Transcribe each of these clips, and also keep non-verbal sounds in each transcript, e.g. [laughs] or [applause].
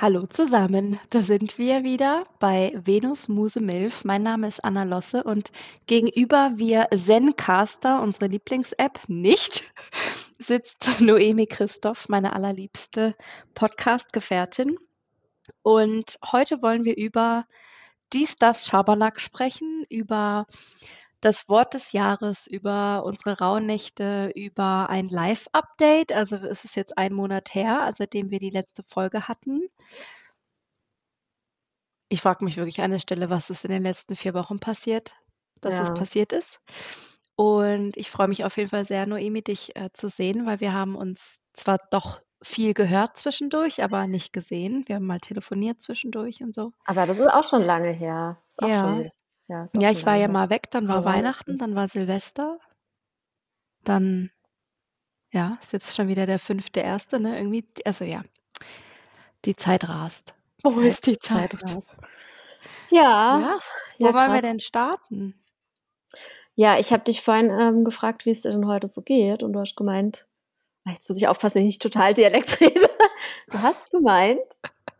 Hallo zusammen, da sind wir wieder bei Venus Muse Milf. Mein Name ist Anna Losse und gegenüber wir Zencaster, unsere Lieblings-App, nicht, [laughs] sitzt Noemi Christoph, meine allerliebste Podcast-Gefährtin. Und heute wollen wir über dies, das Schabernack sprechen, über das Wort des Jahres, über unsere Rauhnächte, über ein Live-Update. Also es ist jetzt ein Monat her, also seitdem wir die letzte Folge hatten. Ich frage mich wirklich an der Stelle, was ist in den letzten vier Wochen passiert, dass ja. es passiert ist. Und ich freue mich auf jeden Fall sehr, Noemi, dich äh, zu sehen, weil wir haben uns zwar doch viel gehört zwischendurch, aber nicht gesehen. Wir haben mal telefoniert zwischendurch und so. Aber das ist auch schon lange her. ja. Schon ja, ja ich war ja mal weg, dann war Weihnachten, dann war Silvester. Dann, ja, ist jetzt schon wieder der fünfte erste, ne? Irgendwie, also ja, die Zeit rast. Wo Zeit, ist die Zeit? Zeit rast. Ja. ja. Wo ja, wollen wir denn starten? Ja, ich habe dich vorhin ähm, gefragt, wie es dir denn heute so geht, und du hast gemeint, ah, jetzt muss ich aufpassen, dass ich nicht total Dialekt [laughs] rede. Du hast gemeint,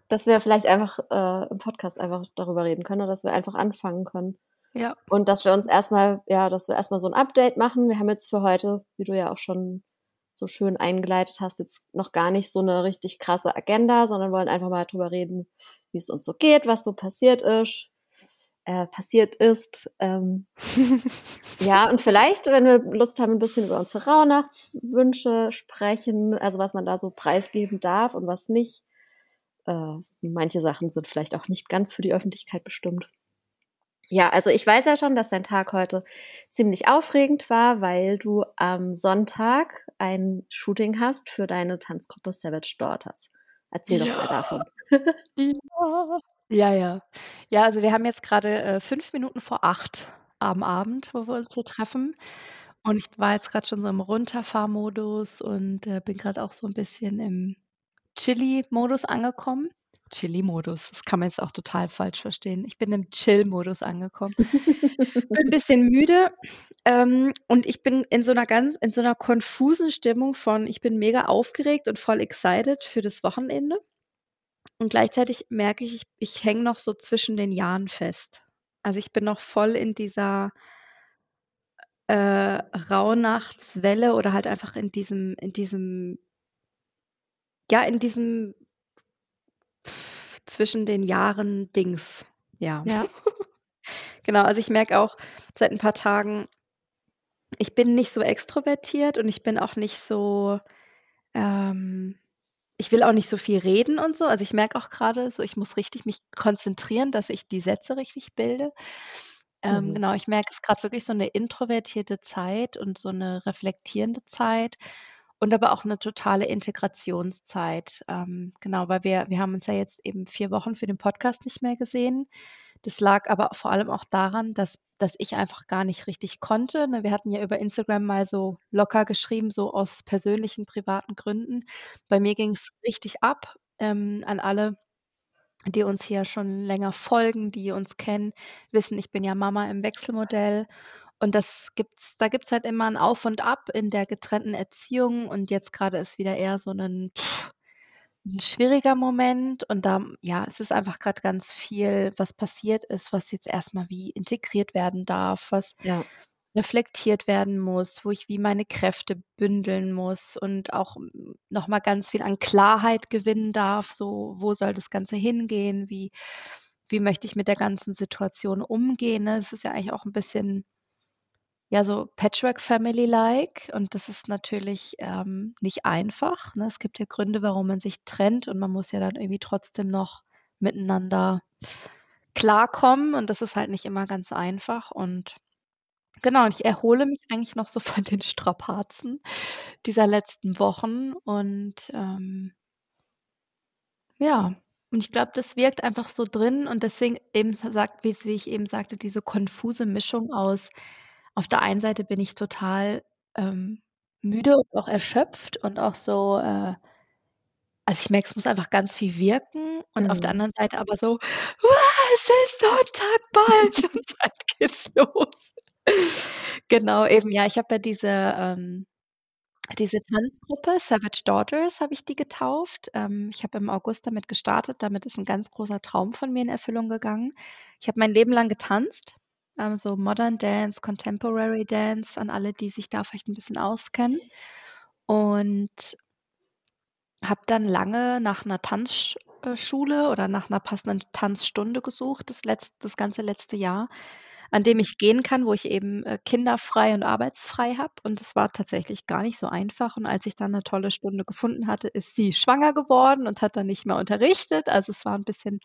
dass wir vielleicht einfach äh, im Podcast einfach darüber reden können oder dass wir einfach anfangen können. Ja. Und dass wir uns erstmal, ja, dass wir erstmal so ein Update machen. Wir haben jetzt für heute, wie du ja auch schon so schön eingeleitet hast, jetzt noch gar nicht so eine richtig krasse Agenda, sondern wollen einfach mal darüber reden, wie es uns so geht, was so passiert ist, äh, passiert ist. Ähm, [laughs] ja, und vielleicht, wenn wir Lust haben, ein bisschen über unsere Rauhnachtswünsche sprechen, also was man da so preisgeben darf und was nicht. Äh, manche Sachen sind vielleicht auch nicht ganz für die Öffentlichkeit bestimmt. Ja, also ich weiß ja schon, dass dein Tag heute ziemlich aufregend war, weil du am Sonntag ein Shooting hast für deine Tanzgruppe Savage Daughters. Erzähl ja. doch mal davon. ja. [laughs] ja, ja. Ja, also wir haben jetzt gerade äh, fünf Minuten vor acht am Abend, wo wir uns hier treffen. Und ich war jetzt gerade schon so im Runterfahrmodus und äh, bin gerade auch so ein bisschen im Chili-Modus angekommen. Chili-Modus, das kann man jetzt auch total falsch verstehen. Ich bin im Chill-Modus angekommen. bin ein bisschen müde ähm, und ich bin in so einer ganz, in so einer konfusen Stimmung von, ich bin mega aufgeregt und voll excited für das Wochenende. Und gleichzeitig merke ich, ich, ich hänge noch so zwischen den Jahren fest. Also ich bin noch voll in dieser äh, Rauhnachtswelle oder halt einfach in diesem, in diesem ja, in diesem zwischen den Jahren Dings. Ja. Ja. [laughs] genau, also ich merke auch seit ein paar Tagen, ich bin nicht so extrovertiert und ich bin auch nicht so, ähm, ich will auch nicht so viel reden und so. Also ich merke auch gerade so, ich muss richtig mich konzentrieren, dass ich die Sätze richtig bilde. Ähm, mhm. Genau, ich merke es gerade wirklich so eine introvertierte Zeit und so eine reflektierende Zeit und aber auch eine totale Integrationszeit. Ähm, genau, weil wir, wir haben uns ja jetzt eben vier Wochen für den Podcast nicht mehr gesehen. Das lag aber vor allem auch daran, dass, dass ich einfach gar nicht richtig konnte. Ne? Wir hatten ja über Instagram mal so locker geschrieben, so aus persönlichen, privaten Gründen. Bei mir ging es richtig ab ähm, an alle, die uns hier schon länger folgen, die uns kennen, wissen, ich bin ja Mama im Wechselmodell und das gibt's da gibt's halt immer ein Auf und Ab in der getrennten Erziehung und jetzt gerade ist wieder eher so ein 'n schwieriger Moment und da ja, es ist einfach gerade ganz viel, was passiert ist, was jetzt erstmal wie integriert werden darf, was Ja. reflektiert werden muss, wo ich wie meine Kräfte bündeln muss und auch, hm, noch mal ganz viel an Klarheit gewinnen darf, so wo soll das Ganze hingehen? Wie wie möchte ich mit der ganzen Situation umgehen, ne? Es ist ja eigentlich auch ein bisschen ja, so Patchwork-Family-like und das ist natürlich ähm, nicht einfach. Ne? Es gibt ja Gründe, warum man sich trennt und man muss ja dann irgendwie trotzdem noch miteinander klarkommen. Und das ist halt nicht immer ganz einfach. Und genau, und ich erhole mich eigentlich noch so [laughs] von den Strapazen dieser letzten Wochen. Und ähm, ja, und ich glaube, das wirkt einfach so drin. Und deswegen eben sagt, wie ich eben sagte, diese konfuse Mischung aus auf der einen Seite bin ich total, ähm, müde und auch erschöpft und auch so, äh also, ich merke, es muss einfach ganz viel wirken und auf der mhm. anderen Seite aber so: es ist Sonntag bald und bald geht's los.“ Genau, eben, ja, ich habe ja diese, ähm Diese Tanzgruppe Savage Daughters habe ich die getauft. Ähm, ich habe im August damit gestartet. Damit ist 'n ganz großer Traum von mir in Erfüllung gegangen. Ich habe mein Leben lang getanzt, ähm, so Modern Dance, Contemporary Dance, an alle, die sich da vielleicht 'n bisschen auskennen. Und habe dann lange nach 'ner Tanzsch äh, oder nach 'ner passenden Tanzstunde gesucht, das letz das ganze letzte Jahr, an dem ich gehen kann, wo ich eben, äh, kinderfrei und arbeitsfrei habe. Und das war tatsächlich gar nicht so einfach. Und als ich dann 'ne tolle Stunde gefunden hatte, ist sie schwanger geworden und hat dann nicht mehr unterrichtet. Also, es war 'n bisschen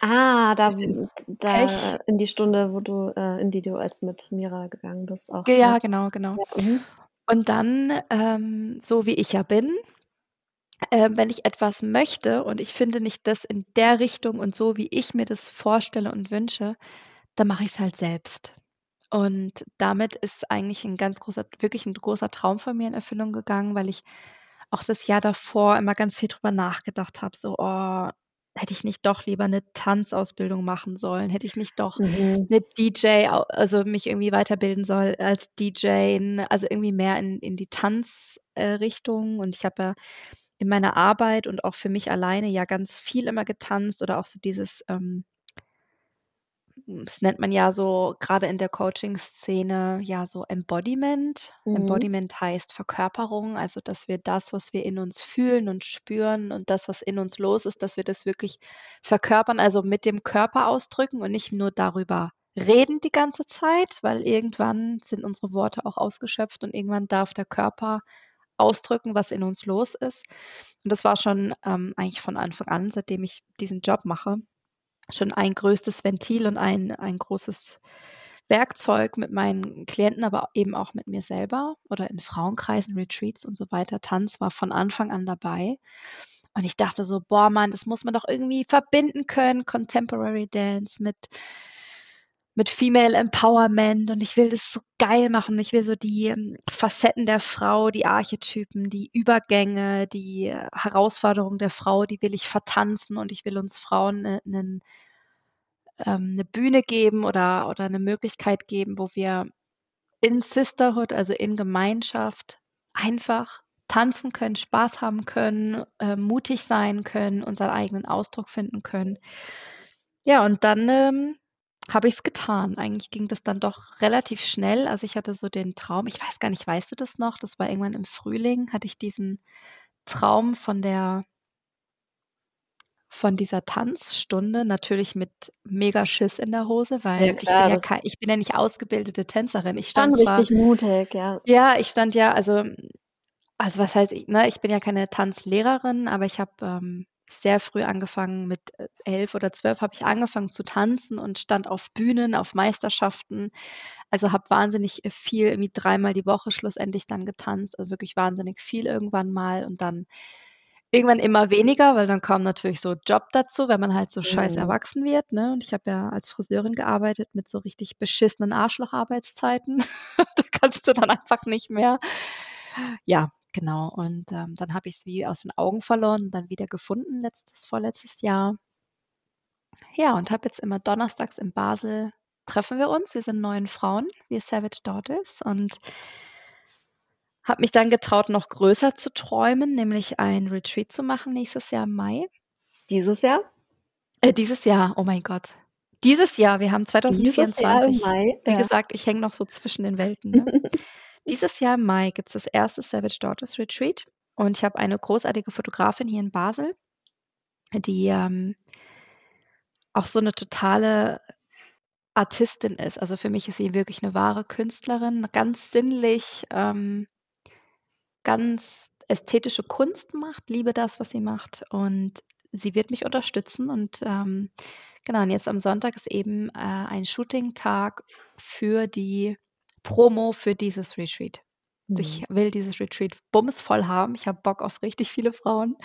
Ah, da bisschen da in die Stunde, wo du äh, in die du als mit Mira gegangen bist auch, Ge ne? ja, genau, genau. Ja, mhm. Und dann, ähm, so wie ich ja bin, ähm, wenn ich etwas möchte und ich finde nicht das in der Richtung und so, wie ich mir das vorstelle und wünsche, dann mache ich's halt selbst. Und damit ist eigentlich 'n ganz großer wirklich 'n großer Traum von mir in Erfüllung gegangen, weil ich auch das Jahr davor immer ganz viel drüber nachgedacht habe, so: „Oh, hätte ich nicht doch lieber 'ne Tanzausbildung machen sollen? Hätte ich nicht doch Mhm. 'ne DJ also, mich irgendwie weiterbilden sollen als DJ?“ Ne, also, irgendwie mehr in in die Tanz äh, Richtung. Und ich habe ja in meiner Arbeit und auch für mich alleine ja ganz viel immer getanzt oder auch so dieses, ähm hm, das nennt man ja so grade in der Coaching-Szene, ja, so Embodiment. Mhm. Embodiment heißt Verkörperung, also, dass wir das, was wir in uns fühlen und spüren und das, was in uns los ist, dass wir das wirklich verkörpern, also, mit dem Körper ausdrücken und nicht nur darüber reden die ganze Zeit, weil irgendwann sind unsere Worte auch ausgeschöpft und irgendwann darf der Körper ausdrücken, was in uns los ist. Und das war schon, ähm, eigentlich von Anfang an, seitdem ich diesen Job mache, schon ein größtes Ventil und ein ein großes Werkzeug mit meinen Klienten, aber eben auch mit mir selber oder in Frauenkreisen, Retreats und so weiter. Tanz war von Anfang an dabei. Und ich dachte so: „Boah, Mann, das muss man doch irgendwie verbinden können, Contemporary Dance mit mit Female Empowerment und ich will das so geil machen. Ich will so die, ähm, Facetten der Frau, die Archetypen, die Übergänge, die Herausforderung der Frau, die will ich vertanzen und ich will uns Frauen 'ne 'nen ähm, 'ne Bühne geben oder oder 'ne Möglichkeit geben, wo wir in Sisterhood, also, in Gemeinschaft einfach tanzen können, Spaß haben können, äh, mutig sein können, unseren eigenen Ausdruck finden können. Ja, und dann, habe ich's getan. Eigentlich ging das dann doch relativ schnell. Also, ich hatte so den Traum ich weiß gar nicht, weißt du das noch? Das war irgendwann im Frühling, hatte ich diesen Traum von der von dieser Tanzstunde, natürlich mit mega Schiss in der Hose, Ja weil ich bin klar, ja ich bin ja nicht ausgebildete Tänzerin. Ich stand zwar richtig mutig, ja. ja, ich stand ja also also, was heißt i ne, ich bin ja keine Tanzlehrerin, aber ich habe, ähm, sehr früh angefangen. Mit, äh, 11 oder 12 habe ich angefangen zu tanzen und stand auf Bühnen, auf Meisterschaften. Also, habe wahnsinnig, äh, viel irgendwie dreimal die Woche schlussendlich dann getanzt, also, wirklich wahnsinnig viel irgendwann mal und dann irgendwann immer weniger, weil dann kam natürlich so Job dazu, wenn man halt so scheiße Mhm. erwachsen wird, ne? Und ich habe ja als Friseurin gearbeitet mit so richtig beschissenen Arschlocharbeitszeiten. [laughs] Da kannst du dann einfach nicht mehr. Ja, genau. Und, ähm, dann habe ich's wie aus den Augen verloren und dann wieder gefunden letztes vorletztes Jahr. Ja, und habe jetzt immer donnerstags in Basel treffen wir uns. Wir sind 9 Frauen, wir Savage Daughters und habe mich dann getraut, noch größer zu träumen, nämlich ein Retreat zu machen nächstes Jahr im Mai. Dieses Jahr? Äh, dieses Jahr, oh mein Gott. Dieses Jahr, wir haben Dieses Jahr im 2024. Mai? Wie Ja. gesagt, ich hänge noch so zwischen den Welten, ne? [laughs] Dieses Jahr im Mai gibt's das 1. Savage Daughters Retreat und ich habe eine großartige Fotografin hier in Basel, die, ähm auch so 'ne totale Artistin ist. Also, für mich ist sie wirklich 'ne wahre Künstlerin, ganz sinnlich, ähm ganz ästhetische Kunst macht, liebe das, was sie macht und sie wird mich unterstützen und, ähm, genau und jetzt am Sonntag ist eben, äh, ein Shooting-Tag für die Promo für dieses Retreat. Ich Mhm. will dieses Retreat bumsvoll haben. Ich habe Bock auf richtig viele Frauen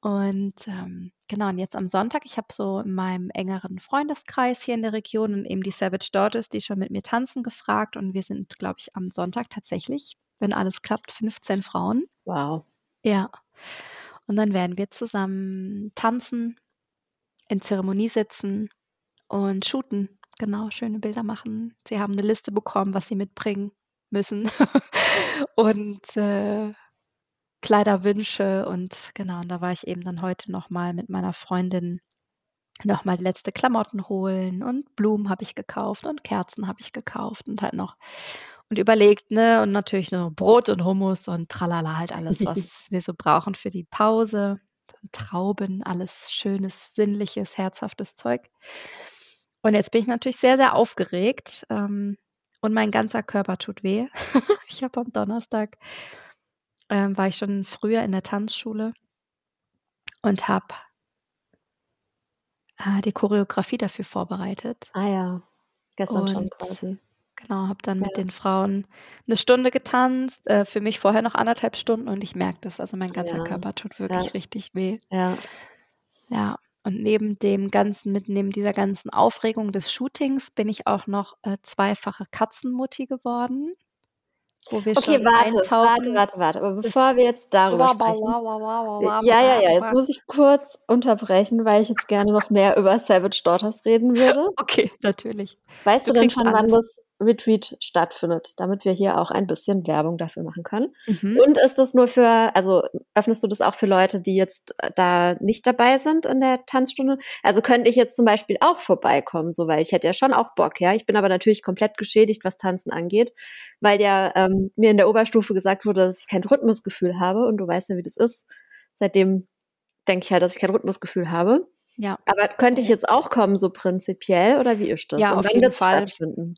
und, ähm, genau und jetzt am Sonntag ich habe so in meinem engeren Freundeskreis hier in der Region und eben die Savage Daughters, die schon mit mir tanzen, gefragt und wir sind, glaube ich, am Sonntag tatsächlich, wenn alles klappt, 15 Frauen. Wow. Ja. Und dann werden wir zusammen tanzen, in Zeremonie sitzen und shooten. Genau, schöne Bilder machen. Sie haben 'ne Liste bekommen, was sie mitbringen müssen. [laughs] Und, äh Kleiderwünsche und genau, und da war ich eben dann heute noch mal mit meiner Freundin noch mal letzte Klamotten holen und Blumen habe ich gekauft und Kerzen habe ich gekauft und halt noch und überlegt, ne, und natürlich noch Brot und Hummus und tralala, halt alles, was [laughs] wir so brauchen für die Pause. Trauben, alles schönes, sinnliches, herzhaftes Zeug. Und jetzt bin ich natürlich sehr, sehr aufgeregt ähm, und mein ganzer Körper tut weh. [laughs] ich habe am Donnerstag ähm, war ich schon früher in der Tanzschule und habe äh, die Choreografie dafür vorbereitet. Ah ja, gestern und, schon quasi. Genau, habe dann ja. mit den Frauen eine Stunde getanzt, äh, für mich vorher noch anderthalb Stunden und ich merke das, also mein ganzer ja. Körper tut wirklich ja. richtig weh. Ja. Ja, und neben dem ganzen, mit neben dieser ganzen Aufregung des Shootings bin ich auch noch äh, zweifache Katzenmutti geworden wo wir okay, schon warte, warte, warte, warte. Aber bevor wir jetzt darüber sprechen. Ja, ja, ja. Jetzt muss ich kurz unterbrechen, weil ich jetzt gerne noch mehr über Savage Daughters reden würde. [laughs] Okay, natürlich. Weißt du, du denn schon, wann das Retreat stattfindet, damit wir hier auch ein bisschen Werbung dafür machen können. Mhm. Und ist das nur für, also öffnest du das auch für Leute, die jetzt äh, da nicht dabei sind in der Tanzstunde? Also könnte ich jetzt zum Beispiel auch vorbeikommen, so weil ich hätte ja schon auch Bock, ja. Ich bin aber natürlich komplett geschädigt, was Tanzen angeht, weil ja ähm, mir in der Oberstufe gesagt wurde, dass ich kein Rhythmusgefühl habe und du weißt ja, wie das ist. Seitdem denke ich halt, dass ich kein Rhythmusgefühl habe. Ja. Aber könnte ich jetzt auch kommen, so prinzipiell, oder wie ist das? Ja, Und auf jeden Fall.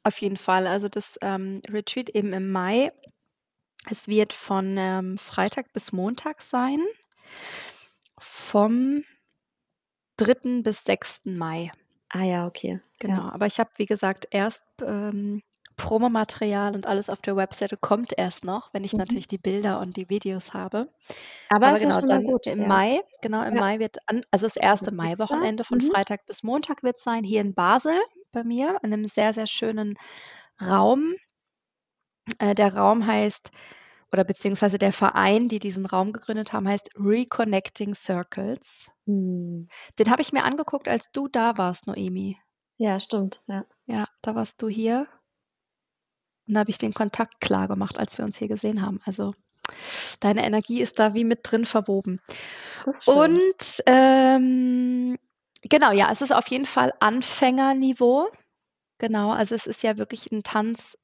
Auf jeden Fall. Also das ähm, Retreat eben im Mai. Es wird von ähm, Freitag bis Montag sein. Vom 3. bis 6. Mai. Ah ja, okay. Genau. Ja. Aber ich habe, wie gesagt, erst ähm, Promomaterial und alles auf der Webseite kommt erst noch, wenn ich mhm. natürlich die Bilder und die Videos habe. Aber, Aber genau, dann gut, im ja. Mai, genau, im ja. Mai wird, an, also das erste Maiwochenende von mhm. Freitag bis Montag wird sein, hier in Basel bei mir, in einem sehr, sehr schönen Raum. Äh, der Raum heißt, oder beziehungsweise der Verein, die diesen Raum gegründet haben, heißt Reconnecting Circles. Mhm. Den habe ich mir angeguckt, als du da warst, Noemi. Ja, stimmt, ja. Ja, da warst du hier. Und da habe ich den Kontakt klar gemacht, als wir uns hier gesehen haben. Also deine Energie ist da wie mit drin verwoben. Und ähm, genau, ja, es ist auf jeden Fall Anfängerniveau. Genau, also es ist ja wirklich ein Tanz,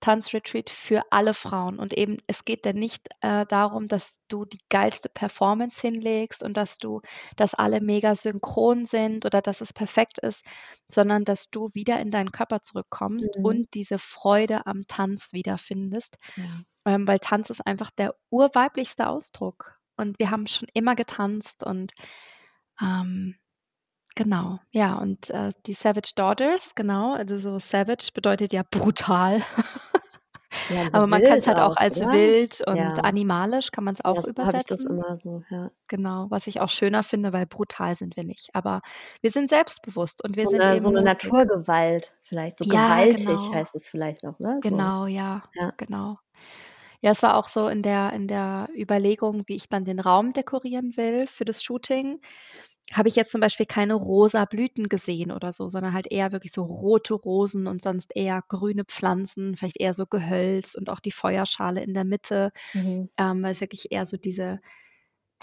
Tanzretreat für alle Frauen. Und eben, es geht dann nicht äh, darum, dass du die geilste Performance hinlegst und dass du, dass alle mega synchron sind oder dass es perfekt ist, sondern dass du wieder in deinen Körper zurückkommst mhm. und diese Freude am Tanz wiederfindest. Ja. Ähm, weil Tanz ist einfach der urweiblichste Ausdruck. Und wir haben schon immer getanzt und ähm, Genau, ja, und äh, die Savage Daughters, genau, also so Savage bedeutet ja brutal. Ja, [laughs] so Aber man kann es halt auch, als oder? wild und ja. animalisch, kann man es auch ja, so übersetzen. ich das immer so, ja. Genau, was ich auch schöner finde, weil brutal sind wir nicht. Aber wir sind selbstbewusst und wir so sind eine, eben so eine Naturgewalt, vielleicht so gewaltig genau. heißt es vielleicht auch, ne? So. Genau, ja, genau. Ja, es war auch so in der, in der Überlegung, wie ich dann den Raum dekorieren will für das Shooting habe ich jetzt zum Beispiel keine rosa Blüten gesehen oder so, sondern halt eher wirklich so rote Rosen und sonst eher grüne Pflanzen, vielleicht eher so Gehölz und auch die Feuerschale in der Mitte, mhm. ähm, weil es wirklich eher so diese,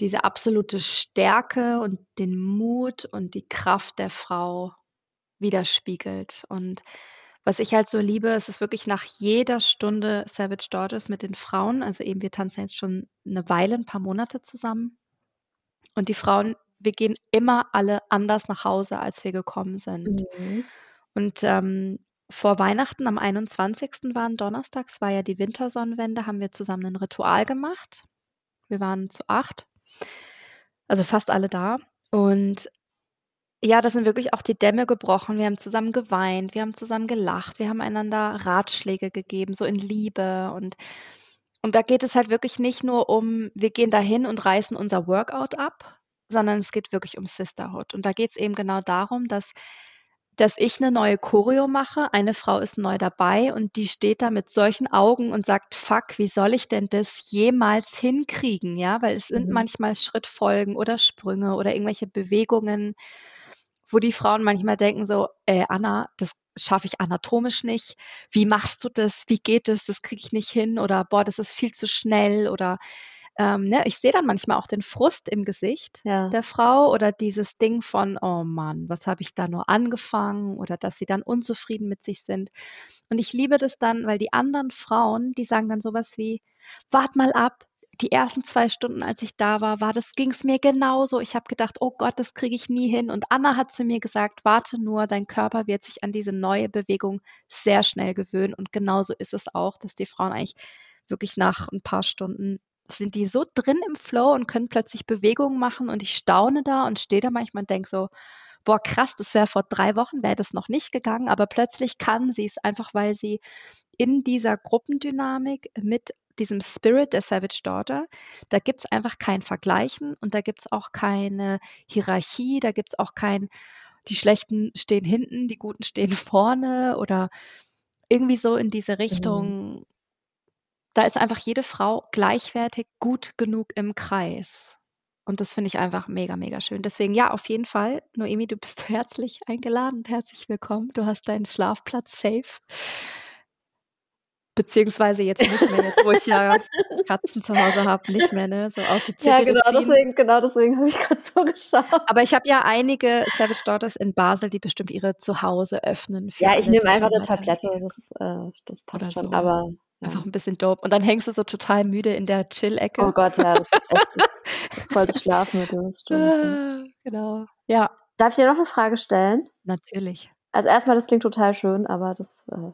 diese absolute Stärke und den Mut und die Kraft der Frau widerspiegelt. Und was ich halt so liebe, ist es wirklich nach jeder Stunde Savage Daughters mit den Frauen, also eben wir tanzen jetzt schon eine Weile, ein paar Monate zusammen. Und die Frauen wir gehen immer alle anders nach Hause, als wir gekommen sind. Mhm. Und ähm, vor Weihnachten am 21. waren Donnerstags, war ja die Wintersonnenwende, haben wir zusammen ein Ritual gemacht. Wir waren zu acht, also fast alle da. Und ja, da sind wirklich auch die Dämme gebrochen. Wir haben zusammen geweint, wir haben zusammen gelacht, wir haben einander Ratschläge gegeben, so in Liebe. Und, und da geht es halt wirklich nicht nur um, wir gehen dahin und reißen unser Workout ab, sondern es geht wirklich um Sisterhood. Und da geht es eben genau darum, dass, dass ich eine neue Choreo mache, eine Frau ist neu dabei und die steht da mit solchen Augen und sagt, fuck, wie soll ich denn das jemals hinkriegen? Ja, weil es sind mhm. manchmal Schrittfolgen oder Sprünge oder irgendwelche Bewegungen, wo die Frauen manchmal denken so, äh, Anna, das schaffe ich anatomisch nicht. Wie machst du das? Wie geht es? Das kriege ich nicht hin. Oder boah, das ist viel zu schnell. Oder ähm, ne, ich sehe dann manchmal auch den Frust im Gesicht Ja. der Frau oder dieses Ding von, oh Mann, was habe ich da nur angefangen oder dass sie dann unzufrieden mit sich sind. Und ich liebe das dann, weil die anderen Frauen, die sagen dann sowas wie, wart mal ab, die ersten zwei Stunden, als ich da war, war das, ging es mir genauso. Ich habe gedacht, oh Gott, das kriege ich nie hin. Und Anna hat zu mir gesagt, warte nur, dein Körper wird sich an diese neue Bewegung sehr schnell gewöhnen. Und genauso ist es auch, dass die Frauen eigentlich wirklich nach ein paar Stunden sind die so drin im Flow und können plötzlich Bewegungen machen und ich staune da und stehe da manchmal und denke so, boah, krass, das wäre vor drei Wochen, wäre das noch nicht gegangen, aber plötzlich kann sie es einfach, weil sie in dieser Gruppendynamik mit diesem Spirit der Savage Daughter, da gibt es einfach kein Vergleichen und da gibt es auch keine Hierarchie, da gibt es auch kein, die Schlechten stehen hinten, die Guten stehen [laughs] vorne oder irgendwie so in diese Mhm. Richtung. Da ist einfach jede Frau gleichwertig gut genug im Kreis. Und das finde ich einfach mega, mega schön. Deswegen ja, auf jeden Fall, Noemi, du bist [laughs] herzlich eingeladen herzlich willkommen. Du hast deinen Schlafplatz safe. Beziehungsweise jetzt nicht mehr, jetzt wo ich ja [laughs] Katzen zu Hause habe, nicht mehr, ne? So aus Ja, genau, deswegen, genau deswegen habe ich gerade so geschaut. Aber ich habe ja einige Savage Daughters in Basel, die bestimmt ihre Zuhause öffnen. Für Ja, ich nehme einfach eine Tablette, das, äh, das passt Oder schon. so. Aber. Einfach ein bisschen dope. Und dann hängst du so total müde in der Chill-Ecke. oh Gott, ja, das echt [laughs] voll das Schlafmittel, stimmt. [laughs] genau. Ja, Darf ich dir noch eine Frage stellen? natürlich. Also erstmal, das klingt total schön, aber das äh,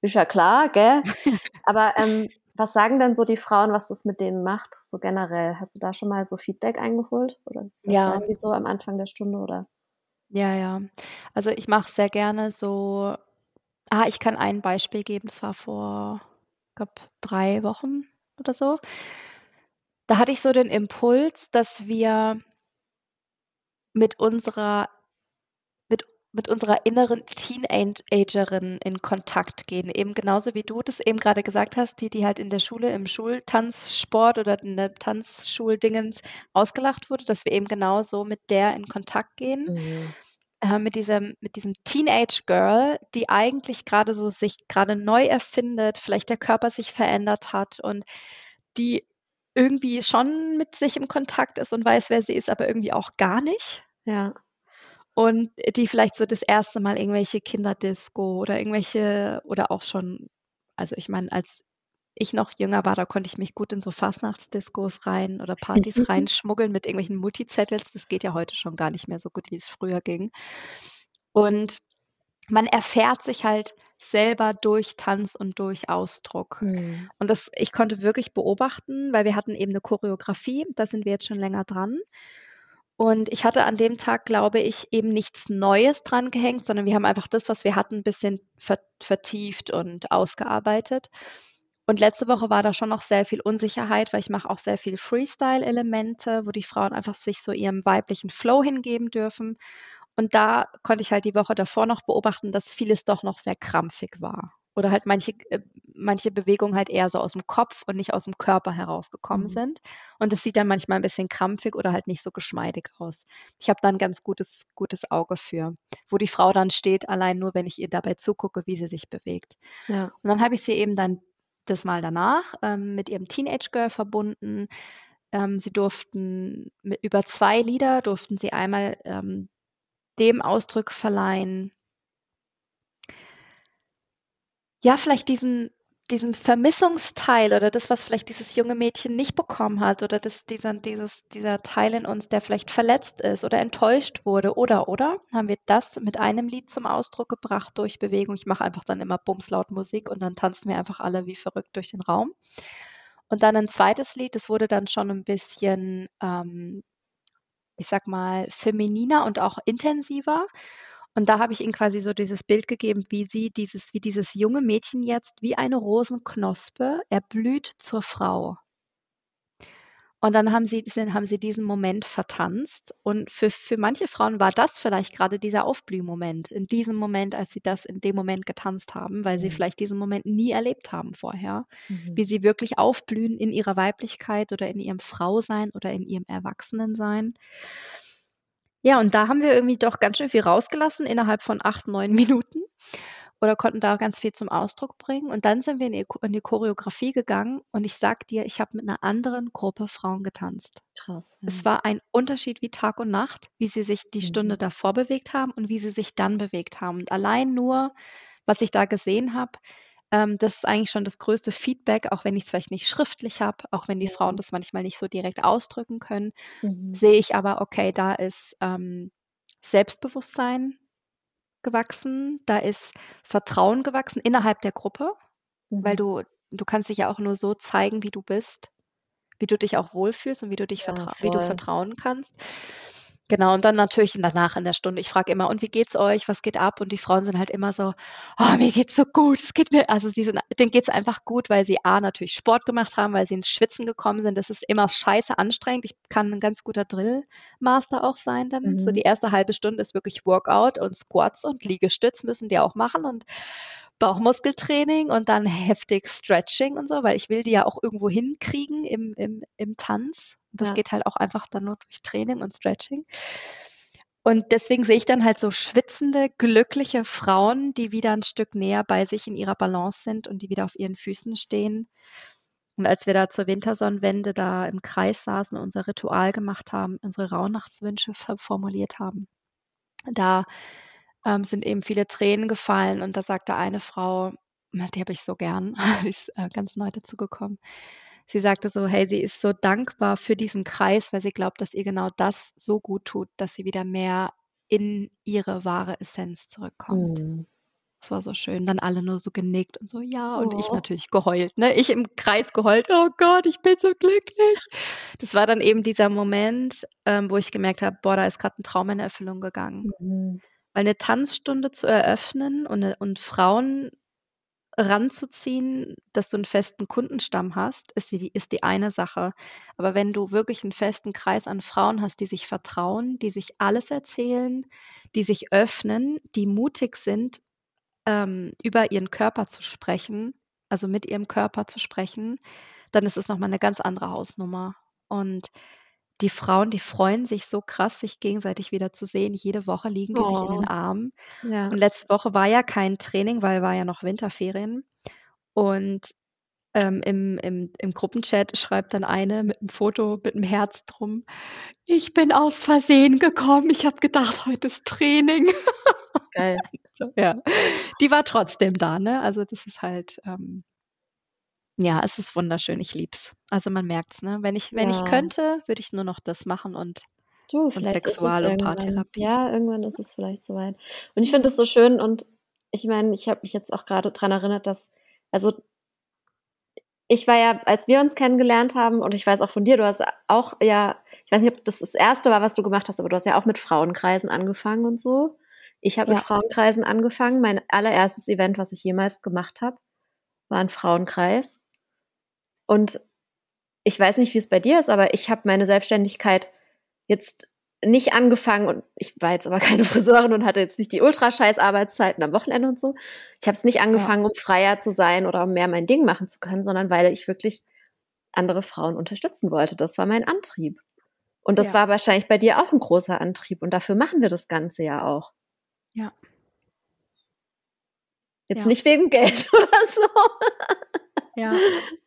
ist ja klar, gell? [laughs] aber ähm, was sagen denn so die Frauen, was das mit denen macht, so generell? Hast du da schon mal so Feedback eingeholt? Oder was Ja. sagen die so am Anfang der Stunde? Oder? Ja, ja. Also ich mache sehr gerne so. Ah, ich kann ein Beispiel geben. Das war vor, glaube, drei Wochen oder so. Da hatte ich so den Impuls, dass wir mit unserer, mit, mit unserer inneren Teenagerin in Kontakt gehen. Eben genauso wie du das eben gerade gesagt hast, die, die halt in der Schule, im Schultanzsport oder in der Tanzschuldingens ausgelacht wurde, dass wir eben genauso mit der in Kontakt gehen Mhm. Äh, mit diesem, mit diesem Teenage Girl, die eigentlich gerade so sich gerade neu erfindet, vielleicht der Körper sich verändert hat und die irgendwie schon mit sich im Kontakt ist und weiß, wer sie ist, aber irgendwie auch gar nicht. Ja. Und die vielleicht so das erste Mal irgendwelche Kinderdisco oder irgendwelche oder auch schon, also ich meine, als ich noch jünger war, da konnte ich mich gut in so Fastnachtsdiskos rein oder Partys [laughs] reinschmuggeln mit irgendwelchen Multizettels. Das geht ja heute schon gar nicht mehr so gut, wie es früher ging. Und man erfährt sich halt selber durch Tanz und durch Ausdruck. Mhm. Und das, ich konnte wirklich beobachten, weil wir hatten eben eine Choreografie, da sind wir jetzt schon länger dran. Und ich hatte an dem Tag, glaube ich, eben nichts Neues dran gehängt, sondern wir haben einfach das, was wir hatten, ein bisschen ver vertieft und ausgearbeitet. Und letzte Woche war da schon noch sehr viel Unsicherheit, weil ich mache auch sehr viel Freestyle-Elemente, wo die Frauen einfach sich so ihrem weiblichen Flow hingeben dürfen. Und da konnte ich halt die Woche davor noch beobachten, dass vieles doch noch sehr krampfig war. Oder halt manche, äh, manche Bewegungen halt eher so aus dem Kopf und nicht aus dem Körper herausgekommen Mhm. sind. Und es sieht dann manchmal ein bisschen krampfig oder halt nicht so geschmeidig aus. Ich habe da ein ganz gutes, gutes Auge für, wo die Frau dann steht, allein nur, wenn ich ihr dabei zugucke, wie sie sich bewegt. Ja. Und dann habe ich sie eben dann das Mal danach ähm, mit ihrem Teenage Girl verbunden. Ähm, sie durften mit, über zwei Lieder durften sie einmal ähm, dem Ausdruck verleihen, ja, vielleicht diesen, diesen Vermissungsteil oder das, was vielleicht dieses junge Mädchen nicht bekommen hat oder das, dieser, dieses, dieser Teil in uns, der vielleicht verletzt ist oder enttäuscht wurde oder, oder, haben wir das mit einem Lied zum Ausdruck gebracht durch Bewegung. Ich mache einfach dann immer bumslaut Musik und dann tanzen wir einfach alle wie verrückt durch den Raum. Und dann ein zweites Lied, das wurde dann schon ein bisschen, ähm, ich sag mal, femininer und auch intensiver. Und da habe ich ihnen quasi so dieses Bild gegeben, wie sie dieses, wie dieses junge Mädchen jetzt wie eine Rosenknospe erblüht zur Frau. Und dann haben sie, diesen, haben sie diesen Moment vertanzt. Und für, für manche Frauen war das vielleicht gerade dieser Aufblühmoment, in diesem Moment, als sie das in dem Moment getanzt haben, weil sie Mhm. vielleicht diesen Moment nie erlebt haben vorher, Mhm. wie sie wirklich aufblühen in ihrer Weiblichkeit oder in ihrem Frausein oder in ihrem Erwachsenensein. Ja, und da haben wir irgendwie doch ganz schön viel rausgelassen innerhalb von acht, neun Minuten. oder konnten da ganz viel zum Ausdruck bringen. Und dann sind wir in die, in die Choreografie gegangen und ich sag dir, ich habe mit einer anderen Gruppe Frauen getanzt. Krass. Ja. Es war ein Unterschied wie Tag und Nacht, wie sie sich die mhm. Stunde davor bewegt haben und wie sie sich dann bewegt haben. Und allein nur, was ich da gesehen habe, ähm, das ist eigentlich schon das größte Feedback, auch wenn ich es vielleicht nicht schriftlich habe, auch wenn die. Frauen das manchmal nicht so direkt ausdrücken können, mhm. sehe ich aber, okay, da ist ähm, Selbstbewusstsein gewachsen, da ist Vertrauen gewachsen innerhalb der Gruppe, mhm. weil du, du kannst dich ja auch nur so zeigen, wie du bist, wie du dich auch wohlfühlst und wie du dich ja, wie du vertrauen kannst. Genau, und dann natürlich danach in der Stunde. Ich frage immer, und wie geht's euch? Was geht ab? Und die Frauen sind halt immer so, oh, mir geht's so gut, es geht mir, also sie sind, denen geht's einfach gut, weil sie A, natürlich Sport gemacht haben, weil sie ins Schwitzen gekommen sind. Das ist immer scheiße anstrengend. Ich kann ein ganz guter Drillmaster auch sein dann. Mhm. So die erste halbe Stunde ist wirklich Workout und Squats und Liegestütz müssen die auch machen und Bauchmuskeltraining und dann heftig Stretching und so, weil ich will die ja auch irgendwo hinkriegen im, im, im Tanz. Das ja. geht halt auch einfach dann nur durch Training und Stretching. Und deswegen sehe ich dann halt so schwitzende, glückliche Frauen, die wieder ein Stück näher bei sich in ihrer Balance sind und die wieder auf ihren Füßen stehen. Und als wir da zur Wintersonnenwende da im Kreis saßen, unser Ritual gemacht haben, unsere Rauhnachtswünsche formuliert haben, da ähm, sind eben viele Tränen gefallen und da sagte eine Frau, die habe ich so gern, [laughs] die ist äh, ganz neu dazugekommen. Sie sagte so, hey, sie ist so dankbar für diesen Kreis, weil sie glaubt, dass ihr genau das so gut tut, dass sie wieder mehr in ihre wahre Essenz zurückkommt. Mhm. Das war so schön. Dann alle nur so genickt und so, ja, und ich oh. natürlich geheult, ne? Ich im Kreis geheult, oh Gott, ich bin so glücklich. Das war dann eben dieser Moment, ähm, wo ich gemerkt habe, boah, da ist gerade ein Traum in Erfüllung gegangen. Mhm. Weil eine Tanzstunde zu eröffnen und, äh, und Frauen ranzuziehen, dass du einen festen Kundenstamm hast, ist die, ist die eine Sache. Aber wenn du wirklich einen festen Kreis an Frauen hast, die sich vertrauen, die sich alles erzählen, die sich öffnen, die mutig sind, ähm, über ihren Körper zu sprechen, also mit ihrem Körper zu sprechen, dann ist es nochmal eine ganz andere Hausnummer. Und die Frauen, die freuen sich so krass, sich gegenseitig wieder zu sehen. Jede Woche liegen die oh. sich in den oh. Armen. Ja. Und letzte Woche war ja kein Training, weil war ja noch Winterferien. Und ähm, im, im, im Gruppenchat schreibt dann eine mit einem Foto mit einem Herz drum, ich bin aus Versehen gekommen, ich habe gedacht, heute ist Training. Geil. [laughs] ja. Die war trotzdem da, ne? Also das ist halt, ähm, ja, es ist wunderschön. Ich lieb's. Also man merkt's, ne? Wenn ich, wenn ich könnte, würde ich nur noch das machen und, Du, und vielleicht ist es Sexual- und Paartherapie. Ja, irgendwann ist es vielleicht soweit. Und ich finde es so schön und ich meine, ich habe mich jetzt auch gerade dran erinnert, dass, also ich war ja, als wir uns kennengelernt haben, und ich weiß auch von dir, du hast auch ja, ich weiß nicht, ob das das erste war, was du gemacht hast, aber du hast ja auch mit Frauenkreisen angefangen und so. Ich habe mit Frauenkreisen angefangen. Mein allererstes Event, was ich jemals gemacht habe, war ein Frauenkreis. Und ich weiß nicht, wie es bei dir ist, aber ich habe meine Selbstständigkeit jetzt nicht angefangen und ich war jetzt aber [laughs] keine Friseurin und hatte jetzt nicht die ultrascheiß Arbeitszeiten am Wochenende und so. Ich habe es nicht angefangen, ja. um freier zu sein oder um mehr mein Ding machen zu können, sondern weil ich wirklich andere Frauen unterstützen wollte. Das war mein Antrieb. Und das ja. war wahrscheinlich bei dir auch ein großer Antrieb und dafür machen wir das Ganze ja auch. Ja. Jetzt ja. nicht wegen Geld [laughs] oder so. Ja.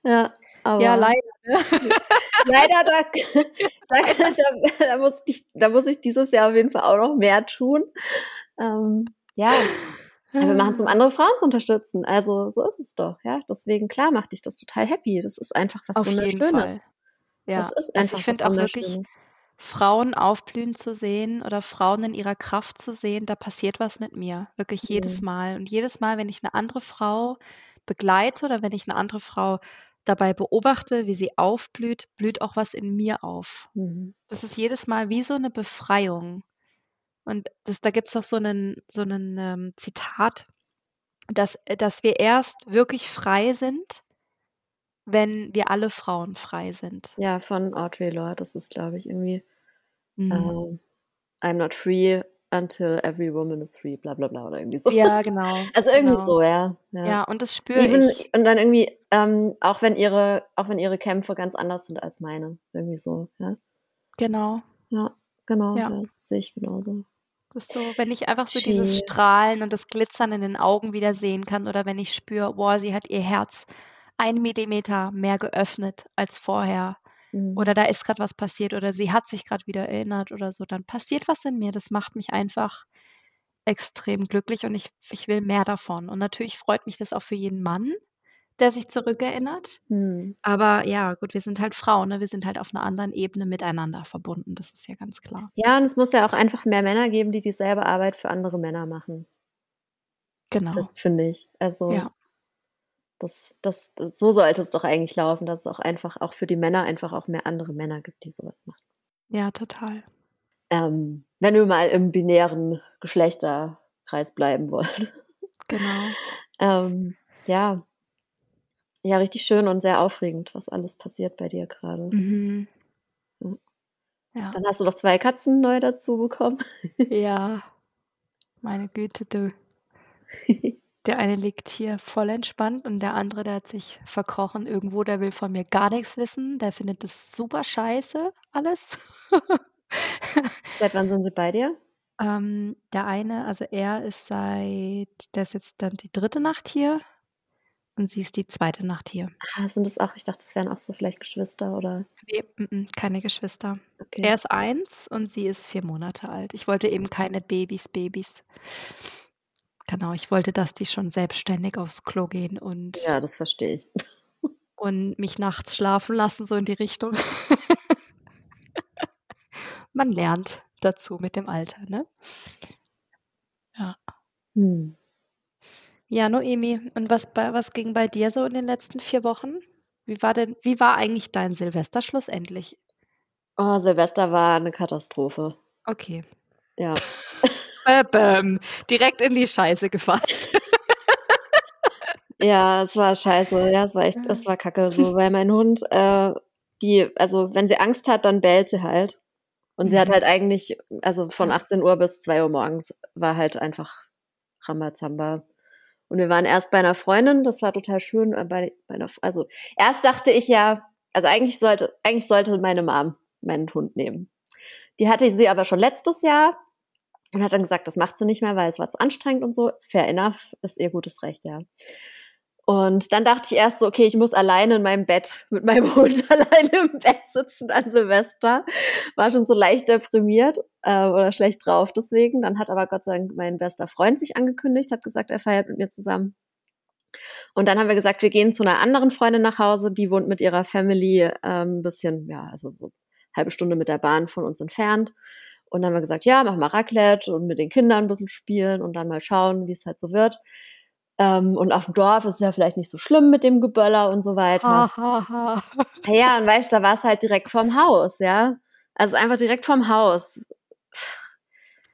Ja. Aber ja, leider. Ne? [laughs] leider, da, da, da, da, muss ich, da muss ich dieses Jahr auf jeden Fall auch noch mehr tun. Ähm, ja. ja, wir machen es, um andere Frauen zu unterstützen. Also so ist es doch, ja. Deswegen, klar, macht dich das total happy. Das ist einfach was auf Wunderschönes. Ja, das ist also einfach ich finde auch wirklich Frauen aufblühen zu sehen oder Frauen in ihrer Kraft zu sehen, da passiert was mit mir. Wirklich jedes mhm. Mal. Und jedes Mal, wenn ich eine andere Frau begleite oder wenn ich eine andere Frau dabei beobachte, wie sie aufblüht, blüht auch was in mir auf. Mhm. Das ist jedes Mal wie so eine Befreiung. Und das, da gibt es auch so einen, so einen ähm, Zitat, dass, äh, dass wir erst wirklich frei sind, wenn wir alle Frauen frei sind. Ja, von Audrey Lorde, das ist, glaube ich, irgendwie mhm. uh, I'm not free until every woman is free, bla bla bla oder irgendwie so. Ja, [laughs] genau. Also irgendwie genau. so, ja. Ja, ja und das spüre ich. Und dann irgendwie, ähm, auch wenn ihre, auch wenn ihre Kämpfe ganz anders sind als meine, irgendwie so, ja. Genau. Ja, genau, ja. ja sehe ich genauso. Das ist so, wenn ich einfach so dieses Strahlen und das Glitzern in den Augen wieder sehen kann oder wenn ich spüre, boah, sie hat ihr Herz ein Millimeter mehr geöffnet als vorher mhm. oder da ist gerade was passiert oder sie hat sich gerade wieder erinnert oder so, dann passiert was in mir. Das macht mich einfach extrem glücklich und ich, ich will mehr davon. Und natürlich freut mich das auch für jeden Mann, der sich zurückerinnert. Mhm. Aber ja, gut, wir sind halt Frauen, ne? wir sind halt auf einer anderen Ebene miteinander verbunden, das ist ja ganz klar. Ja, und es muss ja auch einfach mehr Männer geben, die dieselbe Arbeit für andere Männer machen. Genau. Finde ich. Also, ja. Das, das, das, so sollte es doch eigentlich laufen, dass es auch einfach auch für die Männer einfach auch mehr andere Männer gibt, die sowas machen. Ja, total. Ähm, wenn wir mal im binären Geschlechterkreis bleiben wollen. Genau. [laughs] ähm, ja, ja, richtig schön und sehr aufregend, was alles passiert bei dir gerade. Mhm. Ja. Dann hast du noch zwei Katzen neu dazu bekommen. Ja, meine Güte, du. [laughs] Der eine liegt hier voll entspannt und der andere, der hat sich verkrochen irgendwo, der will von mir gar nichts wissen. Der findet das super scheiße, alles. [laughs] Seit wann sind sie bei dir? Ähm, der eine, also er ist seit, der ist jetzt dann die dritte Nacht hier und sie ist die zweite Nacht hier. Ah, sind das auch, ich dachte, das wären auch so vielleicht Geschwister oder? Nee, m -m, keine Geschwister. Okay. Er ist eins und sie ist vier Monate alt. Ich wollte eben keine Babys, Babys. Genau, ich wollte, dass die schon selbstständig aufs Klo gehen und. Ja, das verstehe ich. Und mich nachts schlafen lassen, so in die Richtung. [laughs] Man lernt dazu mit dem Alter, ne? Ja. Hm. Ja, Noemi, und was, was ging bei dir so in den letzten vier Wochen? Wie war denn, wie war eigentlich dein Silvester schlussendlich? Oh, Silvester war eine Katastrophe. Okay. Ja. [laughs] Bäm, direkt in die Scheiße gefasst. [laughs] ja, es war scheiße. Ja, es war echt, es war kacke so, weil mein Hund, äh, die, also wenn sie Angst hat, dann bellt sie halt. Und mhm. sie hat mhm. halt eigentlich, also von 18 Uhr bis 2 Uhr morgens war halt einfach Rambazamba. Und wir waren erst bei einer Freundin, das war total schön. Äh, bei, bei einer, also erst dachte ich ja, also eigentlich sollte, eigentlich sollte meine Mom meinen Hund nehmen. Die hatte sie aber schon letztes Jahr und hat dann gesagt, das macht sie nicht mehr, weil es war zu anstrengend und so. Fair enough, ist ihr gutes Recht, ja. Und dann dachte ich erst so, okay, ich muss alleine in meinem Bett mit meinem [laughs] Hund alleine im Bett sitzen an Silvester. War schon so leicht deprimiert äh, oder schlecht drauf deswegen. Dann hat aber Gott sei Dank mein bester Freund sich angekündigt, hat gesagt, er feiert mit mir zusammen. Und dann haben wir gesagt, wir gehen zu einer anderen Freundin nach Hause, die wohnt mit ihrer Family ähm, ein bisschen, ja, also so halbe Stunde mit der Bahn von uns entfernt. Und dann haben wir gesagt, ja, mach mal Raclette und mit den Kindern ein bisschen spielen und dann mal schauen, wie es halt so wird. Ähm, und auf dem Dorf ist es ja vielleicht nicht so schlimm mit dem Geböller und so weiter. Ha, ha, ha. Ja, und weißt du, da war es halt direkt vorm Haus, ja. Also einfach direkt vorm Haus.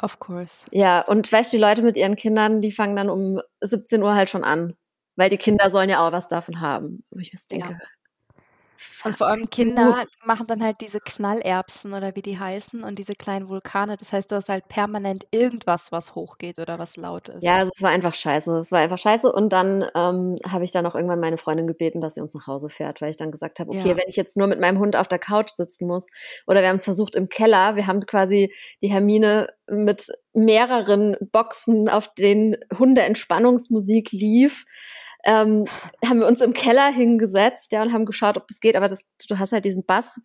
Of course. Ja, und weißt du, die Leute mit ihren Kindern, die fangen dann um 17 Uhr halt schon an. Weil die Kinder sollen ja auch was davon haben. Wo ich mir denke, ja. Und vor allem Kinder machen dann halt diese Knallerbsen oder wie die heißen und diese kleinen Vulkane. Das heißt, du hast halt permanent irgendwas, was hochgeht oder was laut ist. Ja, also es war einfach scheiße. Es war einfach scheiße. Und dann ähm, habe ich dann auch irgendwann meine Freundin gebeten, dass sie uns nach Hause fährt, weil ich dann gesagt habe, okay, ja. wenn ich jetzt nur mit meinem Hund auf der Couch sitzen muss oder wir haben es versucht im Keller, wir haben quasi die Hermine mit mehreren Boxen, auf denen Hundeentspannungsmusik lief ähm, haben wir uns im Keller hingesetzt, ja, und haben geschaut, ob das geht. Aber das, du hast halt diesen Bass,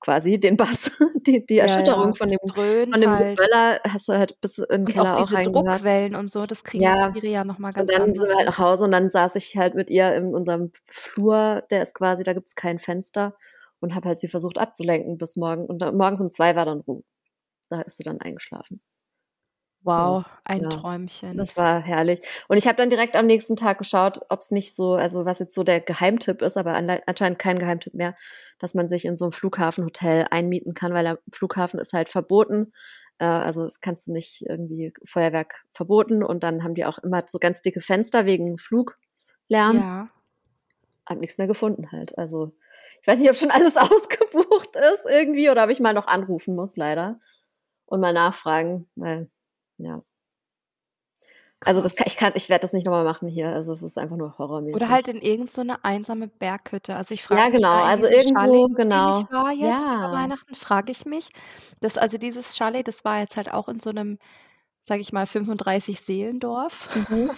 quasi den Bass, [laughs] die, die Erschütterung ja, von dem, von dem halt. Böller hast du halt bis in den Keller auch, auch diese Druckwellen und so, das kriegen ja. wir ja nochmal ganz Und dann anders. sind wir halt nach Hause und dann saß ich halt mit ihr in unserem Flur, der ist quasi, da gibt's kein Fenster und habe halt sie versucht abzulenken bis morgen. Und dann, morgens um zwei war dann Ruhe. Da ist sie dann eingeschlafen. Wow, ein ja, Träumchen. Das war herrlich. Und ich habe dann direkt am nächsten Tag geschaut, ob es nicht so, also was jetzt so der Geheimtipp ist, aber anscheinend kein Geheimtipp mehr, dass man sich in so einem Flughafenhotel einmieten kann, weil der Flughafen ist halt verboten. Äh, also das kannst du nicht irgendwie Feuerwerk verboten. Und dann haben die auch immer so ganz dicke Fenster wegen Fluglärm. Ja. Hab nichts mehr gefunden halt. Also ich weiß nicht, ob schon alles [laughs] ausgebucht ist irgendwie oder ob ich mal noch anrufen muss, leider. Und mal nachfragen, weil ja. Also das kann, ich kann, ich werde das nicht nochmal machen hier. Also es ist einfach nur horrormäßig. Oder halt in irgendeine so einsame Berghütte. Also ich frage ja, genau. mich, also irgendwo, Chalet, genau. Ich war jetzt ja. Weihnachten, frage ich mich. Das, also dieses Chalet, das war jetzt halt auch in so einem, sage ich mal, 35 Seelendorf. Mhm.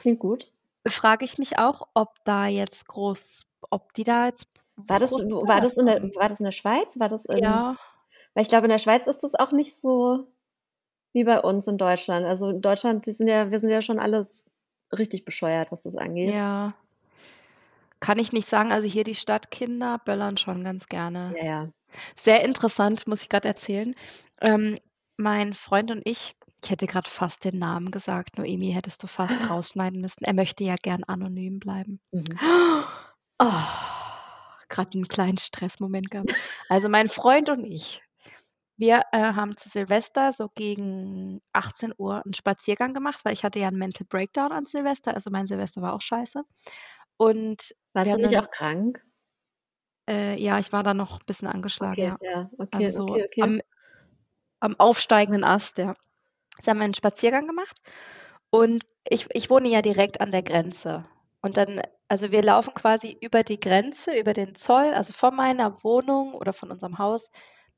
Klingt gut. [laughs] frage ich mich auch, ob da jetzt groß, ob die da jetzt. War das, war das in der, war das in der Schweiz? War das in, ja. Weil ich glaube, in der Schweiz ist das auch nicht so wie bei uns in Deutschland. Also in Deutschland, die sind ja, wir sind ja schon alle richtig bescheuert, was das angeht. Ja. Kann ich nicht sagen. Also hier die Stadtkinder böllern schon ganz gerne. Ja, ja. Sehr interessant, muss ich gerade erzählen. Ähm, mein Freund und ich, ich hätte gerade fast den Namen gesagt, Noemi, hättest du fast [laughs] rausschneiden müssen. Er möchte ja gern anonym bleiben. Mhm. Oh, gerade einen kleinen Stressmoment gehabt. Also mein Freund und ich, wir äh, haben zu Silvester so gegen 18 Uhr einen Spaziergang gemacht, weil ich hatte ja einen Mental Breakdown an Silvester. Also mein Silvester war auch scheiße. Und Warst du nicht dann, auch krank? Äh, ja, ich war da noch ein bisschen angeschlagen. Okay, ja, ja okay, also okay, okay. Am, am aufsteigenden Ast, ja. Sie haben einen Spaziergang gemacht und ich, ich wohne ja direkt an der Grenze. Und dann, also wir laufen quasi über die Grenze, über den Zoll, also von meiner Wohnung oder von unserem Haus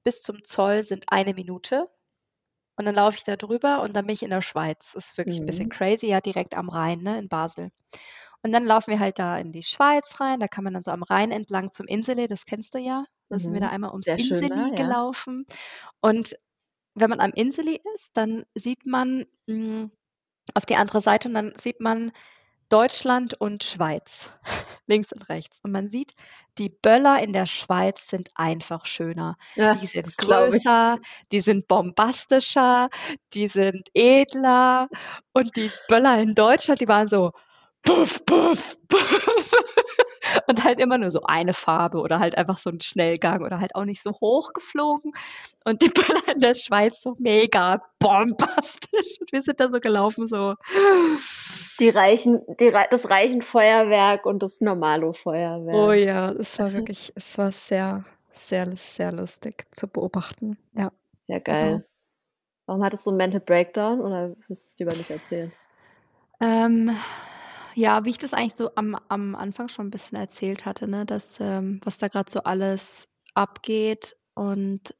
bis zum Zoll sind eine Minute. Und dann laufe ich da drüber und dann bin ich in der Schweiz. Das ist wirklich mhm. ein bisschen mhm. crazy, ja, direkt am Rhein, ne, in Basel. Und dann laufen wir halt da in die Schweiz rein. Da kann man dann so am Rhein entlang zum Insele, das kennst du ja. Da mhm. sind wir da mhm. einmal ums Sehr Inseli schön, ne? gelaufen. Ja. Und wenn man am Inseli ist, dann sieht man mh, hm, auf die andere Seite und dann sieht man Deutschland und Schweiz, [laughs] links und rechts. Und man sieht, die Böller in der Schweiz sind einfach schöner. Ja, die sind größer, die sind bombastischer, die sind edler. Und die Böller in Deutschland, die waren so puff, puff, puff. [laughs] Und halt immer nur so eine Farbe oder halt einfach so ein Schnellgang oder halt auch nicht so hoch geflogen. Und die Böller in der Schweiz so mega bombastisch. Und wir sind da so gelaufen, so. Die reichen, die, das reichen Feuerwerk und das normale Feuerwerk. Oh ja, es war [laughs] wirklich, es war sehr, sehr, sehr lustig zu beobachten. Ja. Ja, geil. Genau. Warum hattest du einen Mental Breakdown oder willst du es lieber nicht erzählen? Ähm, ja, wie ich das eigentlich so am, am Anfang schon ein bisschen erzählt hatte, ne, dass, ähm, was da gerade so alles abgeht. Und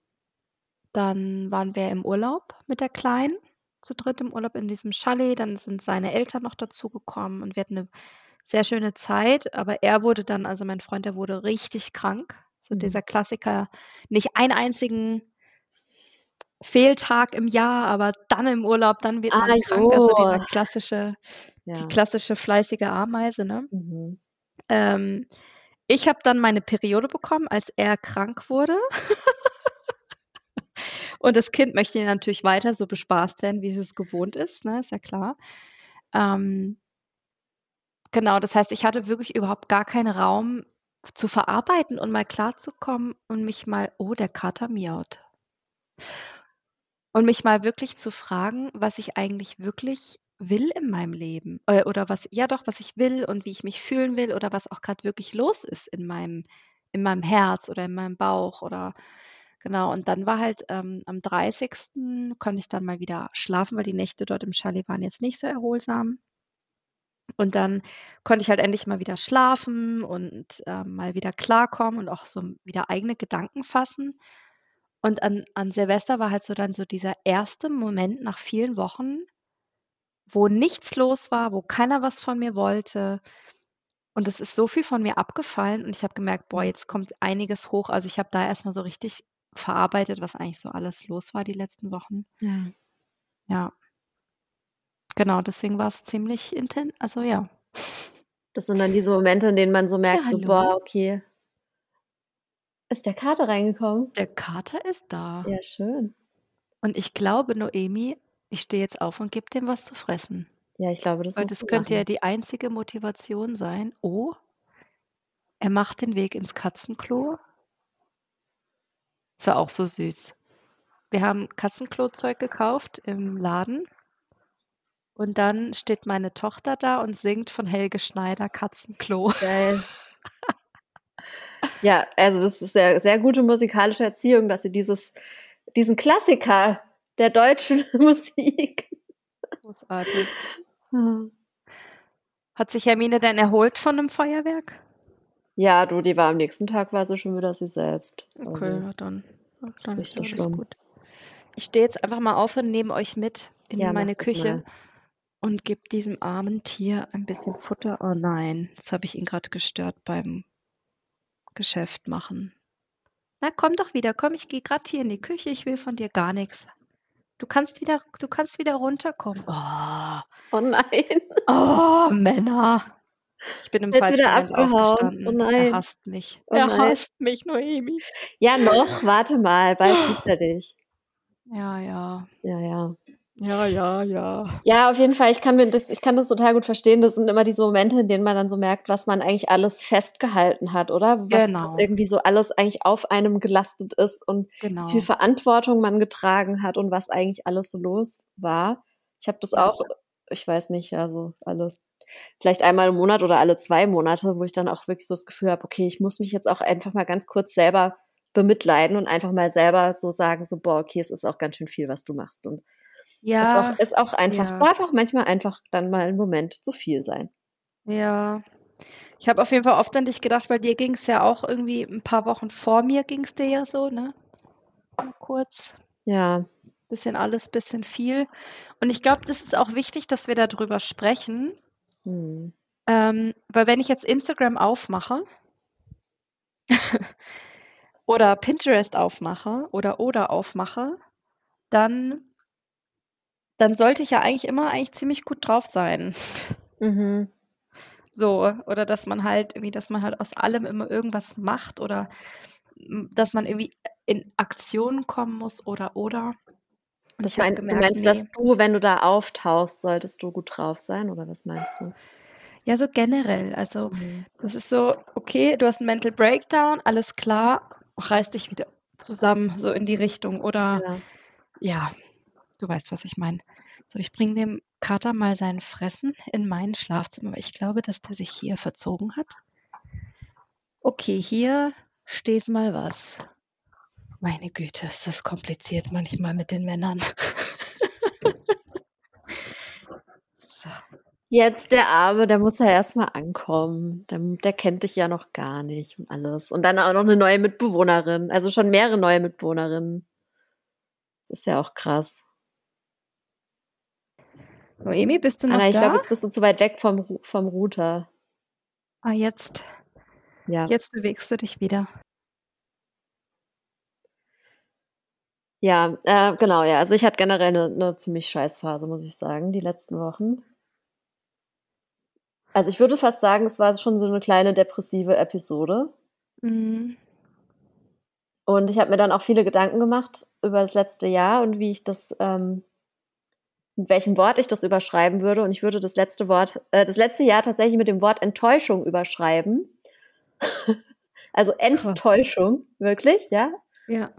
dann waren wir im Urlaub mit der Kleinen, zu dritt im Urlaub in diesem Chalet. Dann sind seine Eltern noch dazugekommen und wir hatten eine sehr schöne Zeit. Aber er wurde dann, also mein Freund, der wurde richtig krank. So mhm. dieser Klassiker, nicht einen einzigen Fehltag im Jahr, aber dann im Urlaub, dann wird man ah, krank. Also dieser klassische ja. Die klassische fleißige Ameise, ne? Mhm. Ähm, ich habe dann meine Periode bekommen, als er krank wurde. [laughs] Und das Kind möchte natürlich weiter so bespaßt werden, wie es gewohnt ist, ne? Ist ja klar. Ähm, genau, das heißt, ich hatte wirklich überhaupt gar keinen Raum zu verarbeiten und mal klarzukommen und mich mal, oh, der Kater miaut. Und mich mal wirklich zu fragen, was ich eigentlich wirklich will in meinem Leben äh, oder was ja doch, was ich will und wie ich mich fühlen will oder was auch gerade wirklich los ist in meinem in meinem Herz oder in meinem Bauch oder genau. Und dann war halt ähm, am 30. konnte ich dann mal wieder schlafen, weil die Nächte dort im Chalet waren jetzt nicht so erholsam. Und dann konnte ich halt endlich mal wieder schlafen und äh, mal wieder klarkommen und auch so wieder eigene Gedanken fassen. Und an, an Silvester war halt so dann so dieser erste Moment nach vielen Wochen, wo nichts los war, wo keiner was von mir wollte. Und es ist so viel von mir abgefallen und ich habe gemerkt, boah, jetzt kommt einiges hoch. Also ich habe da erstmal so richtig verarbeitet, was eigentlich so alles los war die letzten Wochen. Ja. Ja. Genau, deswegen war es ziemlich intens. Also ja. Das sind dann diese Momente, in denen man so merkt, ja, so, boah, okay. Ist der Kater reingekommen? Der Kater ist da. Ja, schön. Und ich glaube, Noemi ich stehe jetzt auf und gebe dem was zu fressen. Ja, ich glaube, das Und das könnte ja die einzige Motivation sein. Oh, er macht den Weg ins Katzenklo. Ist ja auch so süß. Wir haben Katzenklo-Zeug gekauft im Laden. Und dann steht meine Tochter da und singt von Helge Schneider Katzenklo. Geil. [laughs] ja, also das ist sehr, sehr gute musikalische Erziehung, dass sie dieses, diesen Klassiker der deutschen [laughs] Musik Großartig. Hat sich Hermine denn erholt von dem Feuerwerk? Ja, du, die war am nächsten Tag, war sie schon wieder sie selbst. Okay, Also, dann, dann ist nicht so schlimm. gut. Ich stehe jetzt einfach mal auf und nehme euch mit in Ja, meine Küche und gebe diesem armen Tier ein bisschen Futter. Oh nein, jetzt habe ich ihn gerade gestört beim Geschäft machen. Na, komm doch wieder, komm, ich gehe gerade hier in die Küche, ich will von dir gar nichts. Du kannst wieder, du kannst wieder runterkommen. Oh, Oh [laughs] nein. oh Männer. Ich bin im falschen wieder abgehauen. Oh Er nein. hasst mich. Oh er nein. hasst mich, Noemi. Ja, noch, warte mal, bald liebt er dich. Ja, ja. Ja, ja. Ja, ja, ja. Ja, auf jeden Fall, ich kann mir das, ich kann das total gut verstehen. Das sind immer diese Momente, in denen man dann so merkt, was man eigentlich alles festgehalten hat, oder? Was, Genau. was irgendwie so alles eigentlich auf einem gelastet ist und Genau. wie viel Verantwortung man getragen hat und was eigentlich alles so los war. Ich habe das auch, ich weiß nicht, also alle, vielleicht einmal im Monat oder alle zwei Monate, wo ich dann auch wirklich so das Gefühl habe, okay, ich muss mich jetzt auch einfach mal ganz kurz selber bemitleiden und einfach mal selber so sagen, so, boah, okay, es ist auch ganz schön viel, was du machst. Und Ja, ist, auch, ist auch einfach, ja. darf auch manchmal einfach dann mal ein Moment zu viel sein. ja. Ich habe auf jeden Fall oft an dich gedacht, weil dir ging es ja auch irgendwie ein paar Wochen vor mir ging es dir ja so, ne? Mal kurz. Ja, Bisschen alles, bisschen viel. Und ich glaube, das ist auch wichtig, dass wir darüber sprechen. hm. Ähm, weil wenn ich jetzt Instagram aufmache [laughs] oder Pinterest aufmache oder oder aufmache, dann, dann sollte ich ja eigentlich immer eigentlich ziemlich gut drauf sein. Mhm. So, oder dass man halt irgendwie, dass man halt aus allem immer irgendwas macht oder dass man irgendwie in Aktion kommen muss oder oder. Das mein, du gemerkt, meinst, dass nee. du, wenn du da auftauchst, solltest du gut drauf sein, oder was meinst du? Ja, so generell. Also, Mhm. das ist so, okay, du hast einen Mental Breakdown, alles klar, reiß dich wieder zusammen, so in die Richtung. Oder Ja. ja, du weißt, was ich meine. So, ich bringe dem Kater mal sein Fressen in mein Schlafzimmer, ich glaube, dass der sich hier verzogen hat. Okay, hier steht mal was. Meine Güte, ist das kompliziert manchmal mit den Männern. [laughs] so. Jetzt der Arme, der muss ja erstmal ankommen. Der, der kennt dich ja noch gar nicht und alles. Und dann auch noch eine neue Mitbewohnerin. Also schon mehrere neue Mitbewohnerinnen. Das ist ja auch krass. Noemi, bist du noch Anna, ich glaube, jetzt bist du zu weit weg vom, vom Router. ah, jetzt, Ja. jetzt bewegst du dich wieder. Ja, äh, genau, ja. Also ich hatte generell eine, eine ziemlich scheiß Phase, muss ich sagen, die letzten Wochen. Also ich würde fast sagen, es war schon so eine kleine depressive Episode. Mhm. Und ich habe mir dann auch viele Gedanken gemacht über das letzte Jahr und wie ich das, ähm, mit welchem Wort ich das überschreiben würde. Und ich würde das letzte Wort, äh, das letzte Jahr tatsächlich mit dem Wort Enttäuschung überschreiben. [laughs] also Enttäuschung, wirklich, ja. Ja.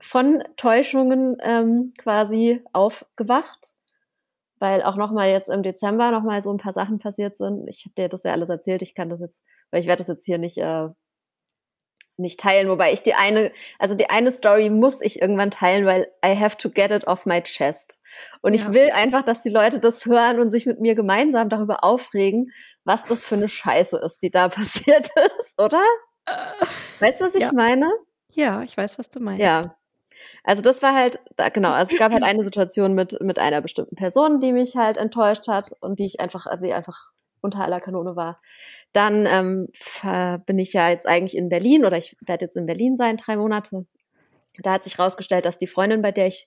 Von Täuschungen ähm, quasi aufgewacht. Weil auch nochmal jetzt im Dezember nochmal so ein paar Sachen passiert sind. Ich habe dir das ja alles erzählt, ich kann das jetzt, weil ich werde das jetzt hier nicht äh, nicht teilen, wobei ich die eine, also die eine Story muss ich irgendwann teilen, weil I have to get it off my chest. Und ich Ja. will einfach, dass die Leute das hören und sich mit mir gemeinsam darüber aufregen, was das für eine Scheiße ist, die da [laughs] passiert ist, oder? Weißt du, was ich Ja. meine? Ja, ich weiß, was du meinst. Ja. Also das war halt, da- genau, also es gab halt [clears throat] eine Situation mit, mit einer bestimmten Person, die mich halt enttäuscht hat und die ich einfach, die einfach unter aller Kanone war. Dann ähm, bin ich ja jetzt eigentlich in Berlin oder ich werde jetzt in Berlin sein, drei Monate. Da hat sich rausgestellt, dass die Freundin, bei der ich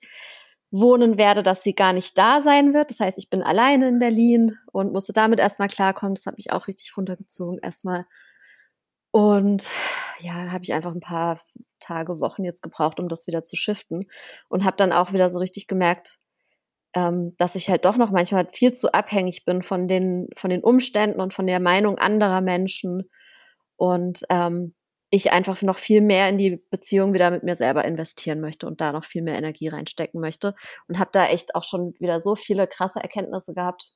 wohnen werde, dass sie gar nicht da sein wird. Das heißt, ich bin alleine in Berlin und musste damit erstmal klarkommen. Das hat mich auch richtig runtergezogen erstmal. Und ja, habe ich einfach ein paar Tage, Wochen jetzt gebraucht, um das wieder zu shiften. Und habe dann auch wieder so richtig gemerkt, ähm, dass ich halt doch noch manchmal viel zu abhängig bin von den, von den Umständen und von der Meinung anderer Menschen. Und ähm, ich einfach noch viel mehr in die Beziehung wieder mit mir selber investieren möchte und da noch viel mehr Energie reinstecken möchte. Und habe da echt auch schon wieder so viele krasse Erkenntnisse gehabt,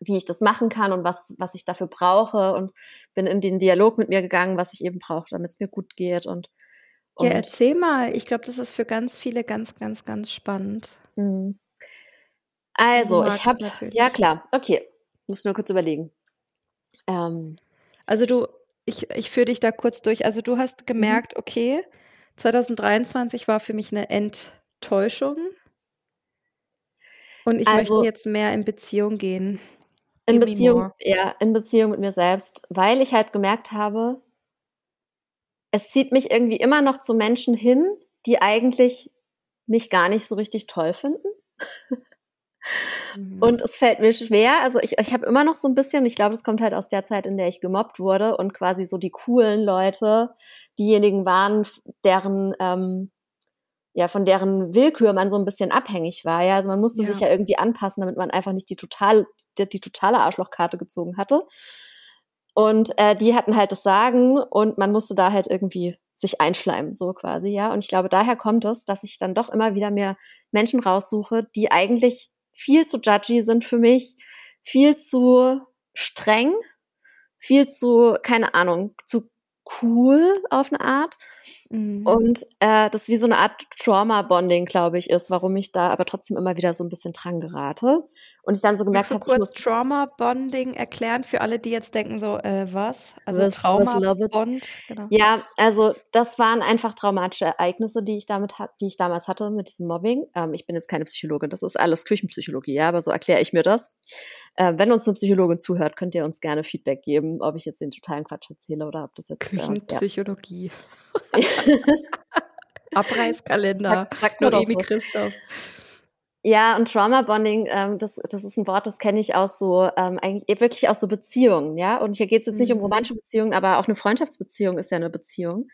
wie ich das machen kann und was, was ich dafür brauche. Und bin in den Dialog mit mir gegangen, was ich eben brauche, damit es mir gut geht. Und, und Ja, erzähl mal. Ich glaube, das ist für ganz viele ganz, ganz, ganz spannend. Mhm. Also, ich habe, ja klar, okay, muss nur kurz überlegen. Ähm, also du, ich, ich führe dich da kurz durch. Also du hast mhm. gemerkt, mhm. okay, 2023 war für mich eine Enttäuschung. Und ich also, möchte jetzt mehr in Beziehung gehen. In Beziehung, ja, in Beziehung mit mir selbst, weil ich halt gemerkt habe, es zieht mich irgendwie immer noch zu Menschen hin, die eigentlich mich gar nicht so richtig toll finden. [laughs] Mhm. Und es fällt mir schwer. Also ich, ich habe immer noch so ein bisschen, ich glaube, das kommt halt aus der Zeit, in der ich gemobbt wurde und quasi so die coolen Leute, diejenigen waren, deren ähm, ja, von deren Willkür man so ein bisschen abhängig war. Ja, also man musste ja. sich ja irgendwie anpassen, damit man einfach nicht die total, die, die totale Arschlochkarte gezogen hatte. Und äh, die hatten halt das Sagen und man musste da halt irgendwie sich einschleimen, so quasi, ja. Und ich glaube, daher kommt es, dass ich dann doch immer wieder mehr Menschen raussuche, die eigentlich viel zu judgy sind für mich, viel zu streng, viel zu, keine Ahnung, zu cool auf eine Art. Mhm. Und äh, das wie so eine Art Trauma-Bonding, glaube ich, ist, warum ich da aber trotzdem immer wieder so ein bisschen dran gerate. Und ich dann so gemerkt habe, ich muss Trauma-Bonding erklären für alle, die jetzt denken so, äh, was? Also Trauma-Bond? Genau. Ja, also das waren einfach traumatische Ereignisse, die ich damit die ich damals hatte mit diesem Mobbing. Ähm, ich bin jetzt keine Psychologin, das ist alles Küchenpsychologie, ja, aber so erkläre ich mir das. Äh, wenn uns eine Psychologin zuhört, könnt ihr uns gerne Feedback geben, ob ich jetzt den totalen Quatsch erzähle oder ob das jetzt Küchenpsychologie. Äh, ja. [laughs] [laughs] Abreißkalender. Sag, sag Noemi so. Christoph. Ja, und Trauma Bonding, ähm, das, das ist ein Wort, das kenne ich aus so, ähm, eigentlich wirklich aus so Beziehungen, ja. Und hier geht es jetzt nicht um mhm. romantische Beziehungen, aber auch eine Freundschaftsbeziehung ist ja eine Beziehung.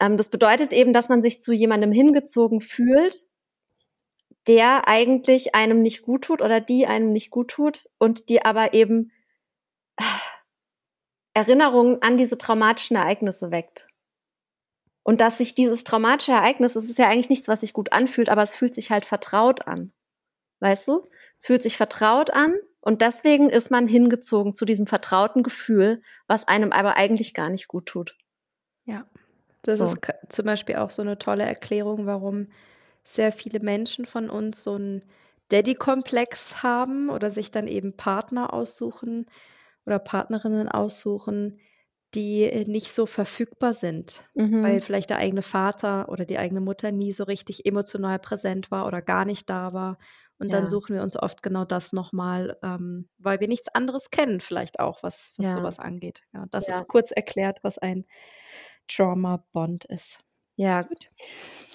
Ähm, das bedeutet eben, dass man sich zu jemandem hingezogen fühlt, der eigentlich einem nicht gut tut oder die einem nicht gut tut und die aber eben äh, Erinnerungen an diese traumatischen Ereignisse weckt. Und dass sich dieses traumatische Ereignis, es ist ja eigentlich nichts, was sich gut anfühlt, aber es fühlt sich halt vertraut an. Weißt du? Es fühlt sich vertraut an und deswegen ist man hingezogen zu diesem vertrauten Gefühl, was einem aber eigentlich gar nicht gut tut. Ja, das so. ist zum Beispiel auch so eine tolle Erklärung, warum sehr viele Menschen von uns so einen Daddy-Komplex haben oder sich dann eben Partner aussuchen oder Partnerinnen aussuchen, die äh, nicht so verfügbar sind, mhm. weil vielleicht der eigene Vater oder die eigene Mutter nie so richtig emotional präsent war oder gar nicht da war. Und ja. dann suchen wir uns oft genau das nochmal, ähm, weil wir nichts anderes kennen, vielleicht auch, was, was ja. sowas angeht. Ja, das ja. ist kurz erklärt, was ein Trauma-Bond ist. Ja, Gut.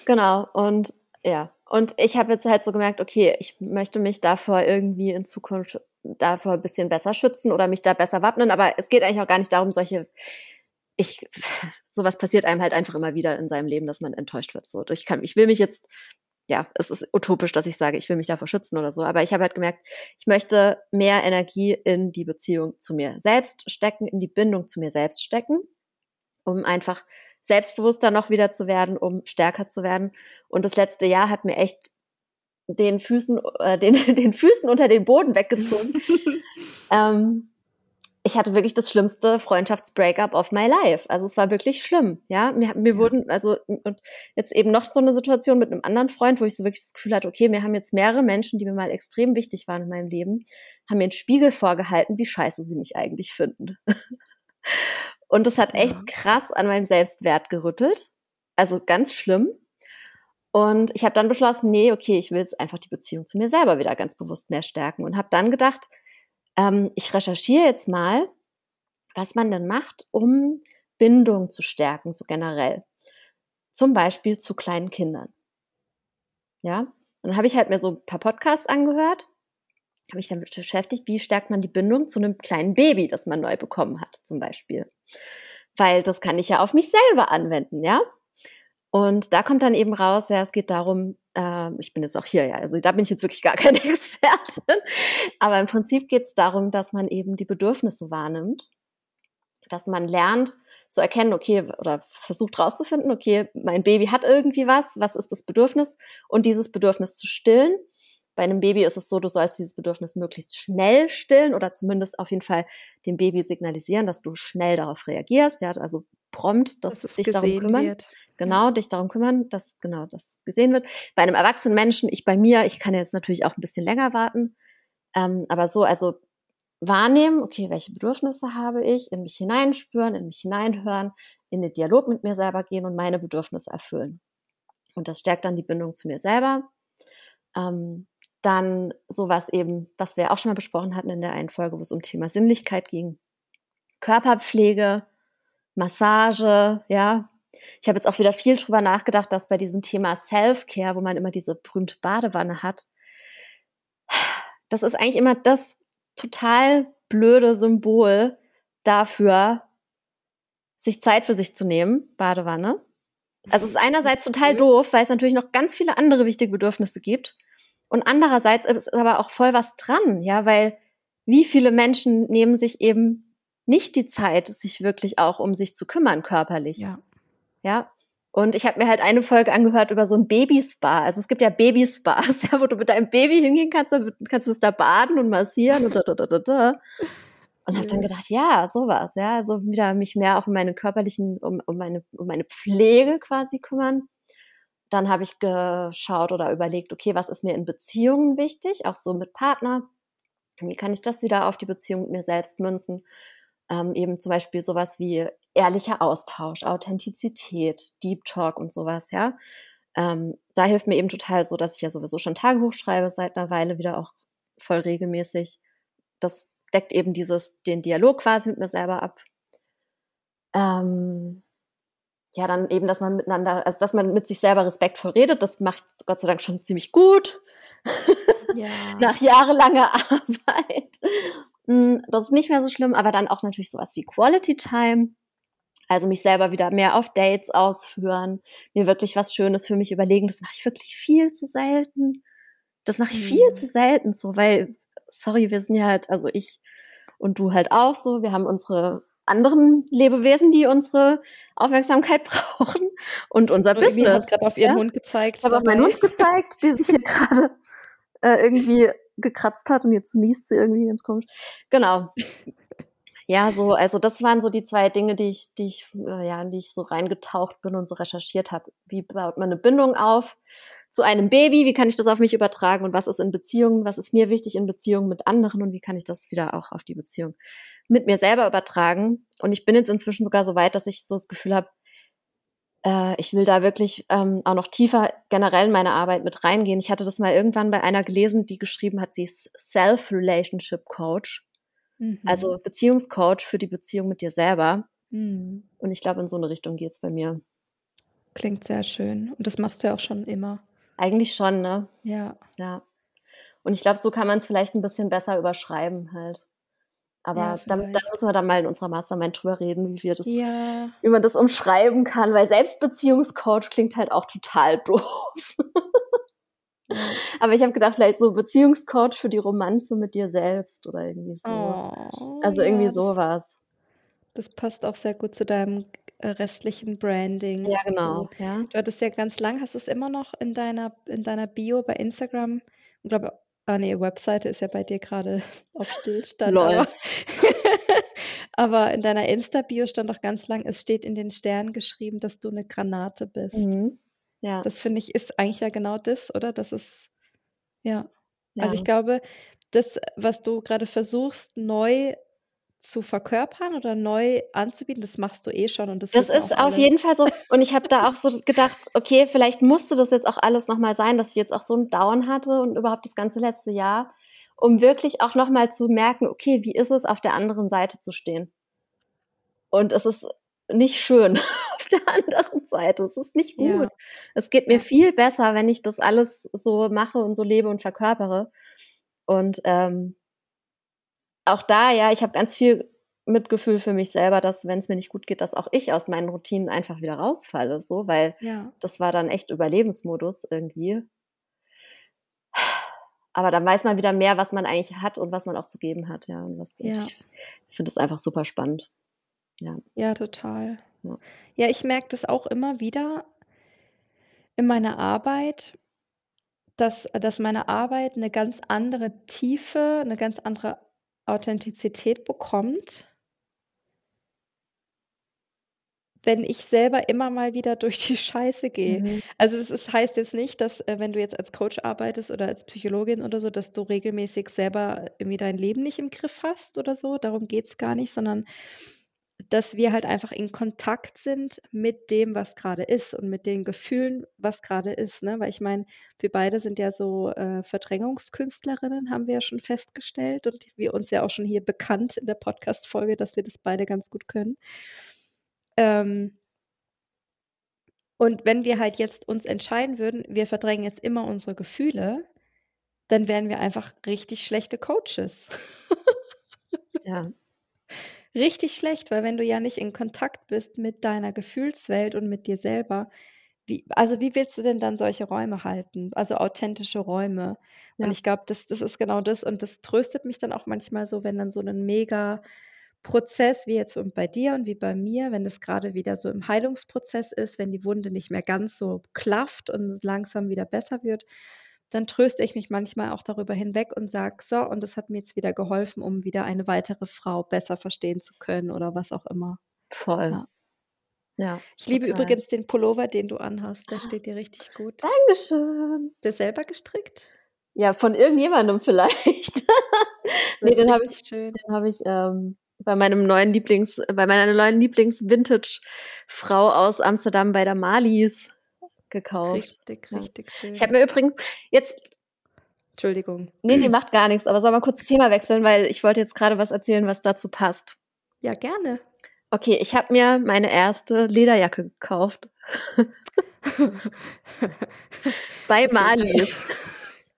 genau. Und ja, und ich habe jetzt halt so gemerkt, okay, ich möchte mich davor irgendwie in Zukunft davor ein bisschen besser schützen oder mich da besser wappnen. Aber es geht eigentlich auch gar nicht darum, solche, ich, [laughs] sowas passiert einem halt einfach immer wieder in seinem Leben, dass man enttäuscht wird. So, ich kann, ich will mich jetzt, ja, es ist utopisch, dass ich sage, ich will mich davor schützen oder so. Aber ich habe halt gemerkt, ich möchte mehr Energie in die Beziehung zu mir selbst stecken, in die Bindung zu mir selbst stecken, um einfach selbstbewusster noch wieder zu werden, um stärker zu werden. Und das letzte Jahr hat mir echt den Füßen, äh, den, [laughs] den Füßen unter den Boden weggezogen. [laughs] ähm, ich hatte wirklich das schlimmste Freundschaftsbreakup of my life. Also es war wirklich schlimm, ja. Mir, mir ja. wurden, also, und jetzt eben noch so eine Situation mit einem anderen Freund, wo ich so wirklich das Gefühl hatte, okay, mir haben jetzt mehrere Menschen, die mir mal extrem wichtig waren in meinem Leben, haben mir einen Spiegel vorgehalten, wie scheiße sie mich eigentlich finden. [laughs] und das hat echt krass an meinem Selbstwert gerüttelt. Also ganz schlimm. Und ich habe dann beschlossen, nee, okay, ich will jetzt einfach die Beziehung zu mir selber wieder ganz bewusst mehr stärken und habe dann gedacht, ähm, ich recherchiere jetzt mal, was man denn macht, um Bindung zu stärken, so generell. Zum Beispiel zu kleinen Kindern. Ja, dann habe ich halt mir so ein paar Podcasts angehört, habe mich damit beschäftigt, wie stärkt man die Bindung zu einem kleinen Baby, das man neu bekommen hat, zum Beispiel. Weil das kann ich ja auf mich selber anwenden, ja. Und da kommt dann eben raus, ja, es geht darum, äh, ich bin jetzt auch hier, ja, also da bin ich jetzt wirklich gar keine [laughs] Expertin, aber im Prinzip geht es darum, dass man eben die Bedürfnisse wahrnimmt, dass man lernt zu erkennen, okay, oder versucht rauszufinden, okay, mein Baby hat irgendwie was, was ist das Bedürfnis und dieses Bedürfnis zu stillen. Bei einem Baby ist es so, du sollst dieses Bedürfnis möglichst schnell stillen oder zumindest auf jeden Fall dem Baby signalisieren, dass du schnell darauf reagierst. Ja, also prompt, dass, Dass es dich darum kümmern. wird. Genau, dich darum kümmern, dass genau das gesehen wird. Bei einem erwachsenen Menschen, ich bei mir, ich kann jetzt natürlich auch ein bisschen länger warten, ähm, aber so, also wahrnehmen, okay, welche Bedürfnisse habe ich, in mich hineinspüren, in mich hineinhören, in den Dialog mit mir selber gehen und meine Bedürfnisse erfüllen. Und das stärkt dann die Bindung zu mir selber. Ähm, dann sowas eben, was wir auch schon mal besprochen hatten in der einen Folge, wo es um Thema Sinnlichkeit ging. Körperpflege, Massage, ja. Ich habe jetzt auch wieder viel drüber nachgedacht, dass bei diesem Thema Self-Care, wo man immer diese berühmte Badewanne hat, das ist eigentlich immer das total blöde Symbol dafür, sich Zeit für sich zu nehmen, Badewanne. Also es ist einerseits total doof, weil es natürlich noch ganz viele andere wichtige Bedürfnisse gibt. Und andererseits ist aber auch voll was dran, ja, weil wie viele Menschen nehmen sich eben nicht die Zeit, sich wirklich auch um sich zu kümmern, körperlich. Ja. Ja. Und ich habe mir halt eine Folge angehört über so ein Babyspa. Also es gibt ja Babyspas, [laughs] ja, wo du mit deinem Baby hingehen kannst, dann kannst du es da baden und massieren und da, da, da, da, da. Und habe dann gedacht, ja, sowas, ja, also wieder mich mehr auch um meine körperlichen, um, um, meine, um meine Pflege quasi kümmern. Dann habe ich geschaut oder überlegt, okay, was ist mir in Beziehungen wichtig, auch so mit Partner. Wie kann ich das wieder auf die Beziehung mit mir selbst münzen? Ähm, eben zum Beispiel sowas wie ehrlicher Austausch, Authentizität, Deep Talk und sowas, ja. Ähm, da hilft mir eben total so, dass ich ja sowieso schon Tagebuch schreibe, seit einer Weile wieder auch voll regelmäßig. Das deckt eben dieses, den Dialog quasi mit mir selber ab. Ähm, ja, dann eben, dass man miteinander, also dass man mit sich selber respektvoll redet, das macht Gott sei Dank schon ziemlich gut. Ja. [laughs] Nach jahrelanger Arbeit. Mm, Das ist nicht mehr so schlimm, aber dann auch natürlich sowas wie Quality Time. Also mich selber wieder mehr auf Dates ausführen, mir wirklich was Schönes für mich überlegen. Das mache ich wirklich viel zu selten. Das mache ich viel Mhm. zu selten so, weil, sorry, wir sind ja halt, also ich und du halt auch so, wir haben unsere anderen Lebewesen, die unsere Aufmerksamkeit [laughs] brauchen und unser Emi Business. hat gerade auf ihren ja? Hund gezeigt. Ich habe auf meinen. Hund gezeigt, die sich hier [laughs] gerade äh, irgendwie gekratzt hat und jetzt niest sie irgendwie ganz komisch. Genau. [laughs] Ja, so, also das waren so die zwei Dinge, die ich, die ich, äh, ja, in die ich so reingetaucht bin und so recherchiert habe. Wie baut man eine Bindung auf zu einem Baby? Wie kann ich das auf mich übertragen? Und was ist in Beziehungen? Was ist mir wichtig in Beziehungen mit anderen? Und wie kann ich das wieder auch auf die Beziehung mit mir selber übertragen? Und ich bin jetzt inzwischen sogar so weit, dass ich so das Gefühl habe, äh, ich will da wirklich ähm, auch noch tiefer generell in meine Arbeit mit reingehen. Ich hatte das mal irgendwann bei einer gelesen, die geschrieben hat, sie ist Self-Relationship Coach, Mhm. also Beziehungscoach für die Beziehung mit dir selber. Mhm. Und ich glaube, in so eine Richtung geht's bei mir. Klingt sehr schön. Und das machst du ja auch schon immer. Eigentlich schon, ne? Ja. Ja. Und ich glaube, so kann man es vielleicht ein bisschen besser überschreiben halt. Aber Ja, da, da müssen wir dann mal in unserer Mastermind drüber reden, wie wir das, Ja. wie man das umschreiben kann, weil Selbstbeziehungscoach klingt halt auch total [laughs] doof. ja. Aber ich habe gedacht, vielleicht so Beziehungscoach für die Romanze mit dir selbst oder irgendwie so. Oh, also irgendwie sowas. das passt auch sehr gut zu deinem äh, restlichen Branding. Ja, Du, genau. Ja. du hattest ja ganz lang, hast du es immer noch in deiner, in deiner Bio bei Instagram? Ich glaube, ah nee, Webseite ist ja bei dir gerade [laughs] auf Stillstand, Lol. aber, [laughs] aber in deiner Insta-Bio stand auch ganz lang, es steht in den Sternen geschrieben, dass du eine Granate bist. Mhm. Ja. Das finde ich ist eigentlich ja genau das, oder? Das ist, ja. Also Ja. ich glaube, das, was du gerade versuchst, neu zu verkörpern oder neu anzubieten, das machst du eh schon und das Das ist auf jeden Fall so. [laughs] Und ich habe da auch so gedacht, okay, vielleicht musste das jetzt auch alles nochmal sein, dass ich jetzt auch so einen Down hatte und überhaupt das ganze letzte Jahr, um wirklich auch nochmal zu merken, okay, wie ist es, auf der anderen Seite zu stehen? Und es ist nicht schön [laughs] auf der anderen Seite. Es ist nicht Ja, gut. Es geht mir ja. viel besser, wenn ich das alles so mache und so lebe und verkörpere. Und ähm, auch da, ja, ich habe ganz viel Mitgefühl für mich selber, dass wenn es mir nicht gut geht, dass auch ich aus meinen Routinen einfach wieder rausfalle, so, weil Ja. das war dann echt Überlebensmodus irgendwie. Aber dann weiß man wieder mehr, was man eigentlich hat und was man auch zu geben hat, ja. Und was, Ja. ich finde es einfach super spannend. Ja. Ja, total. Ja. Ja, ich merke das auch immer wieder in meiner Arbeit, dass, dass meine Arbeit eine ganz andere Tiefe, eine ganz andere Authentizität bekommt, wenn ich selber immer mal wieder durch die Scheiße gehe. Mhm. Also das ist, heißt jetzt nicht, dass äh, wenn du jetzt als Coach arbeitest oder als Psychologin oder so, dass du regelmäßig selber irgendwie dein Leben nicht im Griff hast oder so. Darum geht es gar nicht, sondern dass wir halt einfach in Kontakt sind mit dem, was gerade ist und mit den Gefühlen, was gerade ist. Ne? Weil ich meine, wir beide sind ja so äh, Verdrängungskünstlerinnen, haben wir ja schon festgestellt und wir uns ja auch schon hier bekannt in der Podcast-Folge, dass wir das beide ganz gut können. Ähm, und wenn wir halt jetzt uns entscheiden würden, wir verdrängen jetzt immer unsere Gefühle, dann wären wir einfach richtig schlechte Coaches. Ja. Richtig schlecht, weil wenn du ja nicht in Kontakt bist mit deiner Gefühlswelt und mit dir selber, wie, also wie willst du denn dann solche Räume halten? Also authentische Räume. Und Ja. ich glaube, das, das ist genau das. Und das tröstet mich dann auch manchmal so, wenn dann so ein mega Prozess wie jetzt und bei dir und wie bei mir, wenn das gerade wieder so im Heilungsprozess ist, wenn die Wunde nicht mehr ganz so klafft und langsam wieder besser wird, dann tröste ich mich manchmal auch darüber hinweg und sage, so, und das hat mir jetzt wieder geholfen, um wieder eine weitere Frau besser verstehen zu können oder was auch immer. Voll. Ja. Ja. Ich liebe total. übrigens den Pullover, den du anhast. Der Ah, steht dir richtig gut. Dankeschön. Ist der selber gestrickt? Ja, von irgendjemandem vielleicht. [laughs] nee, den habe ich, schön. den habe ich ähm, bei meinem neuen Lieblings, bei meiner neuen Lieblings-Vintage-Frau aus Amsterdam bei der Malis gekauft. Richtig, richtig schön. Ich habe mir übrigens jetzt, Entschuldigung. nee, die macht gar nichts, aber soll mal kurz das Thema wechseln, weil ich wollte jetzt gerade was erzählen, was dazu passt. Ja, gerne. Okay, ich habe mir meine erste Lederjacke gekauft. [laughs] Bei Malis.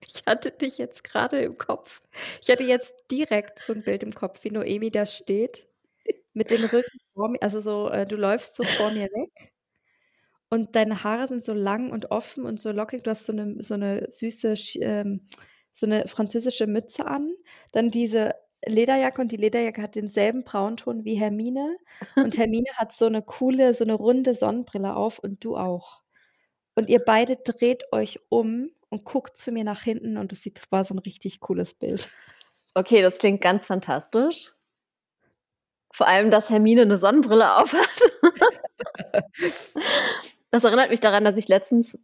ich hatte dich jetzt gerade im Kopf. Ich hatte jetzt direkt so ein Bild im Kopf, wie Noemi da steht, mit dem Rücken vor mir, also so, äh, du läufst so vor mir weg und deine Haare sind so lang und offen und so lockig. Du hast so eine, so eine süße, ähm, so eine französische Mütze an. Dann diese Lederjacke und die Lederjacke hat denselben Braunton wie Hermine. [laughs] Und Hermine hat so eine coole, so eine runde Sonnenbrille auf und du auch. Und ihr beide dreht euch um und guckt zu mir nach hinten und es sieht, war so ein richtig cooles Bild. Okay, das klingt ganz fantastisch. Vor allem, dass Hermine eine Sonnenbrille aufhat. [laughs] [laughs] Das erinnert mich daran, dass ich letztens,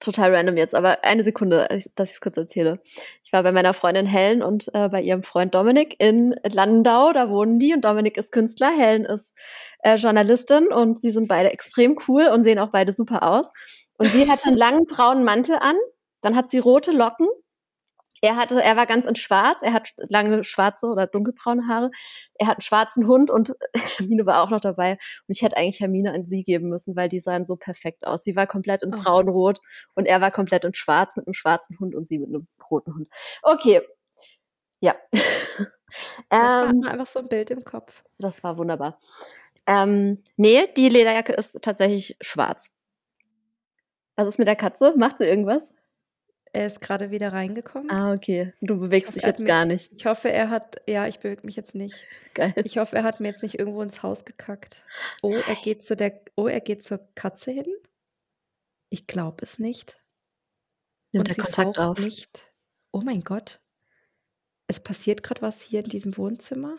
total random jetzt, aber eine Sekunde, dass ich es kurz erzähle. Ich war bei meiner Freundin Helen und äh, bei ihrem Freund Dominik in Landau, da wohnen die und Dominik ist Künstler, Helen ist äh, Journalistin und sie sind beide extrem cool und sehen auch beide super aus. Und sie hatte einen langen braunen Mantel an, dann hat sie rote Locken. Er hatte, er war ganz in schwarz, er hat lange schwarze oder dunkelbraune Haare. Er hat einen schwarzen Hund und [laughs] Hermine war auch noch dabei. Und ich hätte eigentlich Hermine an sie geben müssen, weil die sahen so perfekt aus. Sie war komplett in Oh. braunrot und er war komplett in schwarz mit einem schwarzen Hund und sie mit einem roten Hund. Okay. Ja. [laughs] Manchmal hat ähm, man einfach so ein Bild im Kopf. das war wunderbar. Ähm, nee, die Lederjacke ist tatsächlich schwarz. Was ist mit der Katze? Macht sie irgendwas? Er ist gerade wieder reingekommen. Ah, okay. Du bewegst hoffe, dich jetzt gar nicht. ich hoffe, er hat, ja, ich bewege mich jetzt nicht. [laughs] Geil. Ich hoffe, er hat mir jetzt nicht irgendwo ins Haus gekackt. Oh, er geht zu der, oh, er geht zur Katze hin. Ich glaube es nicht. Nimmt Und der Kontakt auf. nicht. Oh mein Gott. Es passiert gerade was hier in diesem Wohnzimmer.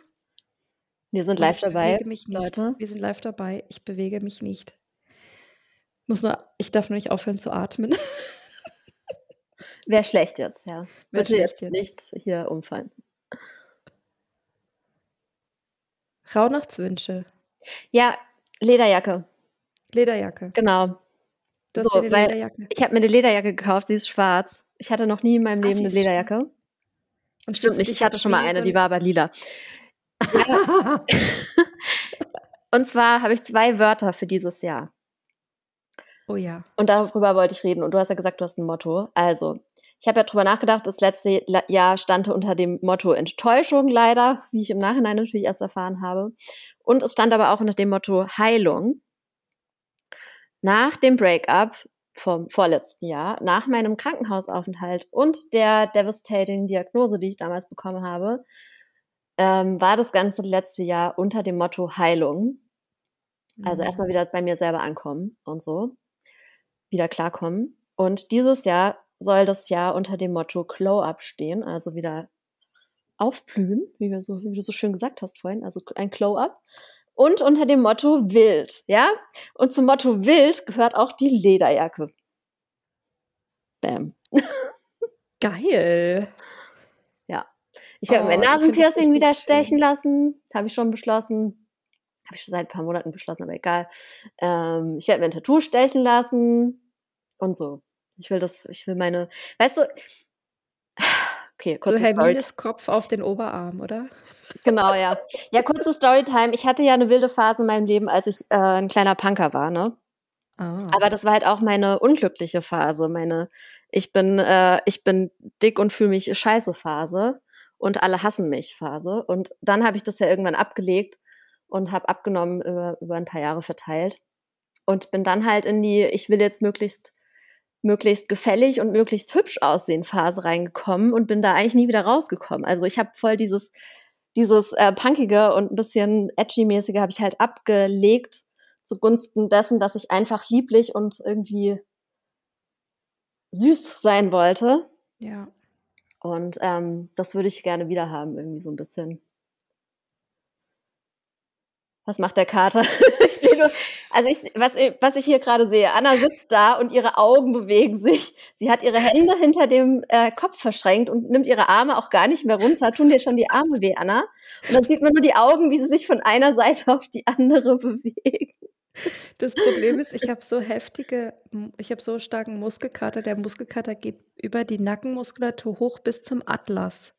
Wir sind live ich dabei, bewege mich nicht. Leute. Wir sind live dabei. Ich bewege mich nicht. Muss nur, ich darf nur nicht aufhören zu atmen. [laughs] Wäre schlecht jetzt, ja. Wär Bitte jetzt nicht hier umfallen. Rauhnachtswünsche. Ja, Lederjacke, Lederjacke. genau. Du So, weil Lederjacke. ich habe mir eine Lederjacke gekauft, sie ist schwarz. Ich hatte noch nie in meinem Ah, Leben sie eine. Lederjacke. Und Stimmt nicht, ich hatte schon mal eine, die war aber lila. [laughs] [laughs] Und zwar habe ich zwei Wörter für dieses Jahr. Oh ja. Und darüber wollte ich reden. Und du hast ja gesagt, du hast ein Motto. Also, ich habe ja drüber nachgedacht, das letzte Jahr stand unter dem Motto Enttäuschung leider, wie ich im Nachhinein natürlich erst erfahren habe. Und es stand aber auch unter dem Motto Heilung. Nach dem Breakup vom vorletzten Jahr, nach meinem Krankenhausaufenthalt und der devastating Diagnose, die ich damals bekommen habe, ähm, war das ganze letzte Jahr unter dem Motto Heilung. Also Mhm. erstmal wieder bei mir selber ankommen und so. Wieder klarkommen. Und dieses Jahr soll das Jahr unter dem Motto Glow Up stehen, also wieder aufblühen, wie, wir so, wie du so schön gesagt hast vorhin, also ein Glow Up. Und unter dem Motto wild, ja? Und zum Motto wild gehört auch die Lederjacke. Bam. [laughs] Geil. Ja. Ich werde Oh, mein Nasenpiercing wieder richtig schön. stechen lassen. Habe ich schon beschlossen. Habe ich schon seit ein paar Monaten beschlossen, aber egal. Ähm, ich werde mir ein Tattoo stechen lassen. Und so. Ich will das, ich will meine, weißt du, [sighs] okay, So kurze Story. Hermines Kopf auf den Oberarm, oder? Genau, ja. Ja, kurze Storytime. Ich hatte ja eine wilde Phase in meinem Leben, als ich äh, ein kleiner Punker war, ne? Ah. Aber das war halt auch meine unglückliche Phase, meine ich bin äh, ich bin dick und fühle mich scheiße Phase und alle hassen mich Phase und dann habe ich das ja irgendwann abgelegt und habe abgenommen über, über ein paar Jahre verteilt und bin dann halt in die ich will jetzt möglichst möglichst gefällig und möglichst hübsch aussehen Phase reingekommen und bin da eigentlich nie wieder rausgekommen. Also ich habe voll dieses dieses äh, punkige und ein bisschen edgy mäßige habe ich halt abgelegt zugunsten dessen, dass ich einfach lieblich und irgendwie süß sein wollte. ja. Und ähm, das würde ich gerne wieder haben, irgendwie so ein bisschen. Was macht der Kater? [laughs] ich sehe nur, also ich, was, was ich hier gerade sehe, Anna sitzt da und ihre Augen bewegen sich. Sie hat ihre Hände hinter dem äh, Kopf verschränkt und nimmt ihre Arme auch gar nicht mehr runter. Tun dir schon die Arme weh, Anna? Und dann sieht man nur die Augen, wie sie sich von einer Seite auf die andere bewegen. Das Problem ist, ich habe so heftige, ich habe so starken Muskelkater. Der Muskelkater geht über die Nackenmuskulatur hoch bis zum Atlas.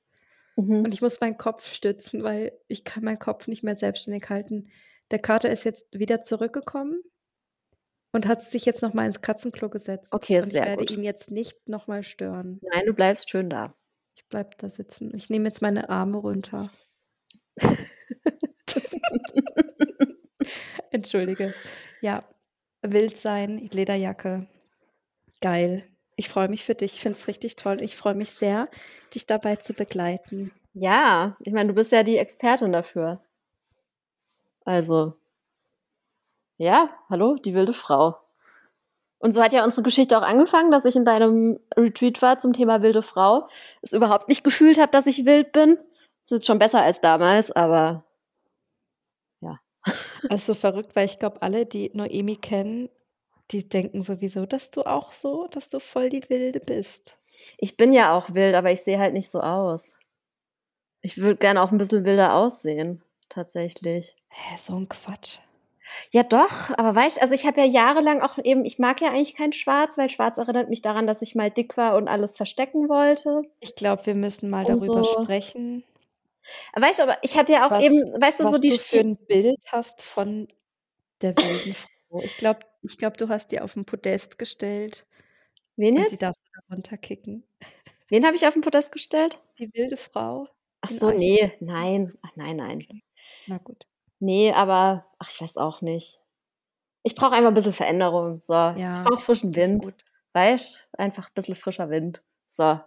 Mhm. Und ich muss meinen Kopf stützen, weil ich kann meinen Kopf nicht mehr selbstständig halten. Der Kater ist jetzt wieder zurückgekommen und hat sich jetzt noch mal ins Katzenklo gesetzt. Okay, und ich sehr werde gut. ihn jetzt nicht noch mal stören. Nein, du bleibst schön da. Ich bleibe da sitzen. Ich nehme jetzt meine Arme runter. [laughs] Entschuldige. Ja, wild sein, Lederjacke. Geil. Ich freue mich für dich. Ich finde es richtig toll. Ich freue mich sehr, dich dabei zu begleiten. Ja, ich meine, du bist ja die Expertin dafür. Also, ja, hallo, die wilde Frau. Und so hat ja unsere Geschichte auch angefangen, dass ich in deinem Retreat war zum Thema wilde Frau, es überhaupt nicht gefühlt habe, dass ich wild bin. Das ist jetzt schon besser als damals, aber Also so verrückt, weil ich glaube, alle, die Noemi kennen, die denken sowieso, dass du auch so, dass du voll die Wilde bist. ich bin ja auch wild, aber ich sehe halt nicht so aus. Ich würde gerne auch ein bisschen wilder aussehen, tatsächlich. Hä, so ein Quatsch. Ja, doch, aber weißt also ich habe ja jahrelang auch eben, ich mag ja eigentlich kein Schwarz, weil Schwarz erinnert mich daran, dass ich mal dick war und alles verstecken wollte. Ich glaube, wir müssen mal Und darüber so- sprechen, Weißt du, aber ich hatte ja auch Was- eben, weißt du, was so die du für ein Bild hast von der wilden Frau. Ich glaube, ich glaub, du hast die auf den Podest gestellt Wen und die jetzt? darfst du da runterkicken. Wen habe ich auf den Podest gestellt? Die wilde Frau. Ach so, nee, nein, ach nein, nein. Na gut. Nee, aber ach, ich weiß auch nicht. Ich brauche einfach ein bisschen Veränderung. So, Ja, ich brauche frischen Wind. Weißt, einfach ein bisschen frischer Wind. So.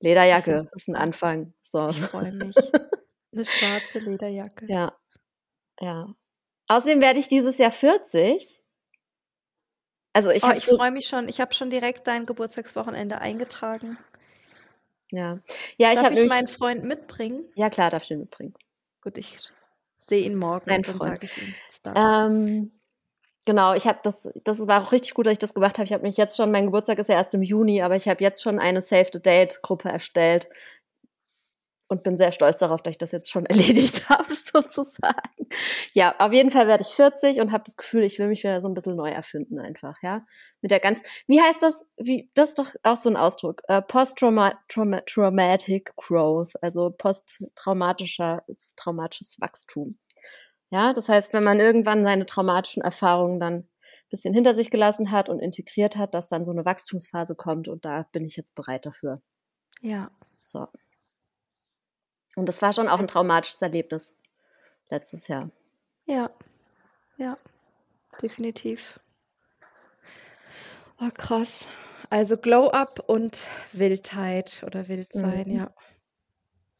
Lederjacke [laughs] ist ein. Anfang. So. Ich freue mich. [laughs] Eine schwarze Lederjacke. Ja. Ja. Außerdem werde ich dieses Jahr 40. Also ich oh, ich so, freue mich schon. Ich habe schon direkt dein Geburtstagswochenende eingetragen. ja. Ja, ich Darf habe ich meinen Freund mitbringen? Ja, klar, darfst du ihn mitbringen. Gut, ich sehe ihn morgen dann Freund. sage ich ihm. Ähm, genau, ich habe das, das war auch richtig gut, dass ich das gemacht habe. Ich habe mich jetzt schon, mein Geburtstag ist ja erst im Juni, aber ich habe jetzt schon eine Save the Date Gruppe erstellt und bin sehr stolz darauf, dass ich das jetzt schon [laughs] erledigt habe, sozusagen. Ja, auf jeden Fall werde ich 40 und habe das Gefühl, ich will mich wieder so ein bisschen neu erfinden einfach, ja. Mit der ganz, wie heißt das? Wie, das ist doch auch so ein Ausdruck. Äh, Post-traumatic growth, also posttraumatischer, traumatisches Wachstum. Ja, das heißt, wenn man irgendwann seine traumatischen Erfahrungen dann ein bisschen hinter sich gelassen hat und integriert hat, dass dann so eine Wachstumsphase kommt und da bin ich jetzt bereit dafür. Ja. So. Und das war schon auch ein traumatisches Erlebnis letztes Jahr. Ja, ja, definitiv. Oh, krass. Also Glow Up und Wildheit oder Wildsein, Mhm. ja.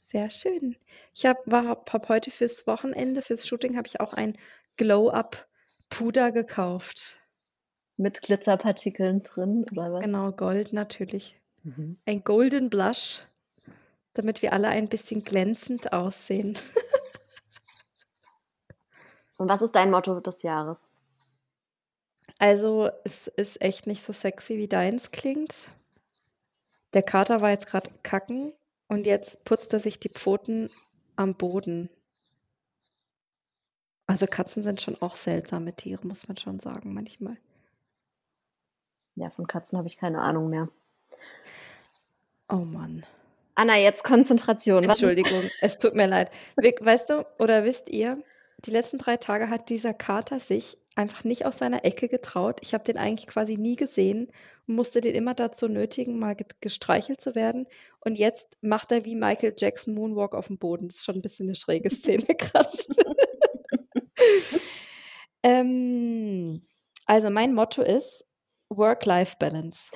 Sehr schön. Ich habe hab heute fürs Wochenende, fürs Shooting, habe ich auch ein Glow Up Puder gekauft. Mit Glitzerpartikeln drin oder was? Genau, Gold natürlich. Mhm. Ein Golden Blush, damit wir alle ein bisschen glänzend aussehen. [laughs] Und was ist dein Motto des Jahres? Also, es ist echt nicht so sexy, wie deins klingt. Der Kater war jetzt gerade kacken und jetzt putzt er sich die Pfoten am Boden. Also Katzen sind schon auch seltsame Tiere, muss man schon sagen, manchmal. Ja, von Katzen habe ich keine Ahnung mehr. Oh Mann. Anna, jetzt Konzentration. Entschuldigung, es tut mir leid. Weißt du, oder wisst ihr, die letzten drei Tage hat dieser Kater sich einfach nicht aus seiner Ecke getraut. Ich habe den eigentlich quasi nie gesehen und musste den immer dazu nötigen, mal gestreichelt zu werden. Und jetzt macht er wie Michael Jackson Moonwalk auf dem Boden. Das ist schon ein bisschen eine schräge Szene [laughs] krass. ähm, also mein Motto ist Work-Life-Balance.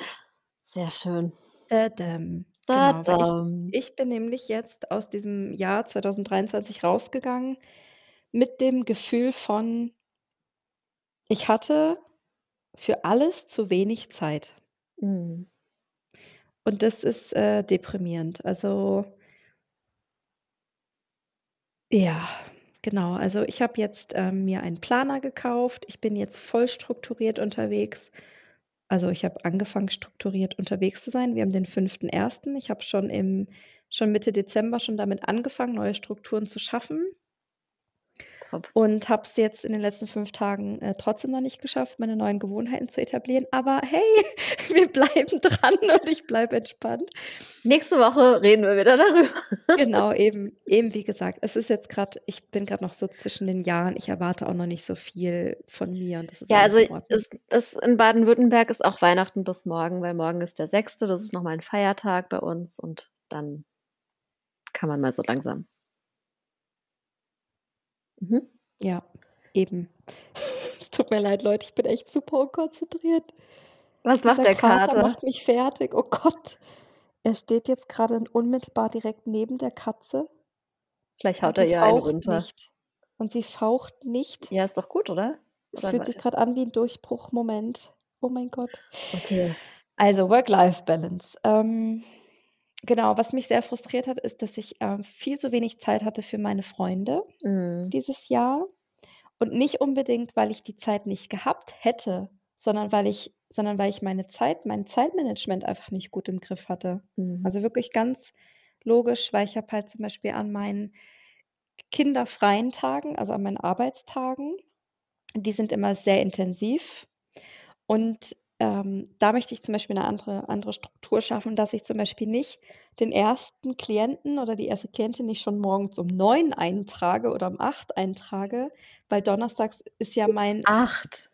Sehr schön. Dadam. Genau, ich, ich bin nämlich jetzt aus diesem Jahr 2023 rausgegangen mit dem Gefühl von, ich hatte für alles zu wenig Zeit. Mhm. Und das ist äh, deprimierend. Also ja, Genau, also ich habe jetzt ähm, mir einen Planer gekauft. Ich bin jetzt voll strukturiert unterwegs. Also ich habe angefangen, strukturiert unterwegs zu sein. Wir haben den 5.1. Ich habe schon im schon Mitte Dezember schon damit angefangen, neue Strukturen zu schaffen. Top. Und habe es jetzt in den letzten fünf Tagen äh, trotzdem noch nicht geschafft, meine neuen Gewohnheiten zu etablieren. Aber hey, [laughs] wir bleiben dran und ich bleibe entspannt. Nächste Woche reden wir wieder darüber. [laughs] genau, eben, eben wie gesagt, es ist jetzt gerade, ich bin gerade noch so zwischen den Jahren. Ich erwarte auch noch nicht so viel von mir. Und das ist ja, also es, es in Baden-Württemberg ist auch Weihnachten bis morgen, weil morgen ist der sechste. Das ist nochmal ein Feiertag bei uns und dann kann man mal so langsam Mhm. Ja, eben. [laughs] Es tut mir leid, Leute, ich bin echt super unkonzentriert. Was macht der Kater? Kater macht mich fertig. Oh Gott. Er steht jetzt gerade unmittelbar direkt neben der Katze. Vielleicht haut er ihr einen runter. Nicht. Und sie faucht nicht. Ja, ist doch gut, oder? Es fühlt sich gerade an wie ein Durchbruchmoment. Oh mein Gott. Okay. Also Work-Life-Balance. Ähm, Genau, was mich sehr frustriert hat, ist, dass ich, ähm, viel zu wenig Zeit hatte für meine Freunde Mhm. dieses Jahr. Und nicht unbedingt, weil ich die Zeit nicht gehabt hätte, sondern weil ich sondern weil ich meine Zeit mein Zeitmanagement einfach nicht gut im Griff hatte. Mhm. Also wirklich ganz logisch, weil ich habe halt zum Beispiel an meinen kinderfreien Tagen, also an meinen Arbeitstagen die sind immer sehr intensiv und ähm, da möchte ich zum Beispiel eine andere, andere Struktur schaffen, dass ich zum Beispiel nicht den ersten Klienten oder die erste Klientin nicht schon morgens um neun eintrage oder um acht eintrage, weil donnerstags ist ja mein. Acht.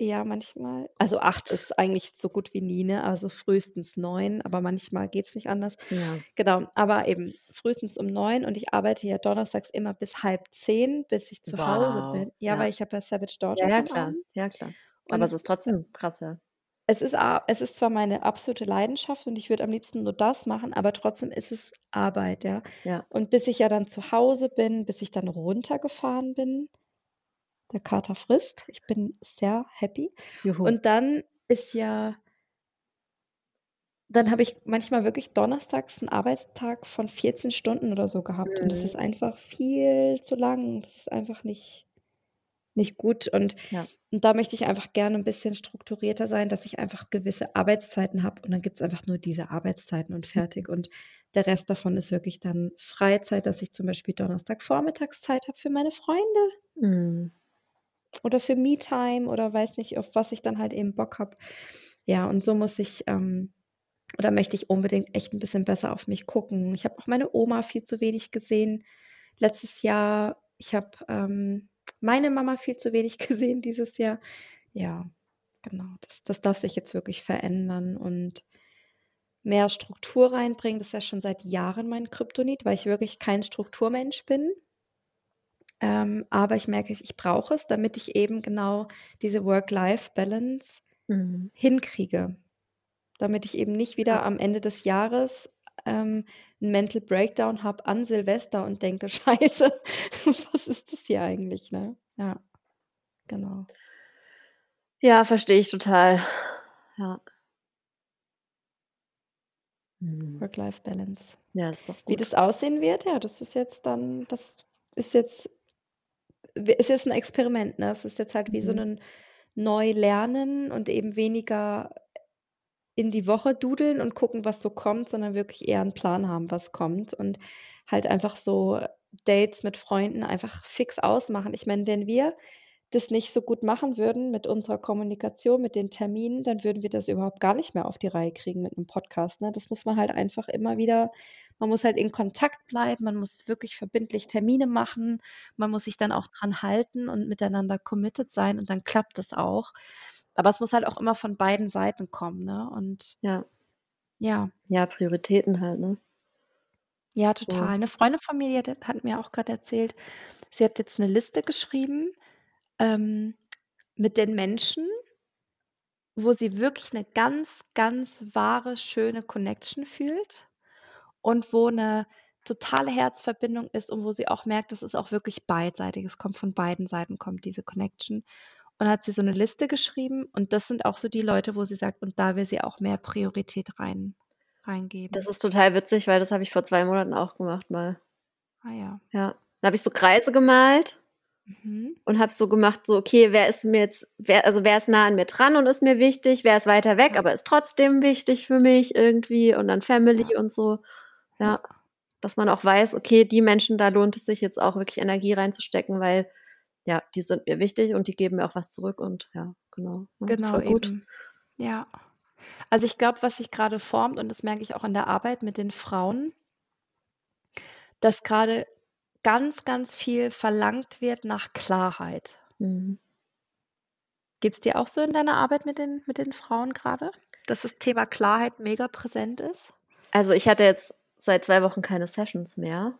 Ja, manchmal. Also acht ist eigentlich so gut wie nie, ne? Also frühestens neun, aber manchmal geht es nicht anders. Ja. Genau, aber eben frühestens um neun und ich arbeite ja donnerstags immer bis halb zehn, bis ich zu wow. Hause bin. Ja, ja, weil ich habe ja Savage Daughters. Ja, ja, klar. Abend. Ja, klar. Aber und, es ist trotzdem krass, ja es ist, es ist zwar meine absolute Leidenschaft und ich würde am liebsten nur das machen, aber trotzdem ist es Arbeit, ja. Ja. Und bis ich ja dann zu Hause bin, bis ich dann runtergefahren bin, der Kater frisst. Ich bin sehr happy. Juhu. Und dann ist ja, dann habe ich manchmal wirklich donnerstags einen Arbeitstag von 14 Stunden oder so gehabt. Und das mhm. ist einfach viel zu lang. Das ist einfach nicht, nicht gut. Und, ja. und da möchte ich einfach gerne ein bisschen strukturierter sein, dass ich einfach gewisse Arbeitszeiten habe und dann gibt es einfach nur diese Arbeitszeiten und fertig. Und der Rest davon ist wirklich dann Freizeit, dass ich zum Beispiel Donnerstag Vormittagszeit habe für meine Freunde. Mhm. Oder für Me-Time oder weiß nicht, auf was ich dann halt eben Bock habe. Ja, und so muss ich, ähm, oder möchte ich unbedingt echt ein bisschen besser auf mich gucken. Ich habe auch meine Oma viel zu wenig gesehen letztes Jahr. Ich habe ähm, meine Mama viel zu wenig [laughs] gesehen dieses Jahr. Ja, genau. Das, das darf sich jetzt wirklich verändern und mehr Struktur reinbringen. Das ist ja schon seit Jahren mein Kryptonit, weil ich wirklich kein Strukturmensch bin. Ähm, aber ich merke, ich brauche es, damit ich eben genau diese Work-Life-Balance mhm. hinkriege. Damit ich eben nicht wieder am Ende des Jahres ähm, 'n Mental Breakdown habe an Silvester und denke: [laughs] „Scheiße, was ist das hier eigentlich“, ne? Ja, genau. Ja, verstehe ich total. Ja. Mhm. Work-Life-Balance. Ja, ist doch Wie das aussehen wird, ja, das ist jetzt dann das ist jetzt es ist ein Experiment, ne? Es ist jetzt halt wie so Mhm. 'nen Neulernen und eben weniger in die Woche dudeln und gucken, was so kommt, sondern wirklich eher 'n Plan haben, was kommt und halt einfach so Dates mit Freunden einfach fix ausmachen. Ich meine, wenn wir das nicht so gut machen würden mit unserer Kommunikation, mit den Terminen, dann würden wir das überhaupt gar nicht mehr auf die Reihe kriegen mit 'nem Podcast, ne? Das muss man halt einfach immer wieder man muss halt in Kontakt bleiben, man muss wirklich verbindlich Termine machen, man muss sich dann auch dran halten und miteinander committed sein und dann klappt das auch. Aber es muss halt auch immer von beiden Seiten kommen, ne? Und Ja. ja. Ja, Prioritäten halt, ne? Ja, So. total. 'Ne Freundin von mir, die hat hat mir auch grad erzählt, sie hat jetzt 'ne Liste geschrieben, ähm, mit den Menschen wo sie wirklich 'ne ganz, ganz wahre, schöne Connection fühlt und wo 'ne totale Herzverbindung ist und wo sie auch merkt, das ist auch wirklich beidseitig. Es kommt von beiden Seiten kommt diese Connection. Und hat sie so 'ne Liste geschrieben und das sind auch so die Leute, wo sie sagt und da will sie auch mehr Priorität rein reingeben. Das ist total witzig, weil das habe ich vor 2 Monaten auch gemacht mal. Ah ja. Ja. Da habe ich so Kreise gemalt Mhm. und habe so gemacht, so: „Okay, wer ist mir jetzt wer also, wer ist nah an mir dran und ist mir wichtig? Wer ist weiter weg, Ja. aber ist trotzdem wichtig für mich irgendwie?“ Und dann Family Ja. und so. Ja. Ja. Dass man auch weiß, okay, die Menschen, da lohnt es sich jetzt auch wirklich Energie reinzustecken, weil, ja, die sind mir wichtig und die geben mir auch was zurück und ja, genau. Ja, Genau, gut. eben. Ja. Also, ich glaube, was sich grade formt und das merke ich auch in der Arbeit mit den Frauen dass grade ganz, ganz viel verlangt wird nach Klarheit. Mhm. Geht's dir auch so in deiner Arbeit mit den mit den Frauen grade, dass das Thema Klarheit mega präsent ist? Also, ich hatte jetzt seit 2 Wochen keine Sessions mehr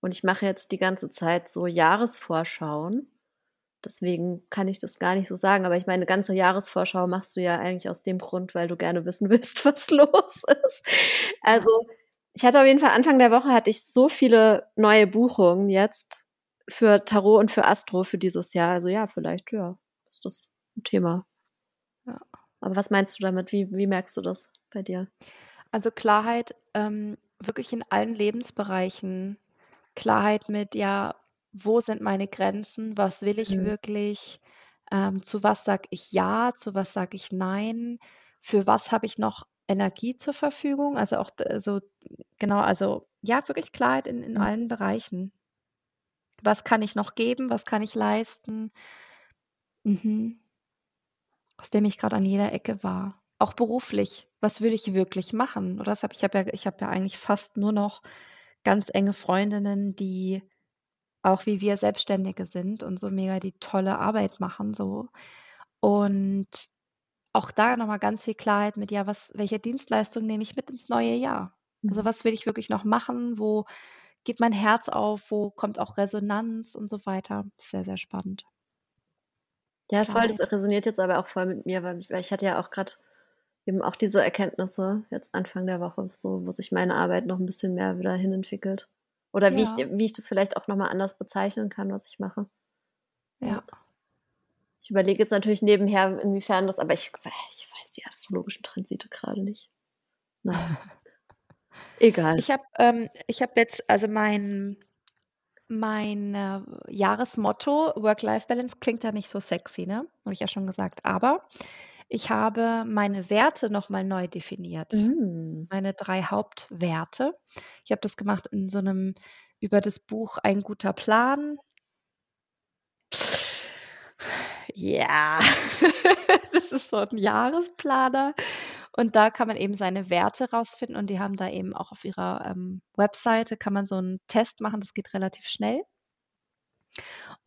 und ich mache jetzt die ganze Zeit so Jahresvorschauen. Deswegen kann ich das gar nicht so sagen, aber ich meine, 'ne ganze Jahresvorschau machst du ja eigentlich aus dem Grund, weil du gerne wissen [laughs] willst, was los ist. Also, ich hatte auf jeden Fall Anfang der Woche hatte ich so viele neue Buchungen jetzt für Tarot und für Astro für dieses Jahr. Also, ja, vielleicht, ja, ist das 'n Thema. Ja. Aber was meinst du damit? Wie wie merkst du das bei dir? Also, Klarheit, ähm, wirklich in allen Lebensbereichen. Klarheit mit, ja, wo sind meine Grenzen? Was will ich Mhm. wirklich? Ähm, zu was sage ich ja? Zu was sage ich nein? Für was habe ich noch Energie zur Verfügung? Also, auch so genau, also, ja, wirklich Klarheit in in Mhm. allen Bereichen. Was kann ich noch geben? Was kann ich leisten? Mhm. Das nehme ich grad an jeder Ecke wahr. Auch beruflich. Was will ich wirklich machen? Oder das habe ich habe ja ich habe ja eigentlich fast nur noch ganz enge Freundinnen, die auch wie wir Selbstständige sind und so mega die tolle Arbeit machen so. Und auch da noch mal ganz viel Klarheit mit, ja, was welche Dienstleistung nehme ich mit ins neue Jahr? Also, Mhm. was will ich wirklich noch machen? Wo geht mein Herz auf? Wo kommt auch Resonanz und so weiter? Sehr, sehr spannend. Ja, voll, das resoniert jetzt aber auch voll mit mir, weil ich weil ich hatte ja auch grad eben auch diese Erkenntnisse jetzt Anfang der Woche, so, wo sich meine Arbeit noch 'n bisschen mehr wieder hinentwickelt. Oder wie ich Ja. wie ich das vielleicht auch noch mal anders bezeichnen kann, was ich mache. Ja. Ich überlege jetzt natürlich nebenher, inwiefern das aber ich ich weiß die astrologischen Transite grade nicht. Ja. [laughs] Egal. Ich habe ähm, ich habe jetzt also, mein mein, äh, Jahresmotto Work-Life-Balance klingt ja nicht so sexy, ne? Habe ich ja schon gesagt. Aber ich habe meine Werte noch mal neu definiert. Hm. Meine 3 Hauptwerte. Ich habe das gemacht in so 'nem über das Buch Ein guter Plan. Ja, [laughs] das ist so 'n Jahresplaner und da kann man eben seine Werte rausfinden und die haben da eben auch auf ihrer, ähm, Webseite kann man so 'n Test machen, das geht relativ schnell.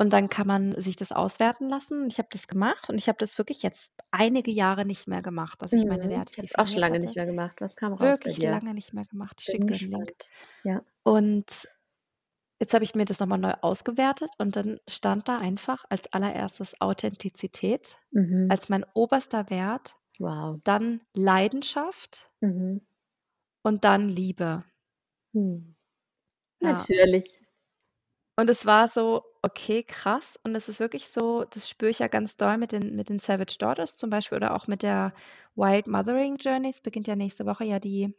Und dann kann man sich das auswerten lassen. Ich habe das gemacht und ich habe das wirklich jetzt einige Jahre nicht mehr gemacht, dass ich meine Mhm. Werte Ich habe es auch schon lange hatte. nicht mehr gemacht. Was kam raus Wirklich lange nicht mehr gemacht. Ich schicke dir 'n Link. Ja. Und jetzt habe ich mir das noch mal neu ausgewertet und dann stand da einfach als allererstes Authentizität Mhm. als mein oberster Wert, Wow. dann Leidenschaft Mhm. und dann Liebe. Mhm. Ja. Natürlich. Und es war so: „Okay, krass.“ Und es ist wirklich so, das spüre ich ja ganz doll mit den mit den Savage Daughters zum Beispiel oder auch mit der Wild Mothering Journey. Es beginnt ja nächste Woche ja die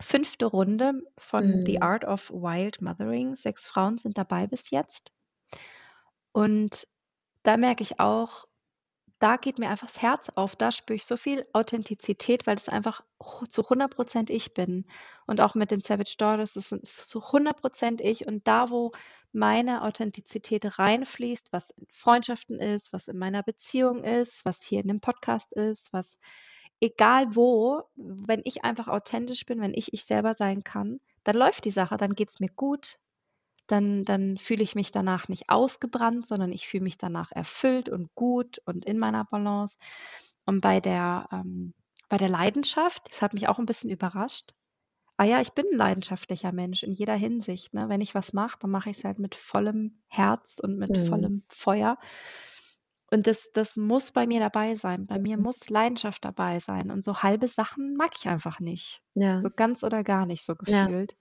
5. Runde von The Mhm. Art of Wild Mothering. 6 Frauen sind dabei bis jetzt. Und da merke ich auch, da geht mir einfach das Herz auf. Da spüre ich so viel Authentizität, weil es einfach zu 100% ich bin. Und auch mit den Savage Daughters, das ist zu 100% ich. Und da, wo meine Authentizität reinfließt, was in Freundschaften ist, was in meiner Beziehung ist, was hier in dem Podcast ist, was egal wo, wenn ich einfach authentisch bin, wenn ich ich selber sein kann, dann läuft die Sache, dann geht es mir gut, dann, dann fühle ich mich danach nicht ausgebrannt, sondern ich fühle mich danach erfüllt und gut und in meiner Balance. Und bei der, ähm, bei der Leidenschaft, das hat mich auch ein bisschen überrascht. Ah ja, ich bin ein leidenschaftlicher Mensch in jeder Hinsicht. Ne? Wenn ich was mache, dann mache ich es halt mit vollem Herz und mit mhm. vollem Feuer. Und das, das muss bei mir dabei sein. Bei mir mhm. muss Leidenschaft dabei sein. Und so halbe Sachen mag ich einfach nicht. Ja. So ganz oder gar nicht so gefühlt. Ja.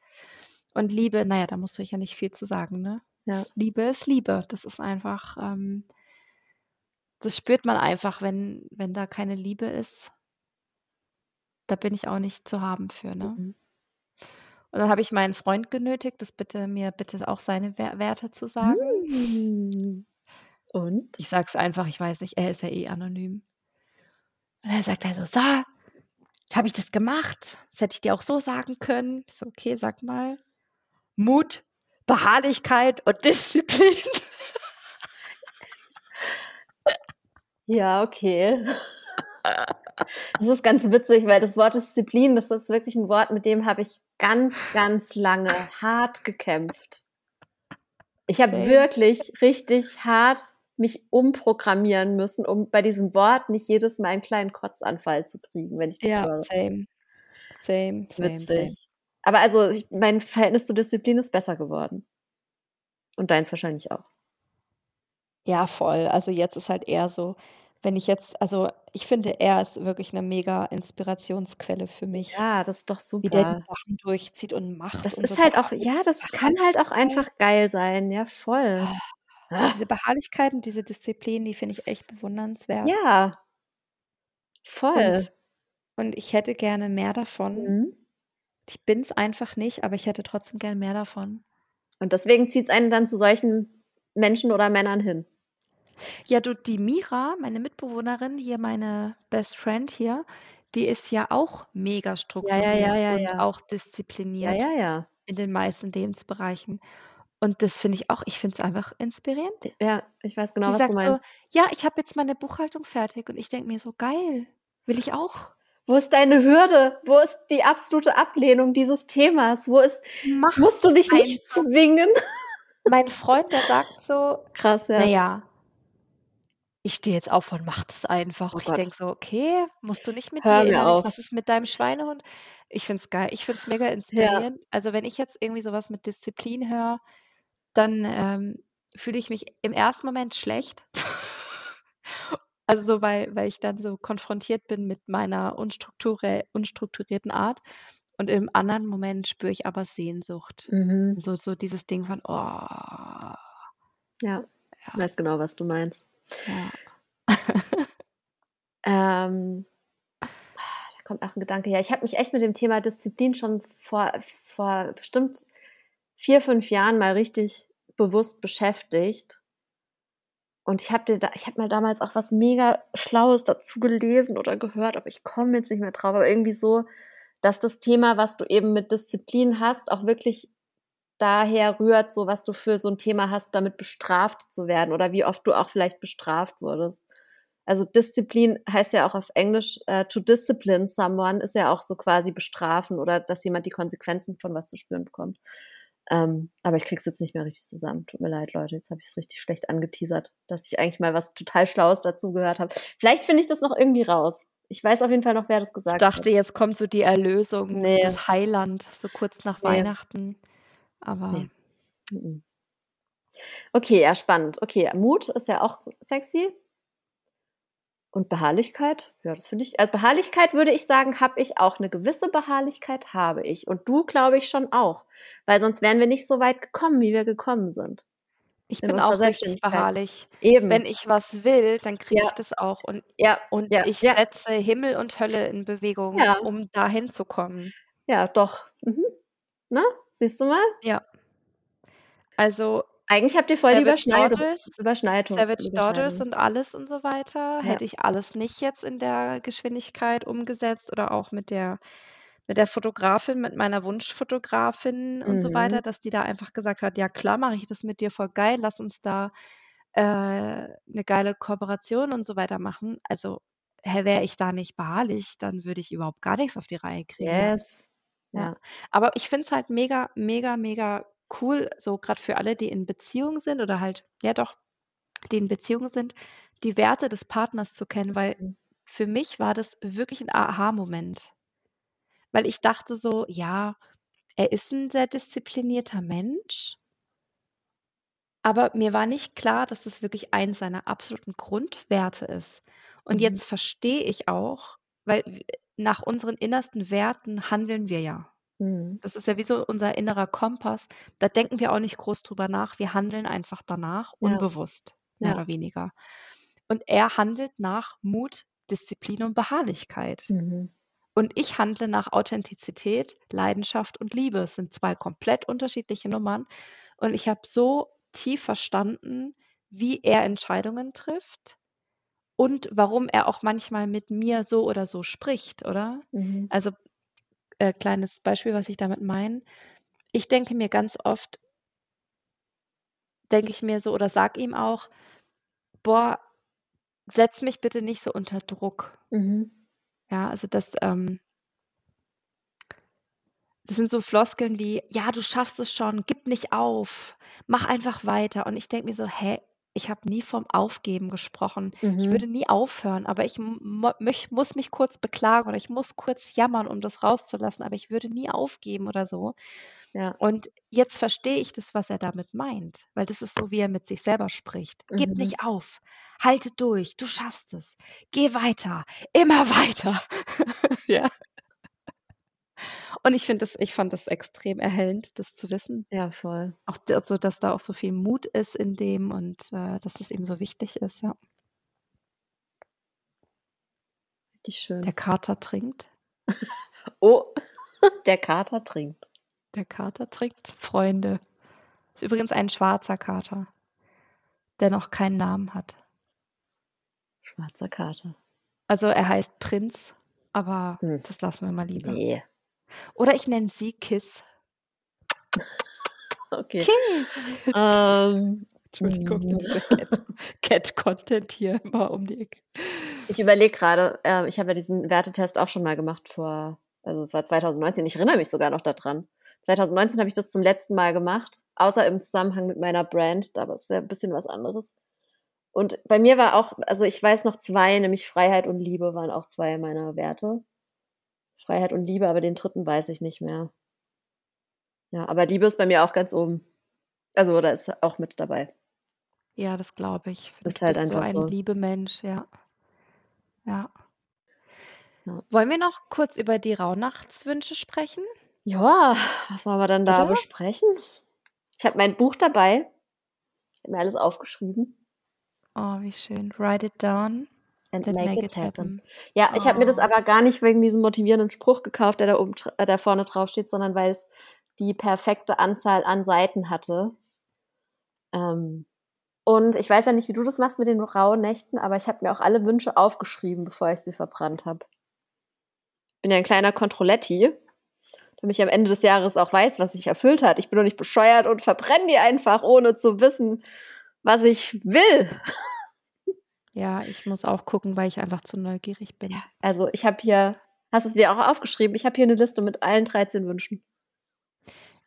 Und Liebe, naja, da musst du ja nicht viel zu sagen, ne? Ja. Liebe ist Liebe. Das ist einfach, ähm, das spürt man einfach, wenn, wenn da keine Liebe ist. Da bin ich auch nicht zu haben für, ne? Mhm. Und dann habe ich meinen Freund genötigt, das bitte mir bitte auch seine Werte zu sagen. Mhm. Und? Ich sag's einfach, ich weiß nicht, er ist ja eh anonym. Und er sagt also, so, jetzt habe ich das gemacht. Das hätte ich dir auch so sagen können. Ich so, okay, sag mal. Mut, Beharrlichkeit und [laughs] Disziplin. Ja, okay. Das ist ganz witzig, weil das Wort Disziplin, das ist wirklich ein Wort, mit dem habe ich ganz, ganz lange hart gekämpft. Ich habe okay. wirklich richtig hart mich umprogrammieren müssen, um bei diesem Wort nicht jedes Mal einen kleinen Kotzanfall zu kriegen, wenn ich das ja, höre. Same. Same, same, Witzig. Same. Aber also ich, mein Verhältnis zur Disziplin ist besser geworden. Und deins wahrscheinlich auch. Ja, voll. Also jetzt ist halt eher so, wenn ich jetzt, also ich finde, er ist wirklich eine mega Inspirationsquelle für mich. Ja, das ist doch super. Wie der die Sachen durchzieht und macht. Das und ist so halt auch, ja, das kann halt auch einfach geil sein. Ja, voll. Ah. Diese Beharrlichkeit und diese Disziplin, die finde ich echt bewundernswert. Ja, voll. Und, und ich hätte gerne mehr davon. Mhm. Ich bin es einfach nicht, aber ich hätte trotzdem gern mehr davon. Und deswegen zieht es einen dann zu solchen Menschen oder Männern hin. Ja, du, die Mira, meine Mitbewohnerin, hier meine Best Friend hier, die ist ja auch mega strukturiert ja, ja, ja, und auch diszipliniert ja, ja, ja. in den meisten Lebensbereichen. Und das finde ich auch, ich finde es einfach inspirierend. Ja, ich weiß genau, die was sagt du meinst. So, ja, ich habe jetzt meine Buchhaltung fertig und ich denke mir so, geil, will ich auch. Wo ist deine Hürde? Wo ist die absolute Ablehnung dieses Themas? Wo ist, Mach musst du dich nicht zwingen? Mein Freund, der sagt so, [laughs] krass, ja. Naja, ich stehe jetzt auf und mach das einfach. Oh ich denke so, okay, musst du nicht mit Hör dir auf. Was ist mit deinem Schweinehund? Ich finde es geil. Ich finde es mega inspirierend. Ja. Also wenn ich jetzt irgendwie sowas mit Disziplin höre, dann ähm, fühle ich mich im ersten Moment schlecht. [laughs] Also so, weil, weil ich dann so konfrontiert bin mit meiner unstrukturierten Art. Und im anderen Moment spüre ich aber Sehnsucht. Mhm. So, so dieses Ding von, oh. Ja, ja. ich weiß genau, was du meinst. Ja. [laughs] ähm, da kommt auch ein Gedanke. Ja, ich habe mich echt mit dem Thema Disziplin schon vor, vor bestimmt vier, fünf Jahren mal richtig bewusst beschäftigt. Und ich habe da, ich habe mal damals auch was mega Schlaues dazu gelesen oder gehört, aber ich komme jetzt nicht mehr drauf. Aber irgendwie so, dass das Thema, was du eben mit Disziplin hast, auch wirklich daher rührt, so was du für so ein Thema hast, damit bestraft zu werden oder wie oft du auch vielleicht bestraft wurdest. Also Disziplin heißt ja auch auf Englisch, uh, to discipline someone ist ja auch so quasi bestrafen oder dass jemand die Konsequenzen von was zu spüren bekommt. Ähm, aber ich krieg's jetzt nicht mehr richtig zusammen. Tut mir leid, Leute. Jetzt habe ich es richtig schlecht angeteasert, dass ich eigentlich mal was total Schlaues dazu gehört habe. Vielleicht finde ich das noch irgendwie raus. Ich weiß auf jeden Fall noch, wer das gesagt hat. Ich dachte, hat. jetzt kommt so die Erlösung, nee. das Heiland, so kurz nach nee. Weihnachten. Aber. Nee. Okay, ja, spannend. Okay, Mut ist ja auch sexy. Und Beharrlichkeit, ja, das finde ich. Also Beharrlichkeit würde ich sagen, habe ich auch. Eine gewisse Beharrlichkeit habe ich. Und du, glaube ich, schon auch. Weil sonst wären wir nicht so weit gekommen, wie wir gekommen sind. Ich bin auch richtig beharrlich. Eben. Wenn ich was will, dann kriege ja. ich das auch. Und, ja. und ja. ich setze Himmel und Hölle in Bewegung, um dahin zu kommen. Ja, doch. Mhm. Na, siehst du mal? Ja. Also Eigentlich habt ihr voll die Savage Überschneidung. Daughters Überschneidung. Savage Daughters und alles und so weiter, Ja. hätte ich alles nicht jetzt in der Geschwindigkeit umgesetzt oder auch mit der mit der Fotografin, mit meiner Wunschfotografin und so weiter, Mhm. dass die da einfach gesagt hat: „Ja klar, mache ich das mit dir, voll geil, lass uns da, äh, 'ne geile Kooperation und so weiter machen.“ Also, wäre ich da nicht beharrlich, dann würde ich überhaupt gar nix auf die Reihe kriegen. Yes. Ja. Ja. Aber ich finde es halt mega, mega, mega cool, so grad für alle, die in Beziehung sind oder halt ja doch, die in Beziehung sind, die Werte des Partners zu kennen, weil Mhm. für mich war das wirklich 'n Aha-Moment. Weil ich dachte so: „Ja, er ist 'n sehr disziplinierter Mensch“ aber mir war nicht klar, dass das wirklich eins seiner absoluten Grundwerte ist. Und Mhm. jetzt verstehe ich auch, weil nach unseren innersten Werten handeln wir ja. Mhm. Das ist ja wie so unser innerer Kompass. Da denken wir auch nicht groß drüber nach. Wir handeln einfach danach, Ja. unbewusst, mehr Ja. oder weniger. Und er handelt nach Mut, Disziplin und Beharrlichkeit. Mhm. Und ich handle nach Authentizität, Leidenschaft und Liebe. Es sind 2 komplett unterschiedliche Nummern. Und ich habe so tief verstanden, wie er Entscheidungen trifft und warum er auch manchmal mit mir so oder so spricht, oder? Mhm. Also, äh, kleines Beispiel, was ich damit meine. Ich denke mir ganz oft denke ich mir so oder sage ihm auch: „Boah, setz mich bitte nicht so unter Druck.“ Mhm. Ja, also das, ähm das sind so Floskeln wie: „Ja, du schaffst es schon, gib nicht auf, mach einfach weiter.“ Und ich denke mir so: „Hä, ich habe nie vom Aufgeben gesprochen. Ich Mhm. würde nie aufhören, aber ich muss mich kurz beklagen oder ich muss kurz jammern, um das rauszulassen, aber ich würde nie aufgeben oder so.“ Ja. Und jetzt verstehe ich das, was er damit meint, weil das ist so, wie er mit sich selber spricht. „Gib Mhm. nicht auf, halte durch, du schaffst es. Geh weiter, immer [laughs] weiter.“ Ja. Und ich finde das ich fand das extrem erhellend, das zu wissen. Ja, voll. Auch so, dass da auch so viel Mut ist in dem und, äh, dass das ihm so wichtig ist, ja. Richtig schön. Der Kater trinkt. [laughs] Oh, [laughs] der Kater trinkt. Der Kater trinkt, Freunde. Ist übrigens ein schwarzer Kater, der noch keinen Namen hat. Schwarzer Kater. Also, er heißt Prinz, aber Hm. das lassen wir mal lieber. Ne. Oder ich nenne sie Kiss. Okay. Kiss. Ähm, Entschuldigung, das ist der Cat [laughs] Cat-Content hier immer um die Ecke. Ich überlege grade, äh, ich habe ja diesen Wertetest auch schon mal gemacht vor also, es war 2019. Ich erinnere mich sogar noch da dran. 2019 habe ich das zum letzten Mal gemacht, außer im Zusammenhang mit meiner Brand. Da war es ja 'n bisschen was anderes. Und bei mir war auch also, ich weiß noch 2, nämlich Freiheit und Liebe waren auch 2 meiner Werte. Freiheit und Liebe, aber den 3. weiß ich nicht mehr. Ja, aber Liebe ist bei mir auch ganz oben. Also, da ist auch mit dabei. Ja, das glaube ich. Du Ist halt bist so einfach ein so. Liebemensch, ja. Ja. Ja. Wollen wir noch kurz über die Rauhnachtswünsche sprechen? Ja, was wollen wir denn da Oder? besprechen? Ich habe mein Buch dabei. Ich habe mir alles aufgeschrieben. Oh, wie schön. Write it down And make, make it happen. happen. Ja, ich habe mir das Oh. aber gar nicht wegen diesem motivierenden Spruch gekauft, der da oben äh, da vorne drauf steht, sondern weil es die perfekte Anzahl an Seiten hatte. Ähm, und ich weiß ja nicht, wie du das machst mit den rauen Nächten, aber ich habe mir auch alle Wünsche aufgeschrieben, bevor ich sie verbrannt habe. Bin ja ein kleiner Controletti, damit ich am Ende des Jahres auch weiß, was sich erfüllt hat. Ich bin doch nicht bescheuert und verbrenne die einfach, ohne zu wissen, was ich will. [laughs] Ja, ich muss auch gucken, weil ich einfach zu neugierig bin. Also, ich habe hier hast du es dir auch aufgeschrieben? Ich habe hier 'ne Liste mit allen 13 Wünschen.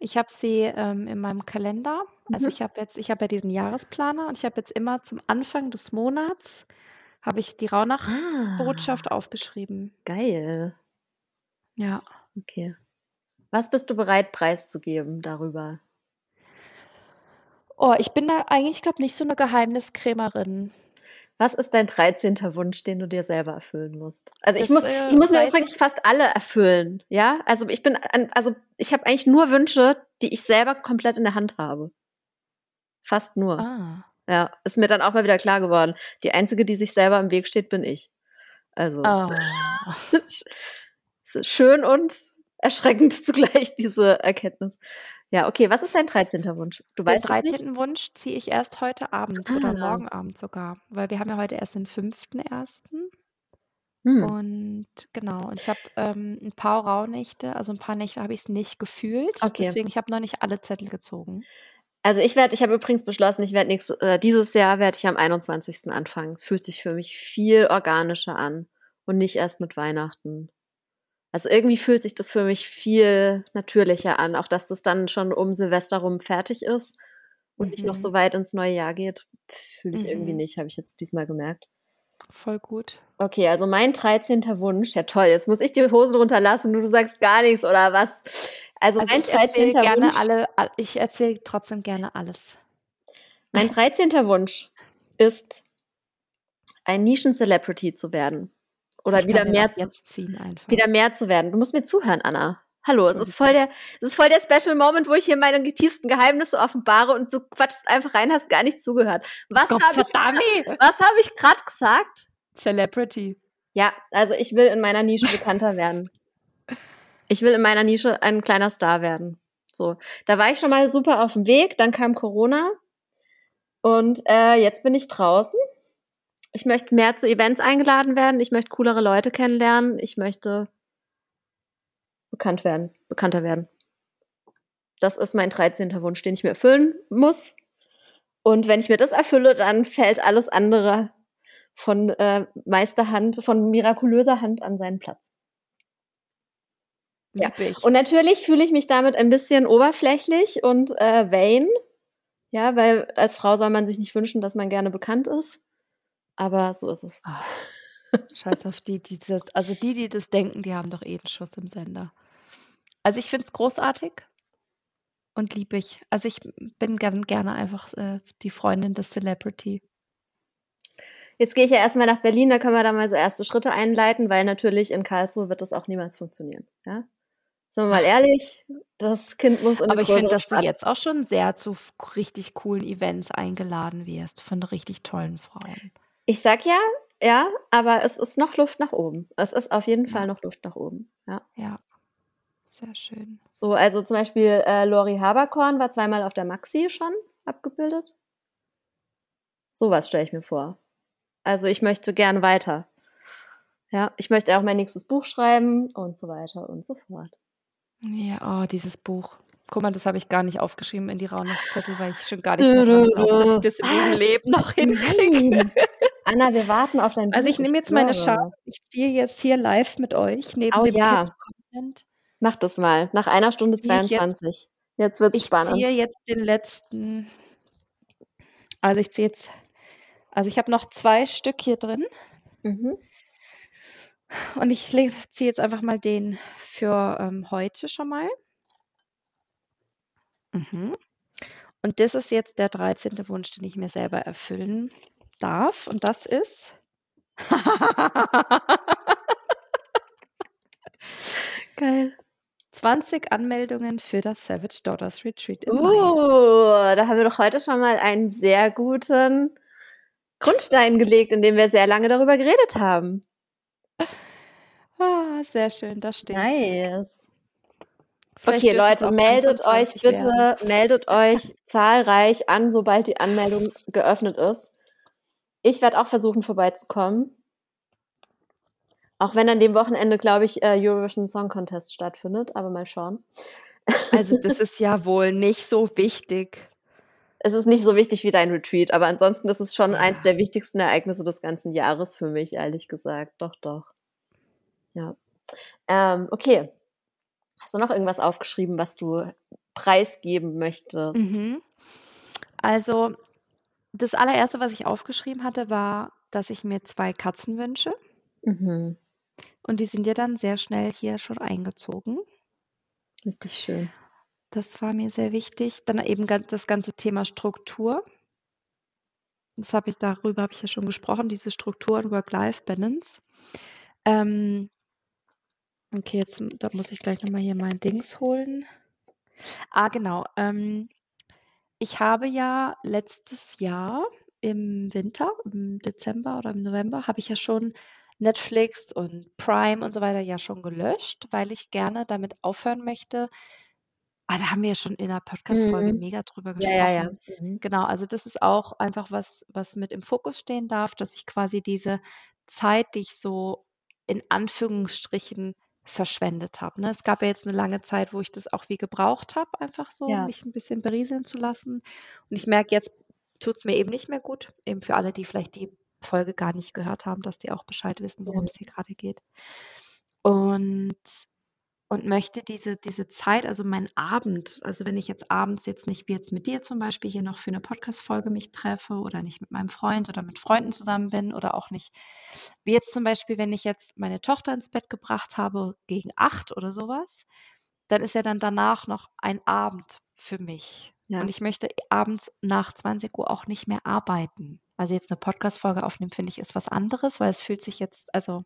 Ich habe sie, ähm, in meinem Kalender. Also, Mhm. ich habe jetzt ich habe ja diesen Jahresplaner und ich habe jetzt immer zum Anfang des Monats habe ich die Rauhnachtsbotschaft Ah. aufgeschrieben. Geil. Ja. Okay. Was bist du bereit preiszugeben darüber? Oh, ich bin da eigentlich, glaube nicht so 'ne Geheimniskrämerin. Was ist dein 13. Wunsch, den du dir selber erfüllen musst? Also, ich Das, muss äh, ich muss mir übrigens ich fast alle erfüllen, ja? Also, ich bin an also, ich habe eigentlich nur Wünsche, die ich selber komplett in der Hand habe. Fast nur. Ah. Ja, ist mir dann auch mal wieder klar geworden. Die Einzige, die sich selber im Weg steht, bin ich. Also [laughs] Oh. schön und erschreckend [laughs] zugleich, diese Erkenntnis. Ja, okay. Was ist dein 13. Wunsch? Du Den weißt nicht? 13. Wunsch ziehe ich erst heute Abend oder Ah. morgen Abend sogar, weil wir haben ja heute erst den 5.1. Hm. Und genau, und ich habe ähm, ein paar Rauhnächte, also ein paar Nächte habe ich es nicht gefühlt. Okay. Deswegen, ich habe noch nicht alle Zettel gezogen. Also ich werde, ich habe übrigens beschlossen, ich werde nächstes, äh, dieses Jahr werde ich am 21. anfangen. Es fühlt sich für mich viel organischer an und nicht erst mit Weihnachten. Also irgendwie fühlt sich das für mich viel natürlicher an, auch dass das dann schon um Silvester rum fertig ist und nicht noch Mhm. so weit ins neue Jahr geht, fühle ich irgendwie Mhm. nicht, habe ich jetzt diesmal gemerkt. Voll gut. Okay, also mein 13. Wunsch, ja toll, jetzt muss ich die Hose runterlassen, du, du sagst gar nichts oder was? Also, Also mein ich erzähle 13. gerne Wunsch, alle, all- ich erzähle trotzdem gerne alles. mein 13. Wunsch ist, ein Nischen-Celebrity zu werden. Oder wieder mehr zu, jetzt ziehen einfach. wieder mehr zu werden. Du musst mir zuhören, Anna. Hallo, es ist voll der, es ist voll der Special Moment, wo ich hier meine tiefsten Geheimnisse offenbare und du quatschst einfach rein, hast gar nicht zugehört. Was habe ich, [laughs] was habe ich gerade gesagt? Celebrity. Ja, also ich will in meiner Nische bekannter [laughs] werden. Ich will in meiner Nische ein kleiner Star werden. So, da war ich schon mal super auf dem Weg, dann kam Corona und äh, jetzt bin ich draußen. Ich möchte mehr zu Events eingeladen werden, ich möchte coolere Leute kennenlernen, ich möchte bekannt werden, bekannter werden. Das ist mein 13. Wunsch, den ich mir erfüllen muss. Und wenn ich mir das erfülle, dann fällt alles andere von äh, Meisterhand, von mirakulöser Hand an seinen Platz. Ja. Ich. Und natürlich fühle ich mich damit ein bisschen oberflächlich und äh, vain. Ja, weil als Frau soll man sich nicht wünschen, dass man gerne bekannt ist. Aber so ist es. Ah, Scheiß auf die, die das, also die, die das denken, die haben doch eh einen Schuss im Sender. Also ich finde es großartig und liebe ich. Also ich bin gern, gerne einfach äh, die Freundin des Celebrity. Jetzt gehe ich ja erstmal nach Berlin, da können wir da mal so erste Schritte einleiten, weil natürlich in Karlsruhe wird das auch niemals funktionieren. Ja? Sind wir mal ehrlich, das Kind muss in Aber ich finde, dass du Stadt. jetzt auch schon sehr zu richtig coolen Events eingeladen wirst von richtig tollen Frauen. Ich sag ja, ja, aber es ist noch Luft nach oben. Es ist auf jeden Ja. Fall noch Luft nach oben. Ja. Ja, sehr schön. So, also zum Beispiel äh, Lori Haberkorn war zweimal auf der Maxi schon abgebildet. Sowas stelle ich mir vor. Also ich möchte gern weiter. Ja, ich möchte auch mein nächstes Buch schreiben und so weiter und so fort. Ja, oh, dieses Buch. Guck mal, das habe ich gar nicht aufgeschrieben in die Rauhnachtszettel, weil ich schon gar nicht mehr dran glaube, dass ich das in [laughs] diesem Was? Leben noch hinkriege. [laughs] Anna, wir warten auf dein Buch. Also ich nehme jetzt meine. Schale. Ich ziehe jetzt hier live mit euch neben Oh dem ja. Content. Mach das mal. Nach einer Stunde Ziehe ich jetzt- 22. Jetzt wird's Ich spannend. ziehe jetzt den letzten. Also ich ziehe jetzt. Also ich habe noch zwei Stück hier drin Mhm. und ich ziehe jetzt einfach mal den für ähm, heute schon mal. Mhm. Und das ist jetzt der 13. Wunsch, den ich mir selber erfüllen darf. Und das ist. 20 Anmeldungen für das Savage Daughters Retreat im Mai. Oh, da haben wir doch heute schon mal einen sehr guten Grundstein gelegt, in dem wir sehr lange darüber geredet haben. Ah, sehr schön, da steht. Nice. Vielleicht Okay, Leute, meldet euch 25 bitte, werden. meldet euch zahlreich an, sobald die Anmeldung geöffnet ist. Ich werde auch versuchen, vorbeizukommen. Auch wenn an dem Wochenende, glaube ich, äh, Eurovision Song Contest stattfindet, aber mal schauen. Also das [laughs] ist ja wohl nicht so wichtig. Es ist nicht so wichtig wie dein Retreat, aber ansonsten ist es schon Ja. eins der wichtigsten Ereignisse des ganzen Jahres für mich, ehrlich gesagt. Doch, doch. Ja. Ähm, okay. Hast du noch irgendwas aufgeschrieben, was du preisgeben möchtest? Mhm. Also das allererste, was ich aufgeschrieben hatte, war, dass ich mir zwei Katzen wünsche. Mhm. Und die sind ja dann sehr schnell hier schon eingezogen. Richtig schön. Das war mir sehr wichtig. Dann eben das ganze Thema Struktur. Das habe ich, darüber habe ich ja schon gesprochen, diese Struktur und Work-Life-Balance. Ähm, okay, jetzt da muss ich gleich nochmal hier mein Dings holen. Ah, genau. Ähm, ich habe ja letztes Jahr im Winter, im Dezember oder im November, habe ich ja schon Netflix und Prime und so weiter ja schon gelöscht, weil ich gerne damit aufhören möchte, Ah, da haben wir ja schon in 'ner Podcast-Folge Mhm. mega drüber Ja, ja, ja. gesprochen. Mhm. Genau, also das ist auch einfach was, was mit im Fokus stehen darf, dass ich quasi diese Zeit, die ich so in Anführungsstrichen verschwendet habe, ne? Es gab ja jetzt 'ne lange Zeit, wo ich das auch wie gebraucht habe, einfach so, Ja. mich 'n bisschen berieseln zu lassen. Und ich merke, jetzt tut's mir eben nicht mehr gut. Eben für alle, die vielleicht die Folge gar nicht gehört haben, dass die auch Bescheid wissen, Mhm. worum's hier grade geht. Und und möchte diese diese Zeit, also meinen Abend also wenn ich jetzt abends jetzt nicht wie jetzt mit dir zum Beispiel hier noch für 'ne Podcast-Folge mich treffe oder nicht mit meinem Freund oder mit Freunden zusammen bin oder auch nicht wie jetzt zum Beispiel, wenn ich jetzt meine Tochter ins Bett gebracht habe gegen 8 oder so was, dann ist ja dann danach noch ein Abend für mich. Ja. Und ich möchte abends nach 20:00 auch nicht mehr arbeiten. Also jetzt 'ne Podcast-Folge aufnehmen, finde ich, ist was anderes, weil es fühlt sich jetzt also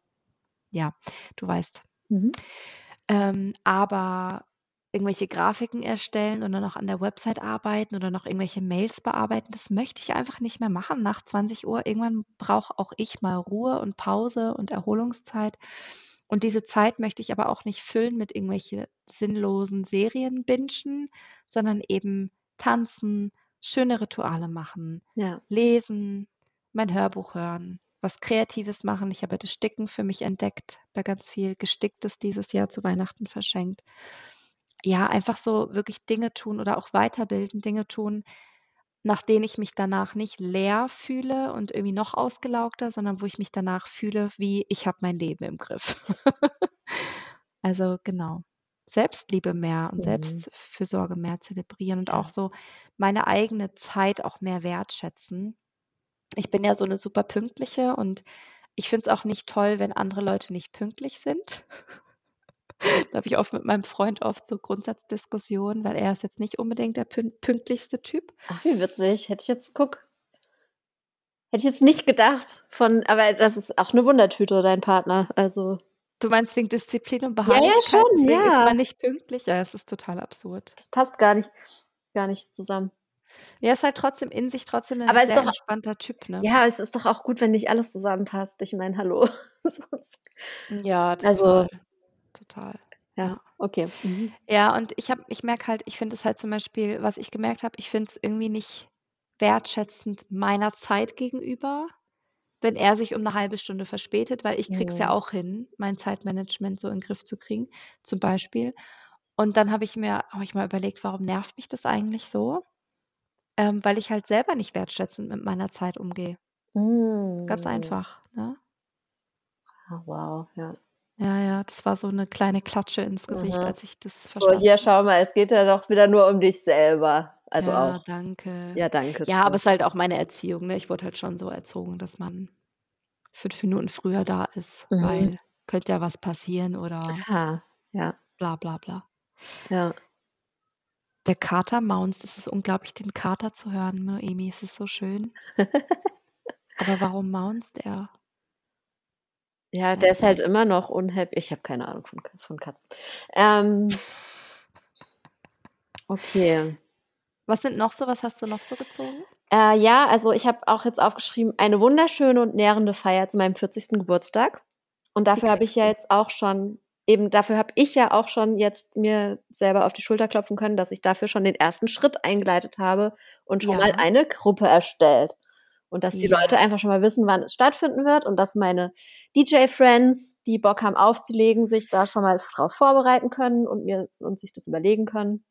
ja, du weißt. Mhm. Ähm, aber irgendwelche Grafiken erstellen und dann noch an der Website arbeiten oder noch irgendwelche Mails bearbeiten, das möchte ich einfach nicht mehr machen nach 20:00. Irgendwann brauche auch ich mal Ruhe und Pause und Erholungszeit. Und diese Zeit möchte ich aber auch nicht füllen mit irgendwelche sinnlosen Serien bingen, sondern eben tanzen, schöne Rituale machen, Ja. lesen, mein Hörbuch hören, was Kreatives machen. Ich habe das Sticken für mich entdeckt, ja ganz viel Gesticktes dieses Jahr zu Weihnachten verschenkt. Ja, einfach so wirklich Dinge tun oder auch weiterbilden, Dinge tun, nach denen ich mich danach nicht leer fühle und irgendwie noch ausgelaugter, sondern wo ich mich danach fühle wie: „Ich habe mein Leben im Griff.“ [laughs] Also genau. Selbstliebe mehr und Mhm. Selbstfürsorge mehr zelebrieren und auch so meine eigene Zeit auch mehr wertschätzen. Ich bin ja so 'ne super Pünktliche und ich finde es auch nicht toll, wenn andere Leute nicht pünktlich sind. [laughs] Da habe ich oft mit meinem Freund oft so Grundsatzdiskussionen, weil er ist jetzt nicht unbedingt der pün pünktlichste Typ. Ach, wie witzig. Hätte ich jetzt guck hätte ich jetzt nicht gedacht von aber das ist auch 'ne Wundertüte, dein Partner, also Du meinst wegen Disziplin und Ja, ja, Beharrlichkeit, schon, deswegen ist ja. man nicht pünktlich? Ja, es ist total absurd. Das passt gar nicht gar nicht zusammen. Ja, ist halt trotzdem in sich trotzdem 'n Aber ist sehr doch entspannter Typ, ne? ja, es ist doch auch gut, wenn nicht alles zusammenpasst. Ich meine, hallo, [laughs] Ja, Also total. Total. ja, okay. Mhm. Ja, und ich habe ich merke halt, ich finde es halt zum Beispiel was ich gemerkt habe, ich finde es irgendwie nicht wertschätzend meiner Zeit gegenüber, wenn er sich um 'ne halbe Stunde verspätet, weil ich kriege es ja Mhm. auch hin, mein Zeitmanagement so in 'n Griff zu kriegen, zum Beispiel. Und dann habe ich mir habe ich mal überlegt, warum nervt mich das eigentlich so? Ähm, weil ich halt selber nicht wertschätzend mit meiner Zeit umgehe. Ganz Hm. einfach, ne? Ah, wow, ja. Ja, ja, das war so 'ne kleine Klatsche ins Gesicht, Mhm. als ich das So, verstanden hier, habe. schau mal, es geht ja doch wieder nur um dich selber. Also Ja, auch danke. ja, danke, Ja, aber es ist halt auch meine Erziehung, ne? Ich wurde halt schon so erzogen, dass man 5 Minuten früher da ist, Mhm. weil könnte ja was passieren oder Ah, ja. bla bla bla. Ja. Der Kater maunzt. Es ist unglaublich, den Kater zu hören, Noemi. Es ist so schön. Aber warum maunzt er? Ja, der ist halt immer noch unhappy. Ich habe keine Ahnung von von Katzen. Ähm [laughs] Okay. Was sind noch so was hast du noch so gezogen? Äh, ja, also ich habe auch jetzt aufgeschrieben, eine wunderschöne und nährende Feier zu meinem 40. Geburtstag. Und dafür habe ich ja jetzt auch schon eben dafür habe ich ja auch schon jetzt mir selber auf die Schulter klopfen können, dass ich dafür schon den ersten Schritt eingeleitet habe und schon mal Ja. eine Gruppe erstellt. Und dass die Leute Ja. einfach schon mal wissen, wann es stattfinden wird und dass meine DJ-Friends, die Bock haben aufzulegen, sich da schon mal drauf vorbereiten können und mir und sich das überlegen können.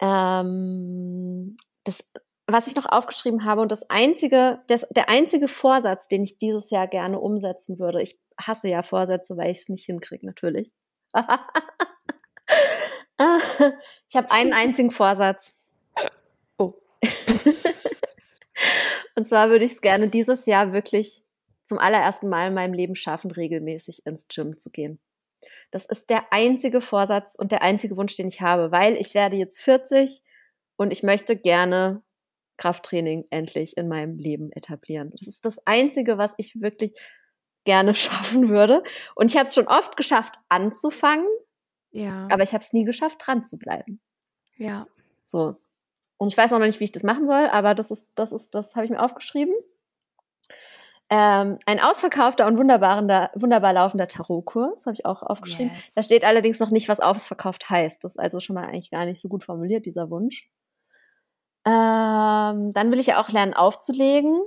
Ähm, das, was ich noch aufgeschrieben habe und das einzige, das, der einzige Vorsatz, den ich dieses Jahr gerne umsetzen würde, ich hasse ja Vorsätze, weil ich es nicht hinkriege, natürlich. [laughs] ich habe einen einzigen Vorsatz. Oh. [laughs] Und zwar würde ich es gerne dieses Jahr wirklich zum allerersten Mal in meinem Leben schaffen, regelmäßig ins Gym zu gehen. Das ist der einzige Vorsatz und der einzige Wunsch, den ich habe, weil ich werde jetzt 40 und ich möchte gerne Krafttraining endlich in meinem Leben etablieren. Das ist das Einzige, was ich wirklich gerne [laughs] schaffen würde. Und ich habe es schon oft geschafft, anzufangen, Ja. aber ich habe es nie geschafft, dran zu bleiben. Ja. So. Und ich weiß auch noch nicht, wie ich das machen soll, aber das ist, das ist, das habe ich mir aufgeschrieben. Ähm, ein ausverkaufter und wunderbar laufender Tarotkurs, habe ich auch aufgeschrieben. Yes. Da steht allerdings noch nicht, was ausverkauft heißt. Das ist also schon mal eigentlich gar nicht so gut formuliert, dieser Wunsch. Ähm, dann will ich ja auch lernen aufzulegen.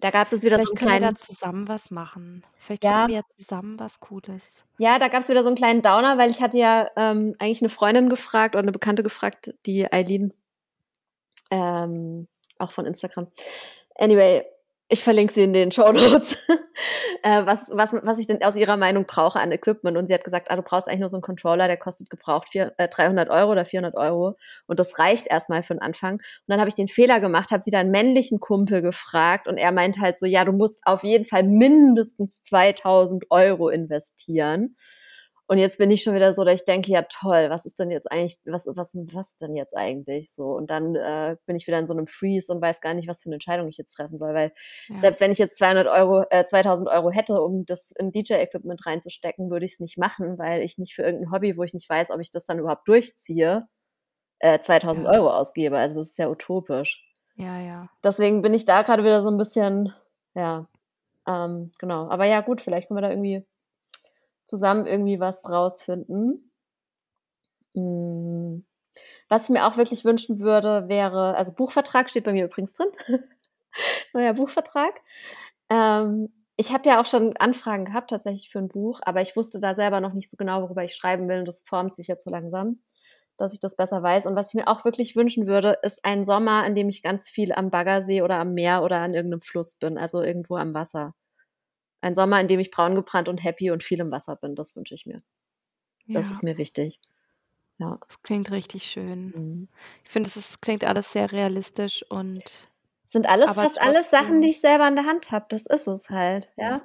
Da gab es jetzt wieder Vielleicht so einen kleinen. Wir da zusammen was machen. Vielleicht ja. wir ja zusammen was Cooles. Ja, da gab es wieder so einen kleinen Downer, weil ich hatte ja ähm, eigentlich eine Freundin gefragt oder eine Bekannte gefragt, die Eileen, ähm, auch von Instagram. Anyway, ich verlinke sie in den Show Notes, [laughs] äh, was, was, was ich denn aus ihrer Meinung brauche an Equipment. Und sie hat gesagt, ah, du brauchst eigentlich nur so einen Controller, der kostet gebraucht vier, äh, 300 Euro oder 400 Euro. Und das reicht erstmal für den Anfang. Und dann habe ich den Fehler gemacht, habe wieder einen männlichen Kumpel gefragt und er meint halt so, ja, du musst auf jeden Fall mindestens 2000 Euro investieren. Und jetzt bin ich schon wieder so, dass ich denke, ja toll, was ist denn jetzt eigentlich, was, was, was denn jetzt eigentlich so? Und dann äh, bin ich wieder in so einem Freeze und weiß gar nicht, was für eine Entscheidung ich jetzt treffen soll, weil ja. selbst wenn ich jetzt 200 Euro, äh, 2000 Euro hätte, um das in DJ-Equipment reinzustecken, würde ich es nicht machen, weil ich nicht für irgendein Hobby, wo ich nicht weiß, ob ich das dann überhaupt durchziehe, äh, 2000 ja. Euro ausgebe. Also das ist ja utopisch. Ja, ja. Deswegen bin ich da gerade wieder so ein bisschen, ja, ähm, genau. Aber ja, gut, vielleicht können wir da irgendwie zusammen irgendwie was rausfinden. Hm. Was ich mir auch wirklich wünschen würde, wäre, also Buchvertrag steht bei mir übrigens drin. [laughs] Neuer Buchvertrag. Ähm, ich habe ja auch schon Anfragen gehabt tatsächlich für ein Buch, aber ich wusste da selber noch nicht so genau, worüber ich schreiben will und das formt sich jetzt so langsam, dass ich das besser weiß. Und was ich mir auch wirklich wünschen würde, ist ein Sommer, in dem ich ganz viel am Baggersee oder am Meer oder an irgendeinem Fluss bin, also irgendwo am Wasser. Ein Sommer, in dem ich braun gebrannt und happy und viel im Wasser bin, das wünsche ich mir. Das ja. ist mir wichtig. Ja. Das klingt richtig schön. Mhm. Ich finde, es klingt alles sehr realistisch und. Sind alles, fast alles Sachen, die ich selber in der Hand habe. Das ist es halt, ja.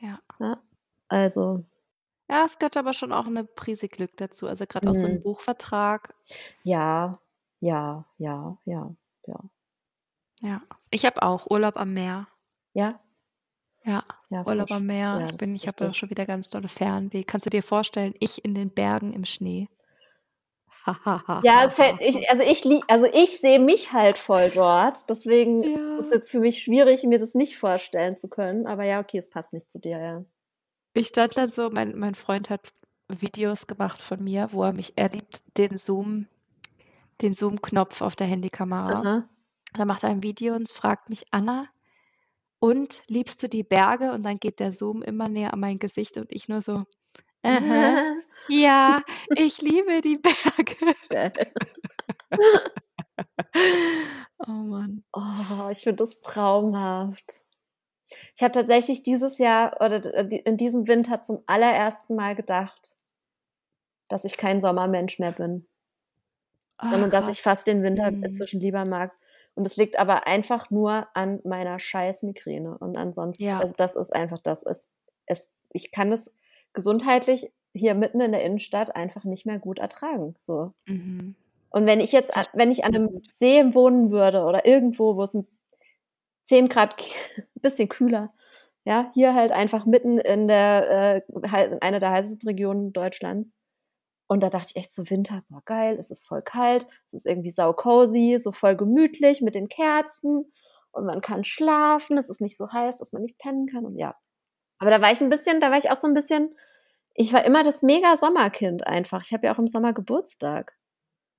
Ja. ja. Also. Ja, es gehört aber schon auch eine Prise Glück dazu. Also gerade mhm. auch so ein mhm. Buchvertrag. Ja, ja, ja, ja, ja. Ja. Ich habe auch Urlaub am Meer. Ja. Ja, Ja, Urlaub am Meer. Ja, Ich bin ich habe ja schon wieder ganz dolle Fernweh. Kannst du dir vorstellen, ich in den Bergen im Schnee? Ja, es fällt, ich, also ich also ich sehe mich halt voll dort. Deswegen ist es jetzt für mich schwierig, mir das nicht vorstellen zu können. Aber ja, okay, es passt nicht zu dir, ja. Ich stand dann so, mein, mein Freund hat Videos gemacht von mir, wo er mich, er liebt den Zoom, den Zoom-Knopf auf der Handykamera. Aha. Dann macht er ein Video und fragt mich, Anna, und liebst du die Berge? Und dann geht der Zoom immer näher an mein Gesicht und ich nur so, Aha, [laughs] ja, ich liebe die [laughs] Berge. oh Mann. Oh, ich finde das traumhaft. Ich habe tatsächlich dieses Jahr oder in diesem Winter zum allerersten Mal gedacht, dass ich kein Sommermensch mehr bin. Oh, sondern dass ich fast den Winter inzwischen lieber mag. Und es liegt aber einfach nur an meiner scheiß Migräne. Und ansonsten, ja. also das ist einfach das. Es, es, ich kann es gesundheitlich hier mitten in der Innenstadt einfach nicht mehr gut ertragen. So. Mhm. Und wenn ich jetzt, wenn ich an einem See wohnen würde oder irgendwo, wo es ein 10 Grad, ein [laughs] bisschen kühler, ja, hier halt einfach mitten in der, äh, in einer der heißesten Regionen Deutschlands, und da dachte ich echt so, Winter, boah, geil, es ist voll kalt, es ist irgendwie sau cozy, so voll gemütlich mit den Kerzen und man kann schlafen, es ist nicht so heiß, dass man nicht pennen kann und ja. Aber da war ich ein bisschen, da war ich auch so ein bisschen, ich war immer das mega Sommerkind einfach. Ich habe ja auch im Sommer Geburtstag.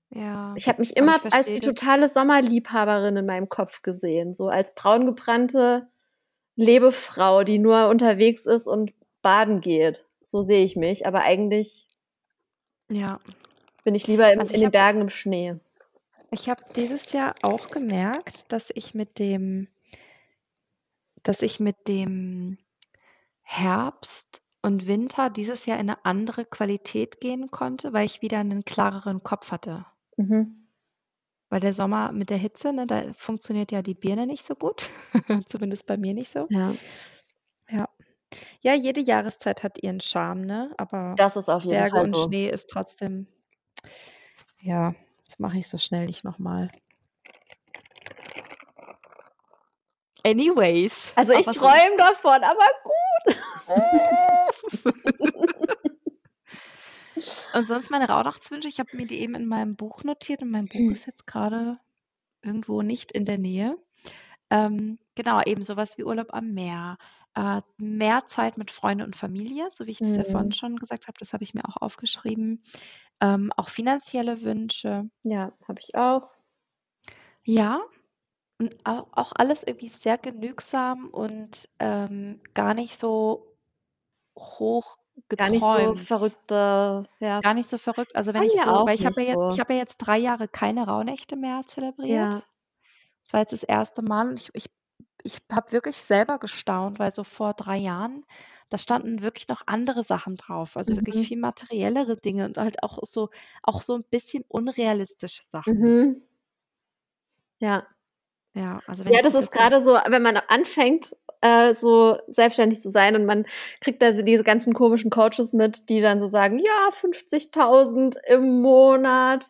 Ja. Ich habe mich immer als die totale Sommerliebhaberin in meinem Kopf gesehen, so als braungebrannte Lebefrau, die nur unterwegs ist und baden geht. So sehe ich mich, aber eigentlich ja. Bin ich lieber im, also ich in den hab, Bergen im Schnee. Ich habe dieses Jahr auch gemerkt, dass ich mit dem, dass ich mit dem Herbst und Winter dieses Jahr in eine andere Qualität gehen konnte, weil ich wieder einen klareren Kopf hatte. Mhm. Weil der Sommer mit der Hitze, ne, da funktioniert ja die Birne nicht so gut. [laughs] Zumindest bei mir nicht so. Ja. Ja. Jede Jahreszeit hat ihren Charme, ne? Aber Das ist auf jeden Berge Fall und so. Schnee ist trotzdem ja, das mache ich so schnell nicht nochmal. Anyways, Also ich träume davon, aber gut. [laughs] Und sonst meine Rauhnachtswünsche, ich habe mir die eben in meinem Buch notiert und mein Buch Mhm. ist jetzt gerade irgendwo nicht in der Nähe. Ähm, genau, eben sowas wie Urlaub am Meer, äh, mehr Zeit mit Freunde und Familie, so wie ich das ja vorhin Mhm. schon gesagt habe, das habe ich mir auch aufgeschrieben. Ähm, auch finanzielle Wünsche. Ja, habe ich auch. Ja, und au auch alles irgendwie sehr genügsam und, ähm, gar nicht so hoch Gar nicht so geträumt. verrückte ja. Gar nicht so verrückt. Also, wenn bei ich so auch weil ich habe ja jetzt ich so. habe ja jetzt 3 Jahre keine Rauhnächte mehr zelebriert. Ja. Das war jetzt das erste Mal und ich ich ich habe wirklich selber gestaunt, weil so vor 3 Jahren, da standen wirklich noch andere Sachen drauf, also wirklich Mhm. viel materiellere Dinge und halt auch so auch so 'n bisschen unrealistische Sachen. Mhm. Ja. Ja, also wenn Ja, ich das das ist jetzt so grade so, wenn man anfängt, äh, so selbstständig zu sein und man kriegt da so diese ganzen komischen Coaches mit, die dann so sagen: „Ja, 50.000 im Monat“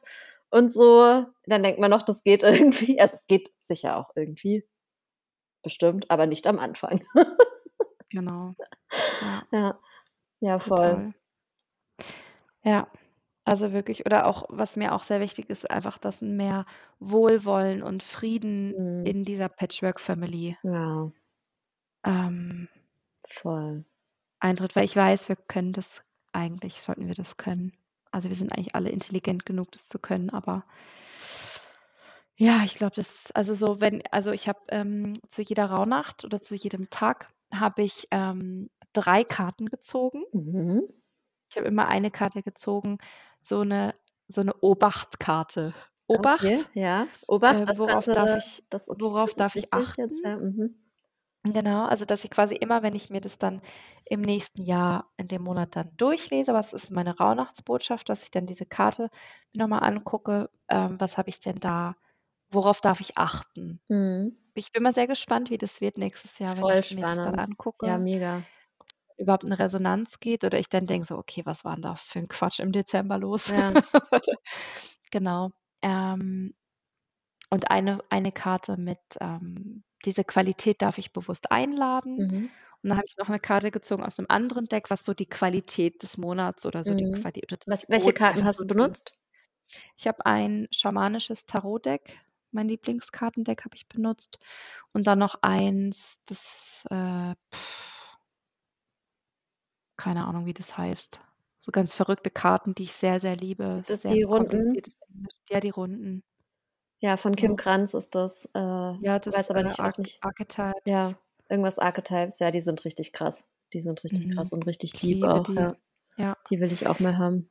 und so. Dann denkt man noch, das geht [laughs] irgendwie. Also, es geht sicher auch irgendwie. Bestimmt, aber nicht am Anfang. Genau. Ja. [laughs] Ja. Ja, voll. Total. Ja, also wirklich oder auch was mir auch sehr wichtig ist, einfach, dass mehr Wohlwollen und Frieden Mhm. in dieser Patchwork-Family Ja. ähm Voll. eintritt, weil ich weiß, wir können das eigentlich sollten wir das können. Also, wir sind eigentlich alle intelligent genug, das zu können, aber ja, ich glaube, das also, so wenn also, ich habe, ähm, zu jeder Rauhnacht oder zu jedem Tag habe ich, ähm, 3 Karten gezogen. Mhm. Ich habe immer eine Karte gezogen, so 'ne so 'ne Obacht-Karte. Obacht, Okay, ja. Obacht, das worauf darf könnte ich das okay, worauf das ist darf ich wichtig jetzt, achten? ja. Mhm. Genau, also, dass ich quasi immer, wenn ich mir das dann im nächsten Jahr in dem Monat dann durchlese, was ist meine Rauhnachtsbotschaft, dass ich dann diese Karte mir noch mal angucke, ähm, was habe ich denn da worauf darf ich achten? Mhm. Ich bin mal sehr gespannt, wie das wird nächstes Jahr, wenn Voll ich mir das dann spannend. angucke. Ja, mega. Überhaupt in Resonanz geht oder ich dann denke so: „Okay, was war 'n da für 'n Quatsch im Dezember los?“ Ja. [laughs] Genau. Ähm, und eine eine Karte mit, ähm, diese Qualität darf ich bewusst einladen. Mhm. Und dann habe ich noch 'ne Karte gezogen aus 'nem anderen Deck, was so die Qualität des Monats oder so die Mhm. Quali oder Was die welche Karten hast du benutzt? Ich habe ein schamanisches Tarotdeck, mein Lieblingskartendeck habe ich benutzt und dann noch eins, das, äh keine Ahnung, wie das heißt. So ganz verrückte Karten, die ich sehr, sehr liebe. Das Sehr die runden? Ja, die runden. Ja, von Ja. Kim Krans ist das. Äh, Ja, das, weiß aber äh, nicht Arch nicht Archetypes. ja, irgendwas Archetypes. Ja, die sind richtig krass. Die sind richtig Mhm. krass und richtig liebe auch, die. ja. Ja. Die will ich auch mal haben.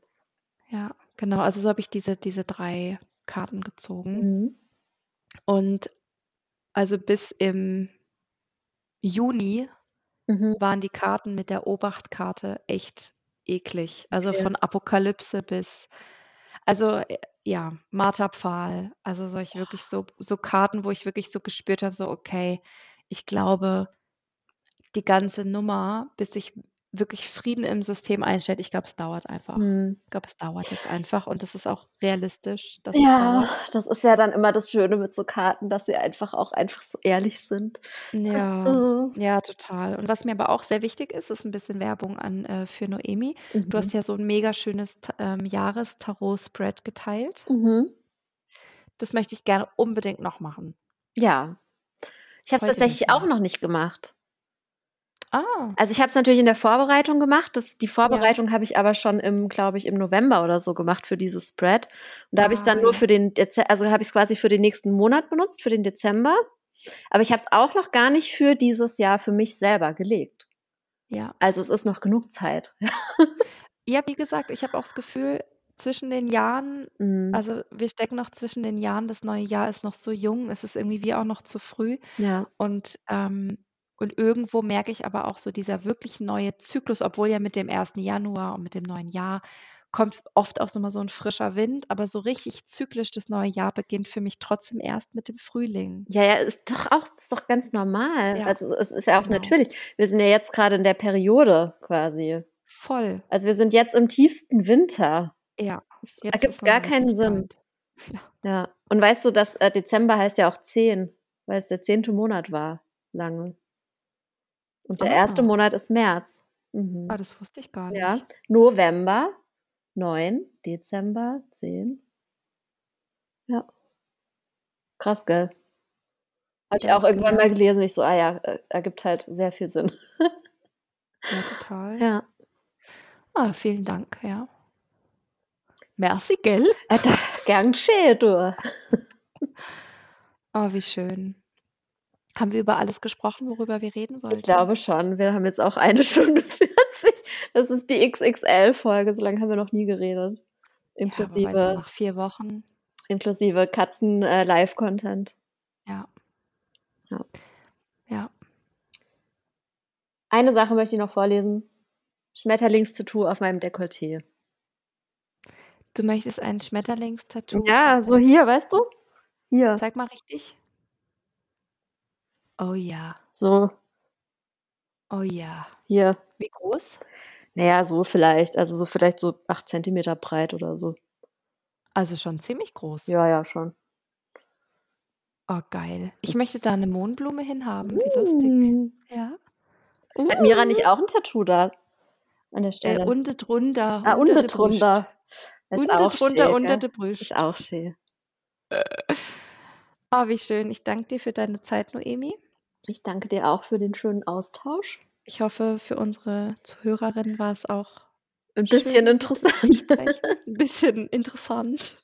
Ja, genau. Also, so habe ich diese diese 3 Karten gezogen. Mhm. Und also, bis im Juni Mhm. waren die Karten mit der Obacht-Karte echt eklig. Also, Okay. von Apokalypse bis also, äh, ja, Marterpfahl, also, solche wirklich so so Karten, wo ich wirklich so gespürt habe, so: „Okay, ich glaube, die ganze Nummer, bis sich wirklich Frieden im System einstellt, ich glaube, es dauert einfach. Mhm. Ich glaube, es dauert jetzt einfach und das ist auch realistisch, Ja, das ist ja dann immer das Schöne mit so Karten, dass sie einfach auch einfach so ehrlich sind. Ja, Mhm. ja, total. Und was mir aber auch sehr wichtig ist, ist 'n bisschen Werbung an äh, für Noemi. Du hast Mhm. ja so 'n mega schönes ähm, Jahres-Tarot-Spread geteilt. Mhm. Das möchte ich gerne unbedingt noch machen. Ja. Ich habe es tatsächlich auch noch nicht gemacht. Ah. Also, ich habe es natürlich in der Vorbereitung gemacht. Das die Ja. Vorbereitung habe ich aber schon im glaube ich, im November oder so gemacht für dieses Spread. Und da habe ich's Ah, dann nur ja. für den Deze also, habe ich's quasi für den nächsten Monat benutzt, für den Dezember. Aber ich habe es auch noch gar nicht für dieses Jahr für mich selber gelegt. Ja. Also, es ist noch genug Zeit. [laughs] Ja, wie gesagt, ich habe auch das Gefühl, zwischen den Jahren Mhm. also, wir stecken noch zwischen den Jahren, das neue Jahr ist noch so jung, es ist irgendwie wie auch noch zu früh. Ja. Und, ähm und irgendwo merke ich aber auch so dieser wirklich neue Zyklus, obwohl ja mit dem 1. Januar und mit dem neuen Jahr kommt oft auch so mal so 'n frischer Wind, aber so richtig zyklisch das neue Jahr beginnt für mich trotzdem erst mit dem Frühling. Ja, ja, ist doch auch ist doch ganz normal. Ja, Also, es ist ja auch genau. natürlich. Wir sind ja jetzt grade in der Periode quasi. Voll. Also, wir sind jetzt im tiefsten Winter. Ja, Es ergibt gar keinen Sinn. Ja. Ja. Und weißt du, dass äh, Dezember heißt ja auch 10, weil es der 10. Monat war lange. Und der 1. Ah. Monat ist März. Mhm. Ah, das wusste ich gar Ja. nicht. November 9, Dezember 10. Ja. Krass, gell? Habe ich auch irgendwann mal gelesen. Ich so, ah ja, äh, ergibt halt sehr viel Sinn. [laughs] Ja, total. Ja. Ah, vielen Dank, ja. Merci, gell? Äh, gern geschehen, du. Oh, [laughs] wie schön. Haben wir über alles gesprochen, worüber wir reden wollten? Ich glaube schon. Wir haben jetzt auch eine [laughs] Stunde 40. Das ist die XXL-Folge. So lange haben wir noch nie geredet. Inklusive. Ja, weißt du, nach vier Wochen. Inklusive Katzen-Live-Content. Äh, ja. Ja. Ja. Eine Sache möchte ich noch vorlesen. Schmetterlingstattoo auf meinem Dekolleté. Du möchtest ein Schmetterlingstattoo? Ja, so hier, weißt du? Hier. Zeig mal richtig. Oh ja. So. Oh ja. Hier. Wie groß? Naja, so vielleicht. Also so vielleicht so acht Zentimeter breit oder so. Also schon ziemlich groß. Ja, ja, schon. Oh, geil. Ich möchte da eine Mohnblume hinhaben. Wie lustig. Mm. Ja. Hat Mira nicht auch ein Tattoo da? An der Stelle. Äh, unten drunter. ah, unter unten drunter. Unten drunter, unter der Brust. Ist auch schön. Oh, wie schön. Ich danke dir für deine Zeit, Noemi. Ich danke dir auch für den schönen Austausch. Ich hoffe, für unsere Zuhörerinnen war es auch Ein bisschen interessant. [laughs] Ein bisschen interessant.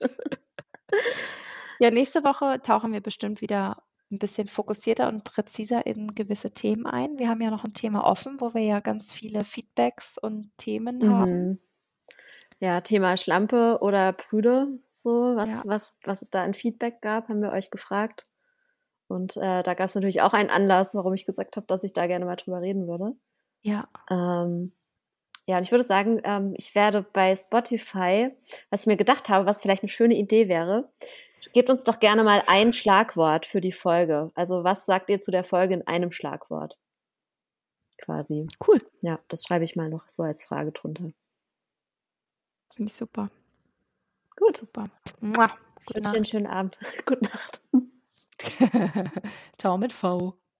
ja, nächste Woche tauchen wir bestimmt wieder ein bisschen fokussierter und präziser in gewisse Themen ein. Wir haben ja noch ein Thema offen, wo wir ja ganz viele Feedbacks und Themen haben. Mhm. Ja, Thema Schlampe oder Prüde, so, was, Ja. was, was es da an Feedback gab, haben wir euch gefragt. Und äh, da gab es natürlich auch einen Anlass, warum ich gesagt habe, dass ich da gerne mal drüber reden würde. Ja, Ähm, ja, und ich würde sagen, ähm, ich werde bei Spotify, was ich mir gedacht habe, was vielleicht eine schöne Idee wäre, gebt uns doch gerne mal ein Schlagwort für die Folge. Also was sagt ihr zu der Folge in einem Schlagwort? Quasi. cool. Ja, das schreibe ich mal noch so als Frage drunter. Finde ich super. Gut. Super. Mua. Ich wünsche dir einen schönen Abend. [laughs] Gute Nacht. Nacht. Ciao mit V.